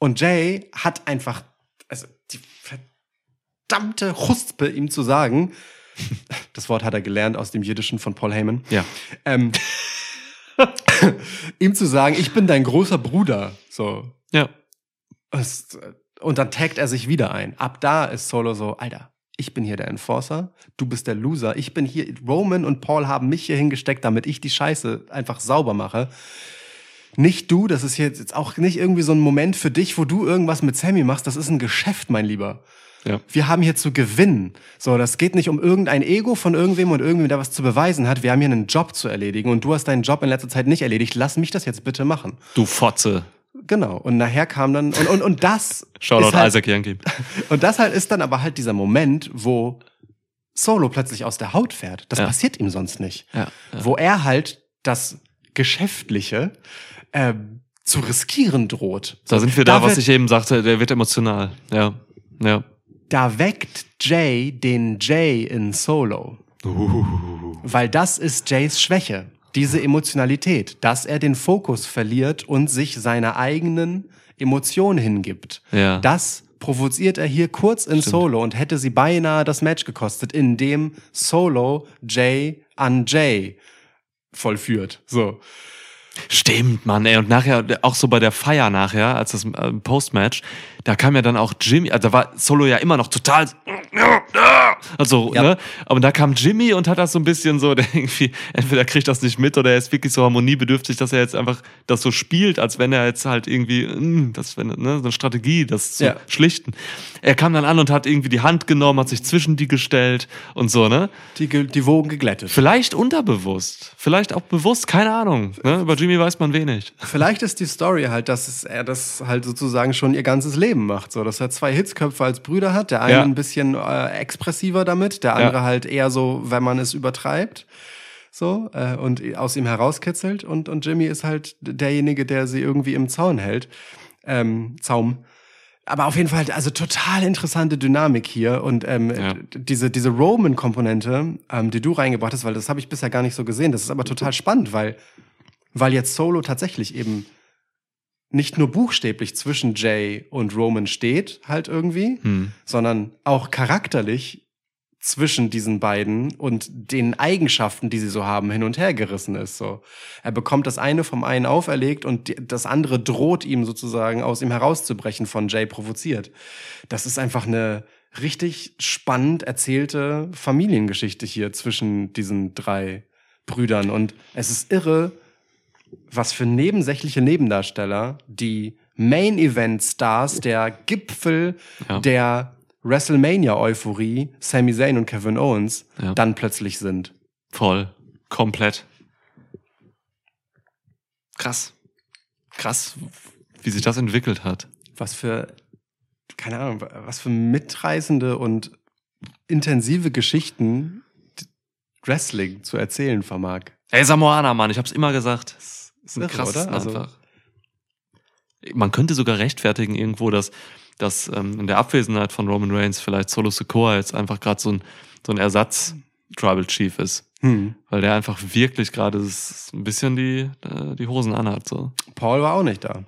Und Jay hat einfach, also die verdammte Chuspe, ihm zu sagen, das Wort hat er gelernt aus dem Jiddischen von Paul Heyman, Ja. ähm, ihm zu sagen, ich bin dein großer Bruder. So. Ja. Und dann taggt er sich wieder ein. Ab da ist Solo so, Alter, ich bin hier der Enforcer, du bist der Loser, ich bin hier, Roman und Paul haben mich hier hingesteckt, damit ich die Scheiße einfach sauber mache. Nicht du, das ist jetzt auch nicht irgendwie so ein Moment für dich, wo du irgendwas mit Sammy machst, das ist ein Geschäft, mein Lieber. Ja. Wir haben hier zu gewinnen. So, das geht nicht um irgendein Ego von irgendwem und irgendwem, der was zu beweisen hat. Wir haben hier einen Job zu erledigen und du hast deinen Job in letzter Zeit nicht erledigt. Lass mich das jetzt bitte machen. Du Fotze. Genau. Und nachher kam dann, und, und, und das. Shoutout halt, Isaac Yankee. Und das halt ist dann aber halt dieser Moment, wo Solo plötzlich aus der Haut fährt. Das Ja. passiert ihm sonst nicht. Ja, Wo er halt das Geschäftliche ähm, zu riskieren droht. Da sind wir da, was wird- ich eben sagte, der wird emotional. Ja. Ja. Da weckt Jay den Jay in Solo. Weil das ist Jays Schwäche. Diese Emotionalität, dass er den Fokus verliert und sich seiner eigenen Emotion hingibt. Ja. Das provoziert er hier kurz in Solo und hätte sie beinahe das Match gekostet, indem Solo Jay an Jay vollführt. So. Stimmt, Mann, ey. Und nachher, auch so bei der Feier nachher, als das äh, Postmatch, da kam ja dann auch Jimmy, also da war Solo ja immer noch total. Also, Ja. ne? Aber da kam Jimmy und hat das so ein bisschen so, der irgendwie, entweder kriegt das nicht mit oder er ist wirklich so harmoniebedürftig, dass er jetzt einfach das so spielt, als wenn er jetzt halt irgendwie, mm, das wäre ne, so eine Strategie, das zu Ja. schlichten. Er kam dann an und hat irgendwie die Hand genommen, hat sich zwischen die gestellt und so, ne? Die, die Wogen geglättet. Vielleicht unterbewusst, vielleicht auch bewusst, keine Ahnung. Ne? Über Jimmy weiß man wenig. Vielleicht ist die Story halt, dass er das halt sozusagen schon ihr ganzes Leben macht. So, dass er zwei Hitzköpfe als Brüder hat. Der eine Ja. ein bisschen äh, expressiver damit, der andere Ja. halt eher so, wenn man es übertreibt. So, äh, und aus ihm herauskitzelt. Und, und Jimmy ist halt derjenige, der sie irgendwie im Zaun hält. Ähm, Zaum. Aber auf jeden Fall, also total interessante Dynamik hier und ähm, Ja. diese, diese Roman-Komponente, ähm, die du reingebracht hast, weil das habe ich bisher gar nicht so gesehen. Das ist aber total spannend, weil, weil jetzt Solo tatsächlich eben nicht nur buchstäblich zwischen Jay und Roman steht, halt irgendwie, Hm. sondern auch charakterlich zwischen diesen beiden und den Eigenschaften, die sie so haben, hin und her gerissen ist. So, er bekommt das eine vom einen auferlegt und das andere droht ihm sozusagen aus ihm herauszubrechen, von Jay provoziert. Das ist einfach eine richtig spannend erzählte Familiengeschichte hier zwischen diesen drei Brüdern und es ist irre, was für nebensächliche Nebendarsteller die Main Event Stars der Gipfel Ja. der WrestleMania-Euphorie, Sami Zayn und Kevin Owens, Ja. dann plötzlich sind. Voll. Komplett. Krass. Krass, wie sich das entwickelt hat. Was für, keine Ahnung, was für mitreißende und intensive Geschichten Wrestling zu erzählen vermag. Ey, Samoana, Mann, ich hab's immer gesagt. Das ist ein krasses oder? Also- einfach. Man könnte sogar rechtfertigen irgendwo, dass, dass ähm, in der Abwesenheit von Roman Reigns vielleicht Solo Sikoa jetzt einfach gerade so ein, so ein Ersatz Tribal Chief ist. Hm. Weil der einfach wirklich gerade ein bisschen die, äh, die Hosen anhat. So. Paul war auch nicht da.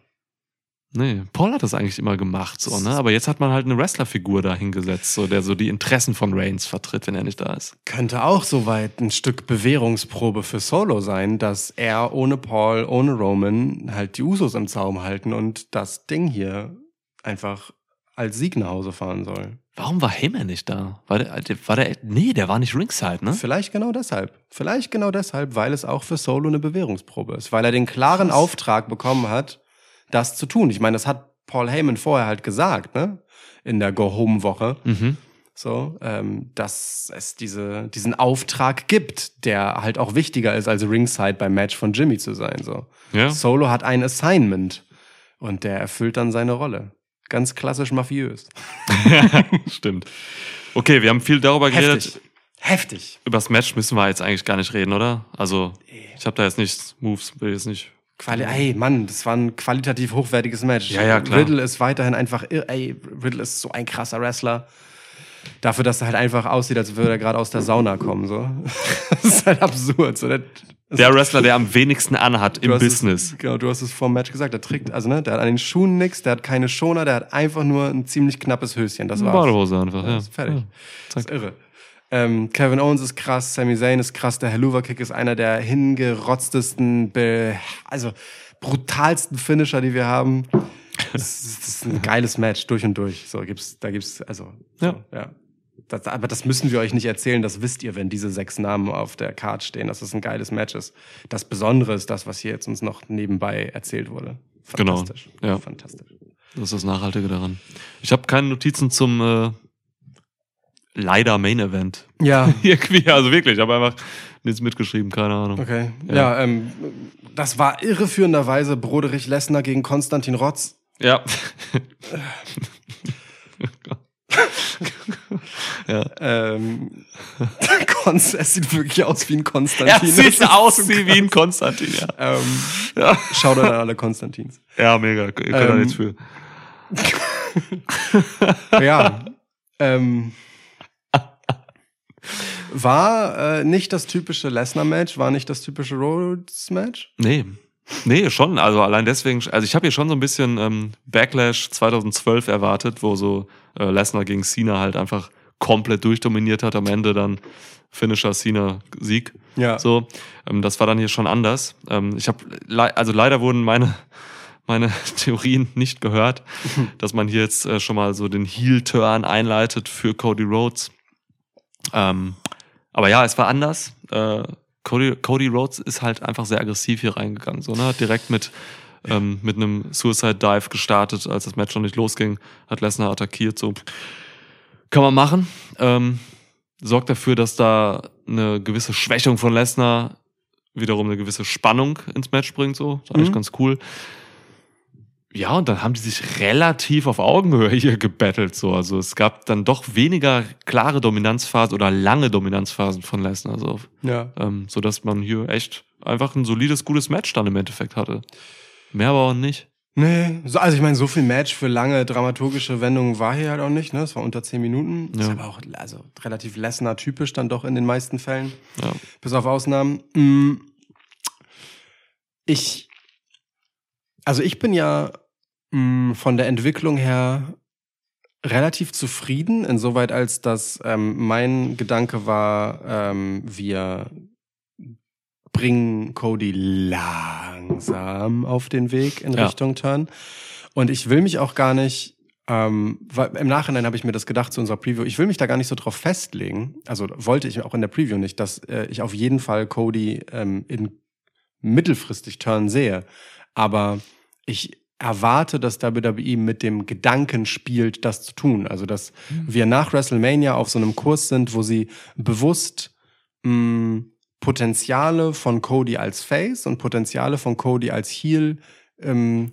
Nee, Paul hat das eigentlich immer gemacht, so, ne? Aber jetzt hat man halt eine Wrestlerfigur da hingesetzt, so, der so die Interessen von Reigns vertritt, wenn er nicht da ist. Könnte auch soweit ein Stück Bewährungsprobe für Solo sein, dass er ohne Paul, ohne Roman halt die Usos im Zaum halten und das Ding hier einfach als Sieg nach Hause fahren soll. Warum war Heyman nicht da? War der, war der, nee, der war nicht ringside, ne? Vielleicht genau deshalb. Vielleicht genau deshalb, weil es auch für Solo eine Bewährungsprobe ist. Weil er den klaren Krass. Auftrag bekommen hat, das zu tun. Ich meine, das hat Paul Heyman vorher halt gesagt, ne? In der Go-Home-Woche. Mhm. So, ähm, dass es diese, diesen Auftrag gibt, der halt auch wichtiger ist, als Ringside beim Match von Jimmy zu sein. So. Ja. Solo hat ein Assignment und der erfüllt dann seine Rolle. Ganz klassisch mafiös. Stimmt. Okay, wir haben viel darüber geredet. Heftig. Heftig. Über das Match müssen wir jetzt eigentlich gar nicht reden, oder? Also, ich habe da jetzt nichts, Moves, will jetzt nicht. Quali ey, Mann, das war ein qualitativ hochwertiges Match. Ja, ja, klar. Riddle ist weiterhin einfach, ey, Riddle ist so ein krasser Wrestler. Dafür, dass er halt einfach aussieht, als würde er gerade aus der Sauna kommen, so. das ist halt absurd, so. Der, Der Wrestler, der am wenigsten anhat im Business. Es, genau, du hast es vor dem Match gesagt. Der trägt, also ne, der hat an den Schuhen nix, der hat keine Schoner, der hat einfach nur ein ziemlich knappes Höschen. Das war's. Badehose einfach, ja. ist fertig. Ja. Das ist irre. Ähm, Kevin Owens ist krass, Sami Zayn ist krass, der Helluva Kick ist einer der hingerotztesten, also brutalsten Finisher, die wir haben. Das ist, das ist ein geiles Match durch und durch. So gibt's, da gibt's also Ja. So, ja. Das, aber das müssen wir euch nicht erzählen, das wisst ihr, wenn diese sechs Namen auf der Card stehen, dass das ein geiles Match ist. Das Besondere ist das, was hier jetzt uns noch nebenbei erzählt wurde. Genau, Fantastisch. ja. Fantastisch. Das ist das Nachhaltige daran. Ich habe keine Notizen zum äh, leider Main Event. Ja, Irgendwie, also wirklich, ich habe einfach nichts mitgeschrieben, keine Ahnung. okay. Ja. Ja, ähm, das war irreführenderweise Broderich Lessner gegen Konstantin Rotz. Ja. ja. Ähm, Konz, es sieht wirklich aus wie ein Konstantin. Das sieht aus so wie, ein Konstantin, ja. Ähm, Ja, Schaut an alle Konstantins. ja mega. Ihr könnt da Ähm, nichts für. Ja. ähm, war äh, nicht das typische Lesnar-Match, war nicht das typische Rhodes-Match. Nee. Nee, schon. Also allein deswegen, also ich habe hier schon so ein bisschen ähm, Backlash 2012 erwartet, wo so äh, Lesnar gegen Cena halt einfach komplett durchdominiert hat. Am Ende dann Finisher Cena Sieg. Ja. So, ähm, das war dann hier schon anders. Ähm, ich habe, le also leider wurden meine meine Theorien nicht gehört, dass man hier jetzt äh, schon mal so den Heel-Turn einleitet für Cody Rhodes. Ähm, aber ja, es war anders. Äh, Cody, Cody Rhodes ist halt einfach sehr aggressiv hier reingegangen. So, ne? Hat direkt mit, ähm, mit einem Suicide Dive gestartet, als das Match noch nicht losging, hat Lesnar attackiert. So kann man machen. Ähm, sorgt dafür, dass da eine gewisse Schwächung von Lesnar wiederum eine gewisse Spannung ins Match bringt. So, ist eigentlich Mhm. ganz cool. Ja, und dann haben die sich relativ auf Augenhöhe hier gebettelt. So. Also es gab dann doch weniger klare Dominanzphasen oder lange Dominanzphasen von Lesnar. So, Ja. ähm, so dass man hier echt einfach ein solides, gutes Match dann im Endeffekt hatte. Mehr aber auch nicht. Nee, so, also ich meine, so viel Match für lange dramaturgische Wendungen war hier halt auch nicht, ne? Es war unter zehn Minuten. Ist Ja. aber auch also relativ Lesnar-typisch dann doch in den meisten Fällen. Ja. Bis auf Ausnahmen. Mm. Ich, also ich bin ja mm, von der Entwicklung her relativ zufrieden, insoweit als dass ähm, mein Gedanke war, ähm, wir bringen Cody langsam auf den Weg in Ja. Richtung Turn. Und ich will mich auch gar nicht, ähm, weil im Nachhinein habe ich mir das gedacht zu unserer Preview, ich will mich da gar nicht so drauf festlegen, also wollte ich auch in der Preview nicht, dass äh, ich auf jeden Fall Cody ähm, in mittelfristig Turn sehe. Aber ich erwarte, dass WWE mit dem Gedanken spielt, das zu tun. Also, dass wir nach WrestleMania auf so einem Kurs sind, wo sie bewusst mh, Potenziale von Cody als Face und Potenziale von Cody als Heel ähm,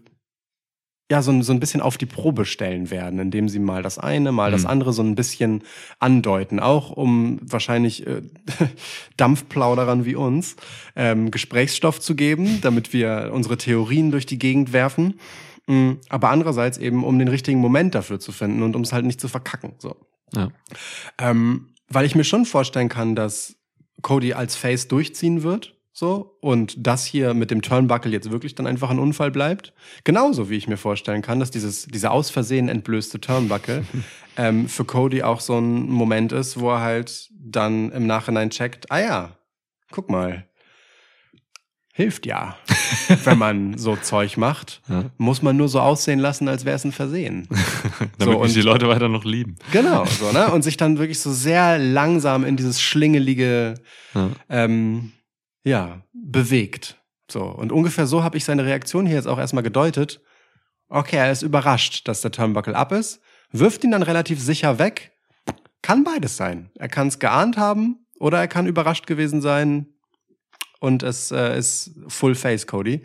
ja, so, ein- so ein bisschen auf die Probe stellen werden, indem sie mal das eine, mal das Mhm. andere so ein bisschen andeuten, auch um wahrscheinlich äh, Dampfplauderern wie uns ähm, Gesprächsstoff zu geben, damit wir unsere Theorien durch die Gegend werfen. Mm, Aber andererseits eben, um den richtigen Moment dafür zu finden und um es halt nicht zu verkacken. So. Ja. Ähm, weil ich mir schon vorstellen kann, dass Cody als Face durchziehen wird. So, und das hier mit dem Turnbuckle jetzt wirklich dann einfach ein Unfall bleibt. Genauso wie ich mir vorstellen kann, dass dieses, dieser aus Versehen entblößte Turnbuckle ähm, für Cody auch so ein Moment ist, wo er halt dann im Nachhinein checkt, ah ja, guck mal, hilft ja, wenn man so Zeug macht. Ja. Muss man nur so aussehen lassen, als wäre es ein Versehen. Damit So, mich die und- Leute weiter noch lieben. Genau, so, ne? Und sich dann wirklich so sehr langsam in dieses schlingelige, Ja. ähm, ja, bewegt. So. Und ungefähr so habe ich seine Reaktion hier jetzt auch erstmal gedeutet. Okay, er ist überrascht, dass der Turnbuckle ab ist, wirft ihn dann relativ sicher weg. Kann beides sein. Er kann es geahnt haben oder er kann überrascht gewesen sein und es äh, ist Full Face Cody.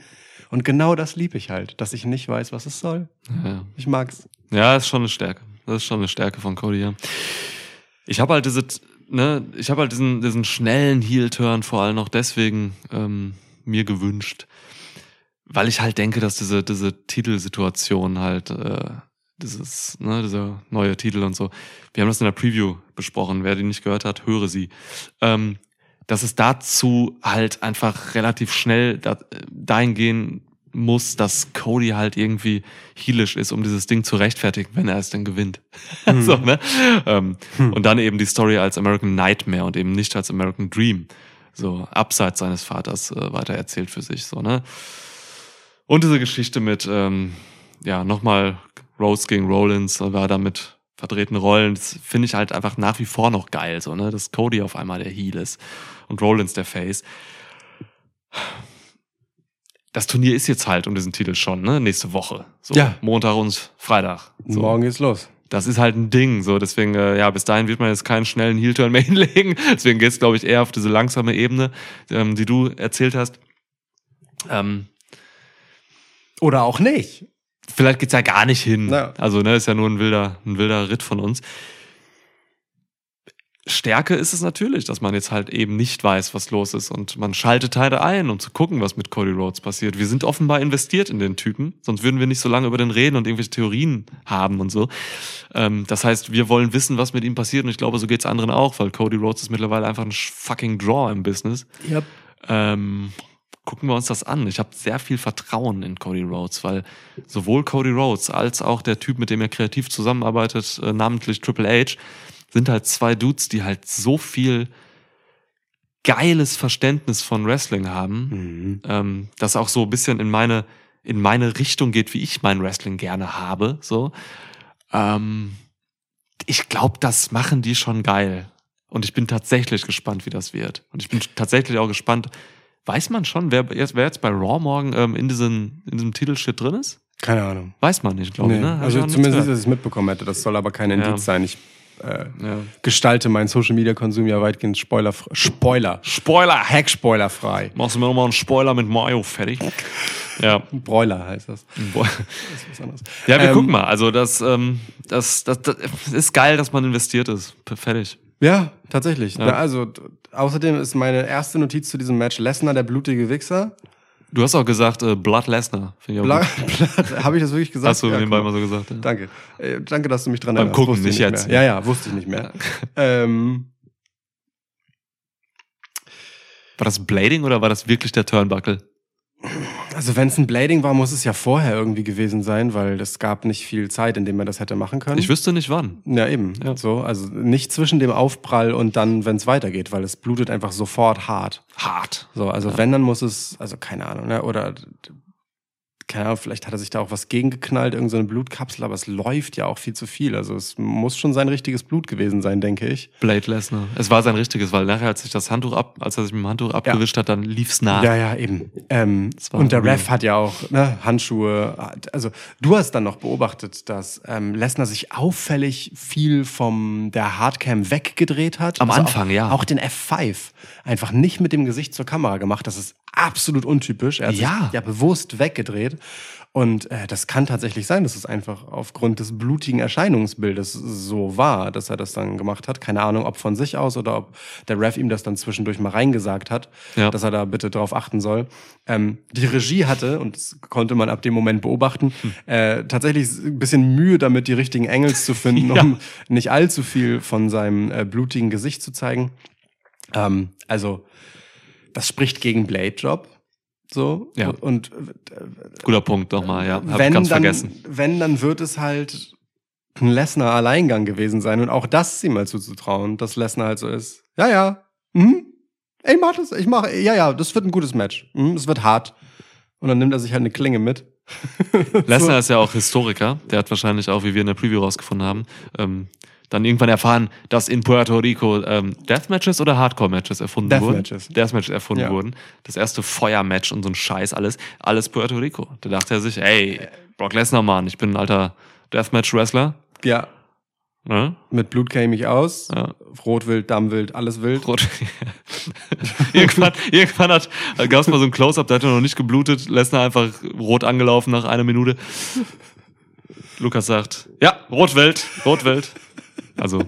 Und genau das lieb ich halt, dass ich nicht weiß, was es soll. Ja. Ich mag's. Ja, ist schon eine Stärke. Das ist schon eine Stärke von Cody, ja. Ich habe halt diese, ne, ich habe halt diesen, diesen schnellen Heel-Turn vor allem auch deswegen ähm, mir gewünscht, weil ich halt denke, dass diese, diese Titelsituation halt, äh, dieses, ne, dieser neue Titel und so, wir haben das in der Preview besprochen, wer die nicht gehört hat, höre sie. Ähm, dass es dazu halt einfach relativ schnell da, dahin gehen muss, dass Cody halt irgendwie heelisch ist, um dieses Ding zu rechtfertigen, wenn er es denn gewinnt. so, ne? ähm, Und dann eben die Story als American Nightmare und eben nicht als American Dream, so abseits seines Vaters äh, weiter erzählt für sich, so, ne? Und diese Geschichte mit, ähm, ja, nochmal Rose gegen Rollins, äh, war damit verdrehten Rollen, das finde ich halt einfach nach wie vor noch geil, so, ne, dass Cody auf einmal der Heel ist und Rollins der Face. Das Turnier ist jetzt halt um diesen Titel schon, ne, nächste Woche. So, Ja. Montag und Freitag. So. Morgen geht's los. Das ist halt ein Ding, so deswegen, äh, ja, bis dahin wird man jetzt keinen schnellen Heel-Turn mehr hinlegen. Deswegen geht's, glaube ich, eher auf diese langsame Ebene, ähm, die du erzählt hast. Ähm, Oder auch nicht. vielleicht geht's ja gar nicht hin. Ja. Also, ne, ist ja nur ein wilder, ein wilder Ritt von uns. Stärke ist es natürlich, dass man jetzt halt eben nicht weiß, was los ist und man schaltet halt ein, um zu gucken, was mit Cody Rhodes passiert. Wir sind offenbar investiert in den Typen, sonst würden wir nicht so lange über den reden und irgendwelche Theorien haben und so. Ähm, das heißt, wir wollen wissen, was mit ihm passiert und ich glaube, so geht's anderen auch, weil Cody Rhodes ist mittlerweile einfach ein fucking Draw im Business. Ja. Ähm, gucken wir uns das an. Ich habe sehr viel Vertrauen in Cody Rhodes, weil sowohl Cody Rhodes als auch der Typ, mit dem er kreativ zusammenarbeitet, äh, namentlich Triple H, sind halt zwei Dudes, die halt so viel geiles Verständnis von Wrestling haben, Mhm. ähm, das auch so ein bisschen in meine, in meine Richtung geht, wie ich mein Wrestling gerne habe. So. Ähm, ich glaube, das machen die schon geil. Und ich bin tatsächlich gespannt, wie das wird. Und ich bin tatsächlich auch gespannt, weiß man schon, wer jetzt, wer jetzt bei Raw morgen ähm, in, diesen, in diesem Titelshit drin ist? Keine Ahnung. Weiß man nicht, glaube Nee. ich. Ne? Ich Also zumindest, dass ich es mitbekommen hätte. Das soll aber kein Ja. Indiz sein. Ich äh, ja. gestalte meinen Social Media Konsum ja weitgehend Spoiler, Spoiler, Spoiler! Hack-Spoiler frei. Machst du mir nochmal einen Spoiler mit Mayo fertig? Ja. Broiler heißt das. Boah. Das ist was anderes. Ja, wir Ähm, gucken mal. Also das, ähm, das, das, das ist geil, dass man investiert ist. Fertig. Ja, tatsächlich. Ja. Na, also, außerdem ist meine erste Notiz zu diesem Match Lesnar, der blutige Wichser. Du hast auch gesagt, äh, Blood Lesnar. Habe ich das wirklich gesagt? Hast du Ja, nebenbei mal so gesagt. Ja. Danke. Äh, danke, dass du mich dran Beim erinnerst. Gucken, Wusste ich nicht jetzt. Mehr. Ja, ja, wusste ich nicht mehr. Ähm, War das Blading oder war das wirklich der Turnbuckle? Also wenn es ein Blading war, muss es ja vorher irgendwie gewesen sein, weil es gab nicht viel Zeit, in dem man das hätte machen können. Ich wüsste nicht wann. ja, eben. Ja. So, also nicht zwischen dem Aufprall und dann, wenn es weitergeht, weil es blutet einfach sofort hart. Hart. So, also wenn, dann muss es, also keine Ahnung, ne? Oder keine Ahnung, vielleicht hat er sich da auch was gegengeknallt, irgendeine so Blutkapsel, aber es läuft ja auch viel zu viel. Also es muss schon sein richtiges Blut gewesen sein, denke ich. Blade Lesnar. Es war sein richtiges, weil nachher, als sich das Handtuch ab, als er sich mit dem Handtuch abgewischt hat, dann lief's nach. Ja, ja, eben. Ähm, und der. Ref hat ja auch ne, Handschuhe. Also du hast dann noch beobachtet, dass ähm, Lesnar sich auffällig viel vom der Hardcam weggedreht hat. Am also Anfang, auch, ja. Auch den F5 einfach nicht mit dem Gesicht zur Kamera gemacht. Das ist absolut untypisch. Er hat Ja. sich ja bewusst weggedreht. Und äh, das kann tatsächlich sein, dass es einfach aufgrund des blutigen Erscheinungsbildes so war, dass er das dann gemacht hat. Keine Ahnung, ob von sich aus oder ob der Ref ihm das dann zwischendurch mal reingesagt hat, Ja. dass er da bitte drauf achten soll. Ähm, die Regie hatte, und das konnte man ab dem Moment beobachten, Hm. äh, tatsächlich ein bisschen Mühe damit, die richtigen Engels zu finden, Ja. um nicht allzu viel von seinem äh, blutigen Gesicht zu zeigen. Ähm, also, das spricht gegen Blade Job. So. Ja. Und Guter Punkt nochmal, ja. Hab wenn ganz dann, vergessen. wenn, dann wird es halt ein Lesnar-Alleingang gewesen sein. Und auch das ist ihm mal zuzutrauen, dass Lesnar halt so ist. Ja, ja. Mhm. Ich mach das, ich mach, ja, ja, das wird ein gutes Match. Mhm, es wird hart. Und dann nimmt er sich halt eine Klinge mit. Lesnar ist ja auch Historiker. Der hat wahrscheinlich auch, wie wir in der Preview rausgefunden haben, ähm, dann irgendwann erfahren, dass in Puerto Rico ähm, Deathmatches oder Hardcore-Matches erfunden wurden. Deathmatches. Deathmatches erfunden Ja. wurden. Das erste Feuermatch und so ein Scheiß, alles. Alles Puerto Rico. Da dachte er sich, ey, Brock Lesnar, Mann, ich bin ein alter Deathmatch-Wrestler. Ja. Ne? Mit Blut käme ich aus. Ja. Rotwild, Dammwild, alles wild. Rot. irgendwann irgendwann hat, gab es mal so ein Close-Up, da hat er noch nicht geblutet. Lesnar einfach rot angelaufen nach einer Minute. Lukas sagt, ja, Rotwelt, Rotwelt. Also,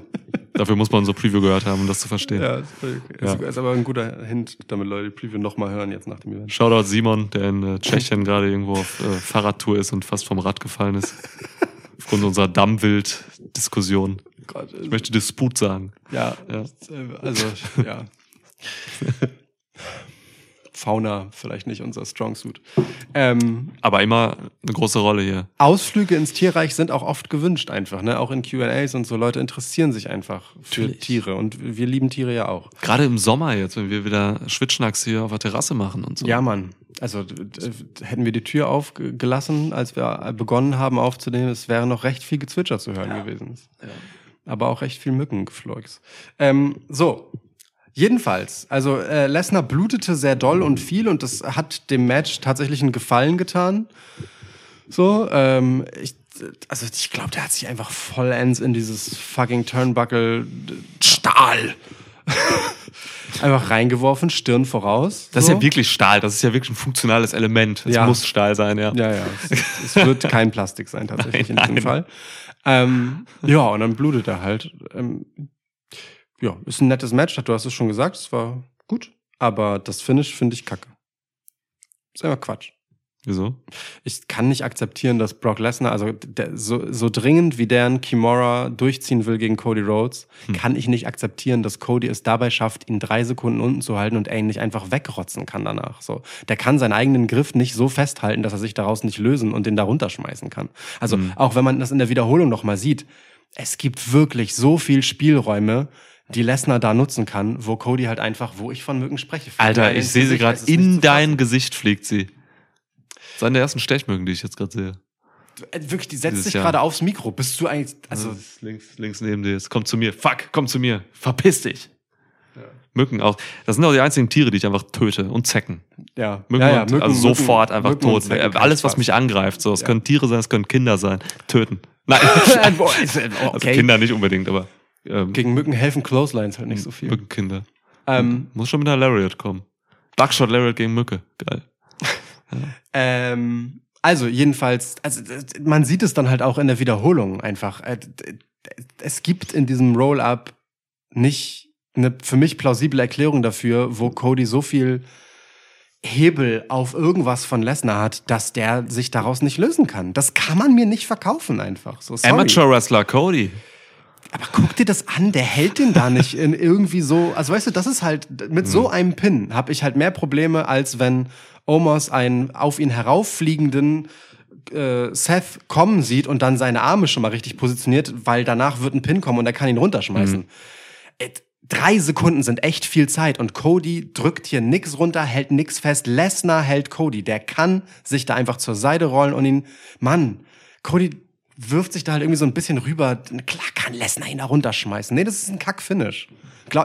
dafür muss man so Preview gehört haben, um das zu verstehen. Ja, ist. Ja. ist, aber ein guter Hint, damit Leute die Preview nochmal hören jetzt nach dem Event. Shoutout Simon, der in äh, Tschechien gerade irgendwo auf äh, Fahrradtour ist und fast vom Rad gefallen ist. Aufgrund unserer Dammwild-Diskussion. Ich möchte Disput sagen. Ja, Ja. also, ja. Fauna vielleicht nicht unser Strong Suit. Ähm, Aber immer eine große Rolle hier. Ausflüge ins Tierreich sind auch oft gewünscht einfach, ne? Auch in Q&As und so. Leute interessieren sich einfach für Natürlich. Tiere und wir lieben Tiere ja auch. Gerade im Sommer jetzt, wenn wir wieder Schwitschnacks hier auf der Terrasse machen und so. Ja, Mann. also hätten wir die Tür aufgelassen, als wir begonnen haben aufzunehmen, es wäre noch recht viel Gezwitscher zu hören gewesen. Aber auch recht viel Mückengefleugs. Ähm, so. Jedenfalls, also äh, Lesnar blutete sehr doll und viel und das hat dem Match tatsächlich einen Gefallen getan. So, ähm, ich, also ich glaube, der hat sich einfach vollends in dieses fucking Turnbuckle Stahl einfach reingeworfen, Stirn voraus. Das so. ist ja wirklich Stahl, das ist ja wirklich ein funktionales Element. Es Ja. muss Stahl sein, ja. Ja, ja. Es, es wird kein Plastik sein, tatsächlich Nein, in diesem nein. Fall. Ähm, ja, und dann blutet er halt. Ähm, ja, ist ein nettes Match, du hast es schon gesagt, es war gut. Aber das Finish finde ich kacke. Ist einfach Quatsch. Wieso? Ich kann nicht akzeptieren, dass Brock Lesnar, also der, so, so dringend wie der einen Kimura durchziehen will gegen Cody Rhodes, Hm. kann ich nicht akzeptieren, dass Cody es dabei schafft, ihn drei Sekunden unten zu halten und er ihn nicht einfach wegrotzen kann danach. So, der kann seinen eigenen Griff nicht so festhalten, dass er sich daraus nicht lösen und den da runterschmeißen kann. Also Hm. auch wenn man das in der Wiederholung noch mal sieht, es gibt wirklich so viel Spielräume, die Lesnar da nutzen kann, wo Cody halt einfach, wo ich von Mücken spreche. Alter, ich sehe sie gerade in dein. Gesicht fliegt sie. Das ist eine der ersten Stechmücken, die ich jetzt gerade sehe. Äh, Wirklich, die setzt sich gerade aufs Mikro. Bist du eigentlich, also, Also links, links neben dir. Es kommt zu mir. Fuck, komm zu mir. Verpiss dich. Mücken auch. Das sind auch die einzigen Tiere, die ich einfach töte. Und Zecken. ja. Mücken, ja, ja, und, Mücken- also sofort Mücken- einfach Mücken und tot. Kann Alles, was mich angreift. So, es Ja. können Tiere sein, es können Kinder sein. Töten. Nein. Äh, Also okay. Kinder nicht unbedingt, aber ähm, Gegen Mücken helfen Clotheslines halt nicht so viel. Mückenkinder. Ähm, Muss schon mit einer Lariat kommen. Buckshot Lariat gegen Mücke. Geil. ähm, also jedenfalls, also man sieht es dann halt auch in der Wiederholung einfach. Äh, Es gibt in diesem Roll-up nicht eine für mich plausible Erklärung dafür, wo Cody so viel Hebel auf irgendwas von Lesnar hat, dass der sich daraus nicht lösen kann. Das kann man mir nicht verkaufen einfach. So. Amateur Wrestler Cody. Aber guck dir das an, der hält den da nicht in irgendwie so. Also weißt du, das ist halt mit so einem Pin habe ich halt mehr Probleme, als wenn Omos einen auf ihn herauffliegenden äh, Seth kommen sieht und dann seine Arme schon mal richtig positioniert, weil danach wird ein Pin kommen und er kann ihn runterschmeißen. Äh, Drei Sekunden sind echt viel Zeit und Cody drückt hier nix runter, hält nix fest. Lesnar hält Cody. Der kann sich da einfach zur Seite rollen und ihn, Mann, Cody wirft sich da halt irgendwie so ein bisschen rüber. Klar kann Lesnar ihn da runterschmeißen. Nee, das ist ein Kack-Finish.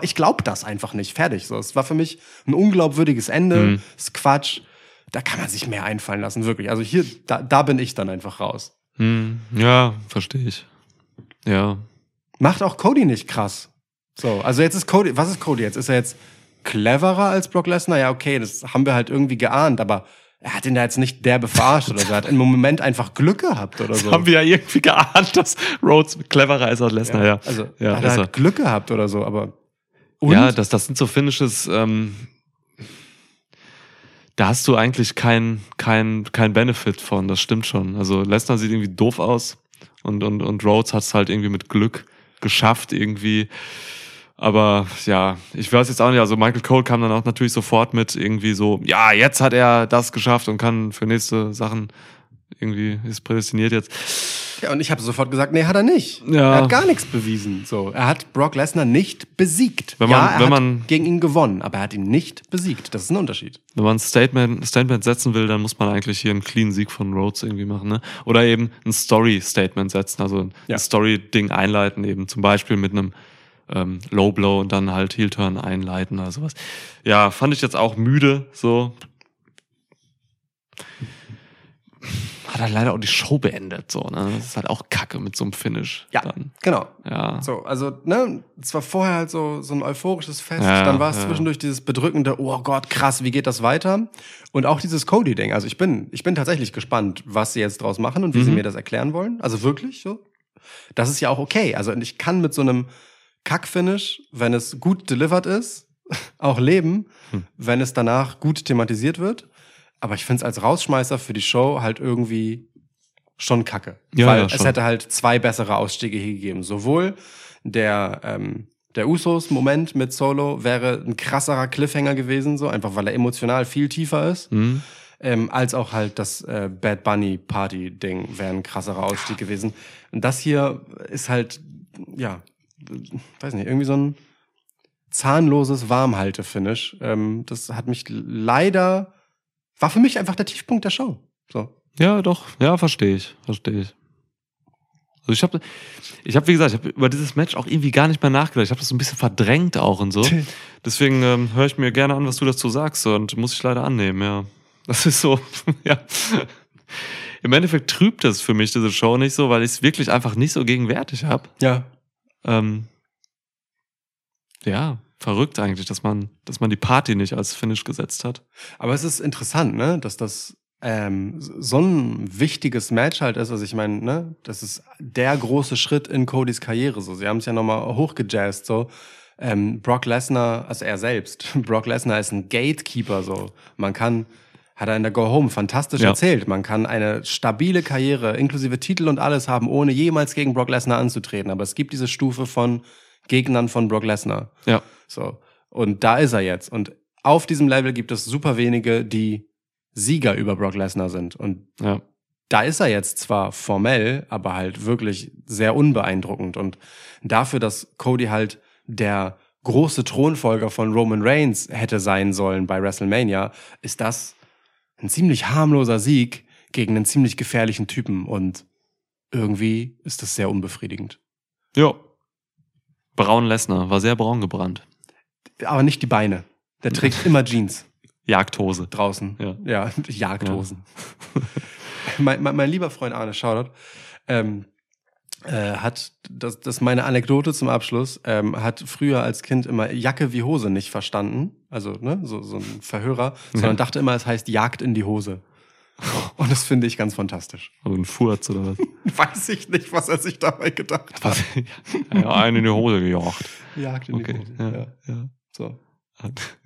Ich glaub das einfach nicht. Fertig. So, es war für mich ein unglaubwürdiges Ende. Mhm. Das ist Quatsch. Da kann man sich mehr einfallen lassen, wirklich. Also hier, da, da bin ich dann einfach raus. Hm, ja, verstehe ich. Ja. Macht auch Cody nicht krass. So, also jetzt ist Cody, was ist Cody jetzt? Ist er jetzt cleverer als Brock Lesnar? Ja, okay, das haben wir halt irgendwie geahnt, aber er hat ihn da jetzt nicht derbe verarscht oder so. Er hat im Moment einfach Glück gehabt oder so. Haben wir ja irgendwie geahnt, dass Rhodes cleverer ist als Lesnar, ja. Also, ja, hat ist er halt Glück gehabt oder so, aber. Und? Ja, das, das sind so Finishes, ähm, da hast du eigentlich kein, kein, kein Benefit von, das stimmt schon. Also Lesnar sieht irgendwie doof aus und, und, und Rhodes hat es halt irgendwie mit Glück geschafft irgendwie. Aber ja, ich weiß jetzt auch nicht, also Michael Cole kam dann auch natürlich sofort mit irgendwie so, ja, jetzt hat er das geschafft und kann für nächste Sachen irgendwie, ist prädestiniert jetzt. Ja, und ich habe sofort gesagt, nee, hat er nicht. Ja. Er hat gar nichts bewiesen. So, er hat Brock Lesnar nicht besiegt. Wenn man- ja, er wenn hat man- gegen ihn gewonnen, aber er hat ihn nicht besiegt. Das ist ein Unterschied. Wenn man ein Statement, Statement setzen will, dann muss man eigentlich hier einen clean Sieg von Rhodes irgendwie machen, ne? Oder eben ein Story-Statement setzen, also ein Ja. Story-Ding einleiten, eben zum Beispiel mit einem ähm, Low Blow und dann halt Heel Turn einleiten oder sowas. Ja, fand ich jetzt auch müde, so. Hat er leider auch die Show beendet, so, ne? Das ist halt auch Kacke mit so einem Finish. Ja, Dann. genau. Ja. So, also, ne, es war vorher halt so, so ein euphorisches Fest, Ja, dann war es ja. zwischendurch dieses bedrückende, oh Gott, krass, wie geht das weiter? Und auch dieses Cody-Ding. Also ich bin, ich bin tatsächlich gespannt, was sie jetzt draus machen und wie sie Mhm. mir das erklären wollen. Also wirklich so. Das ist ja auch okay. Also ich kann mit so einem Kack-Finish, wenn es gut delivered ist, auch leben, Hm. wenn es danach gut thematisiert wird. Aber ich finde es als Rausschmeißer für die Show halt irgendwie schon kacke. Ja, Weil ja, es schon. hätte halt zwei bessere Ausstiege hier gegeben. Sowohl der, ähm, der Usos-Moment mit Solo wäre ein krasserer Cliffhanger gewesen, so einfach weil er emotional viel tiefer ist. Hm? Ähm, als auch halt das äh, Bad Bunny Party Ding wäre ein krasserer Ausstieg gewesen. Und das hier ist halt, ja, weiß nicht, irgendwie so ein zahnloses Warmhalte-Finish. Ähm, das hat mich leider war für mich einfach der Tiefpunkt der Show. So. Ja, doch. Ja, verstehe ich. Verstehe ich. Also ich habe, ich hab, wie gesagt, ich habe über dieses Match auch irgendwie gar nicht mehr nachgedacht. Ich habe das so ein bisschen verdrängt auch und so. Deswegen ähm, höre ich mir gerne an, was du dazu sagst und muss ich leider annehmen, ja. Das ist so, ja. Im Endeffekt trübt das für mich, diese Show nicht so, weil ich es wirklich einfach nicht so gegenwärtig habe. Ja. Ähm, ja, verrückt eigentlich, dass man, dass man die Party nicht als Finish gesetzt hat. Aber es ist interessant, ne, dass das ähm, so ein wichtiges Match halt ist. Also ich meine, ne, das ist der große Schritt in Codys Karriere. So, sie haben es ja nochmal hochgejazzt. So, ähm, Brock Lesnar, also er selbst, Brock Lesnar ist ein Gatekeeper. So, man kann hat er in der Go Home fantastisch Ja. erzählt. Man kann eine stabile Karriere inklusive Titel und alles haben, ohne jemals gegen Brock Lesnar anzutreten. Aber es gibt diese Stufe von Gegnern von Brock Lesnar. Ja. So. Und da ist er jetzt. Und auf diesem Level gibt es super wenige, die Sieger über Brock Lesnar sind. Und Ja. da ist er jetzt zwar formell, aber halt wirklich sehr unbeeindruckend. Und dafür, dass Cody halt der große Thronfolger von Roman Reigns hätte sein sollen bei WrestleMania, ist das ein ziemlich harmloser Sieg gegen einen ziemlich gefährlichen Typen. Und irgendwie ist das sehr unbefriedigend. Ja. Braun Lesnar war sehr braun gebrannt. Aber nicht die Beine. Der trägt immer Jeans. Jagdhose. draußen. Ja. Ja, Jagdhosen. mein, mein, mein lieber Freund Arne Shoutout ähm, äh, hat, das, das ist meine Anekdote zum Abschluss, ähm, hat früher als Kind immer Jacke wie Hose nicht verstanden. Also, ne, so, so ein Verhörer, sondern dachte immer, es heißt Jagd in die Hose. Und das finde ich ganz fantastisch. Also ein Furz oder was? Weiß ich nicht, was er sich dabei gedacht hat. was? ja, einen in die Hose gejagt. Jagd in Okay. die Hose. Ja, ja. So.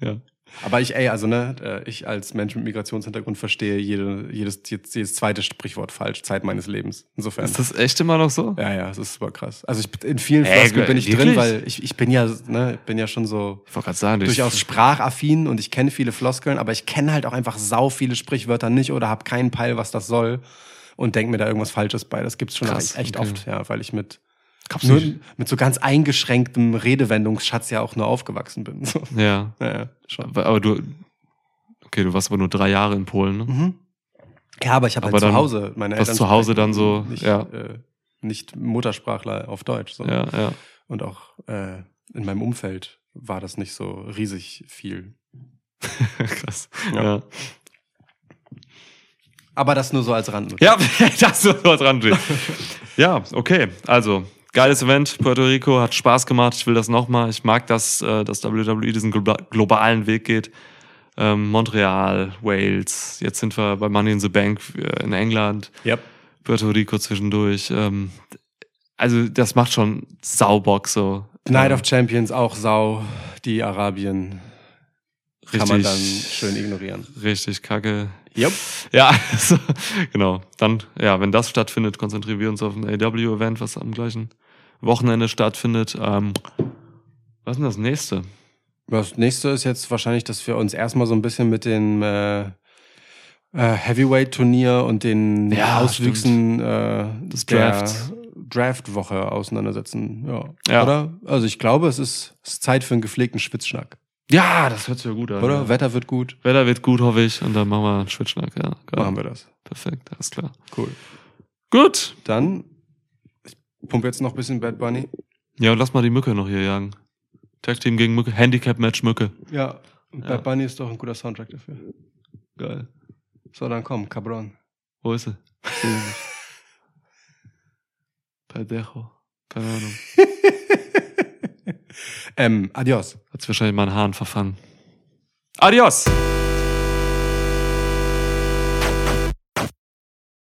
ja. Aber ich, ey, also ne, äh, ich als Mensch mit Migrationshintergrund verstehe jede, jedes, jedes, zweite Sprichwort falsch, Zeit meines Lebens. Insofern. Ist das echt immer noch so? Ja, ja, das ist super krass. Also ich, in vielen Ey, Floskeln bin ich wirklich? drin, weil ich, ich bin ja, ne, bin ja schon so Ich wollte gerade sagen, durchaus sprachaffin und ich kenne viele Floskeln, aber ich kenne halt auch einfach sau viele Sprichwörter nicht oder habe keinen Peil, was das soll und denke mir da irgendwas Falsches bei. Das gibt's schon Krass, echt okay. oft, ja, weil ich mit Gab's nur, nicht? mit so ganz eingeschränktem Redewendungsschatz ja auch nur aufgewachsen bin. So. Ja. Ja, schon. Aber, aber du, okay, du warst aber nur drei Jahre in Polen, ne? Mhm. Ja, aber ich habe halt zu Hause meine Eltern zu Hause dann so, nicht, ja. äh, nicht Muttersprachler auf Deutsch. So. Ja, ja. Und auch äh, in meinem Umfeld war das nicht so riesig viel. Krass. Ja. Ja. Aber das nur so als Randnotiz. Ja, das ist so dran steht. Ja, okay. Also, geiles Event. Puerto Rico hat Spaß gemacht. Ich will das nochmal. Ich mag, dass, äh, dass WWE diesen globa globalen Weg geht. Ähm, Montreal, Wales. Jetzt sind wir bei Money in the Bank äh, in England. Yep. Puerto Rico zwischendurch. Ähm, also, das macht schon Saubock so. Night Ähm, of Champions auch Sau, die Arabien kann man dann schön ignorieren. Richtig kacke. Yep. Ja, so, genau. Dann, ja, wenn das stattfindet, konzentrieren wir uns auf ein AW-Event, was am gleichen Wochenende stattfindet. Ähm, was ist denn das nächste? Das nächste ist jetzt wahrscheinlich, dass wir uns erstmal so ein bisschen mit dem äh, äh, Heavyweight-Turnier und den Ja, Auswüchsen äh, Des der Drafts. Draft-Woche auseinandersetzen. Ja. Ja. Oder? Also ich glaube, es ist, es ist Zeit für einen gepflegten Schwitzschnack. Ja, das hört sich ja gut an. Oder? Ja. Wetter wird gut. Wetter wird gut, hoffe ich. Und dann machen wir einen Schwitzschnack. Ja. Machen wir das. Perfekt, alles klar. Cool. Gut. Dann, ich pumpe jetzt noch ein bisschen Bad Bunny. Ja, und lass mal die Mücke noch hier jagen. Tag Team gegen Mücke. Handicap-Match Mücke. Ja. Und Ja. Bad Bunny ist doch ein guter Soundtrack dafür. Geil. So, dann komm, Cabron. Wo ist sie? Pendejo. Keine Ahnung. ähm, adios. Hat sich wahrscheinlich mal einen Hahn verfangen. Adios!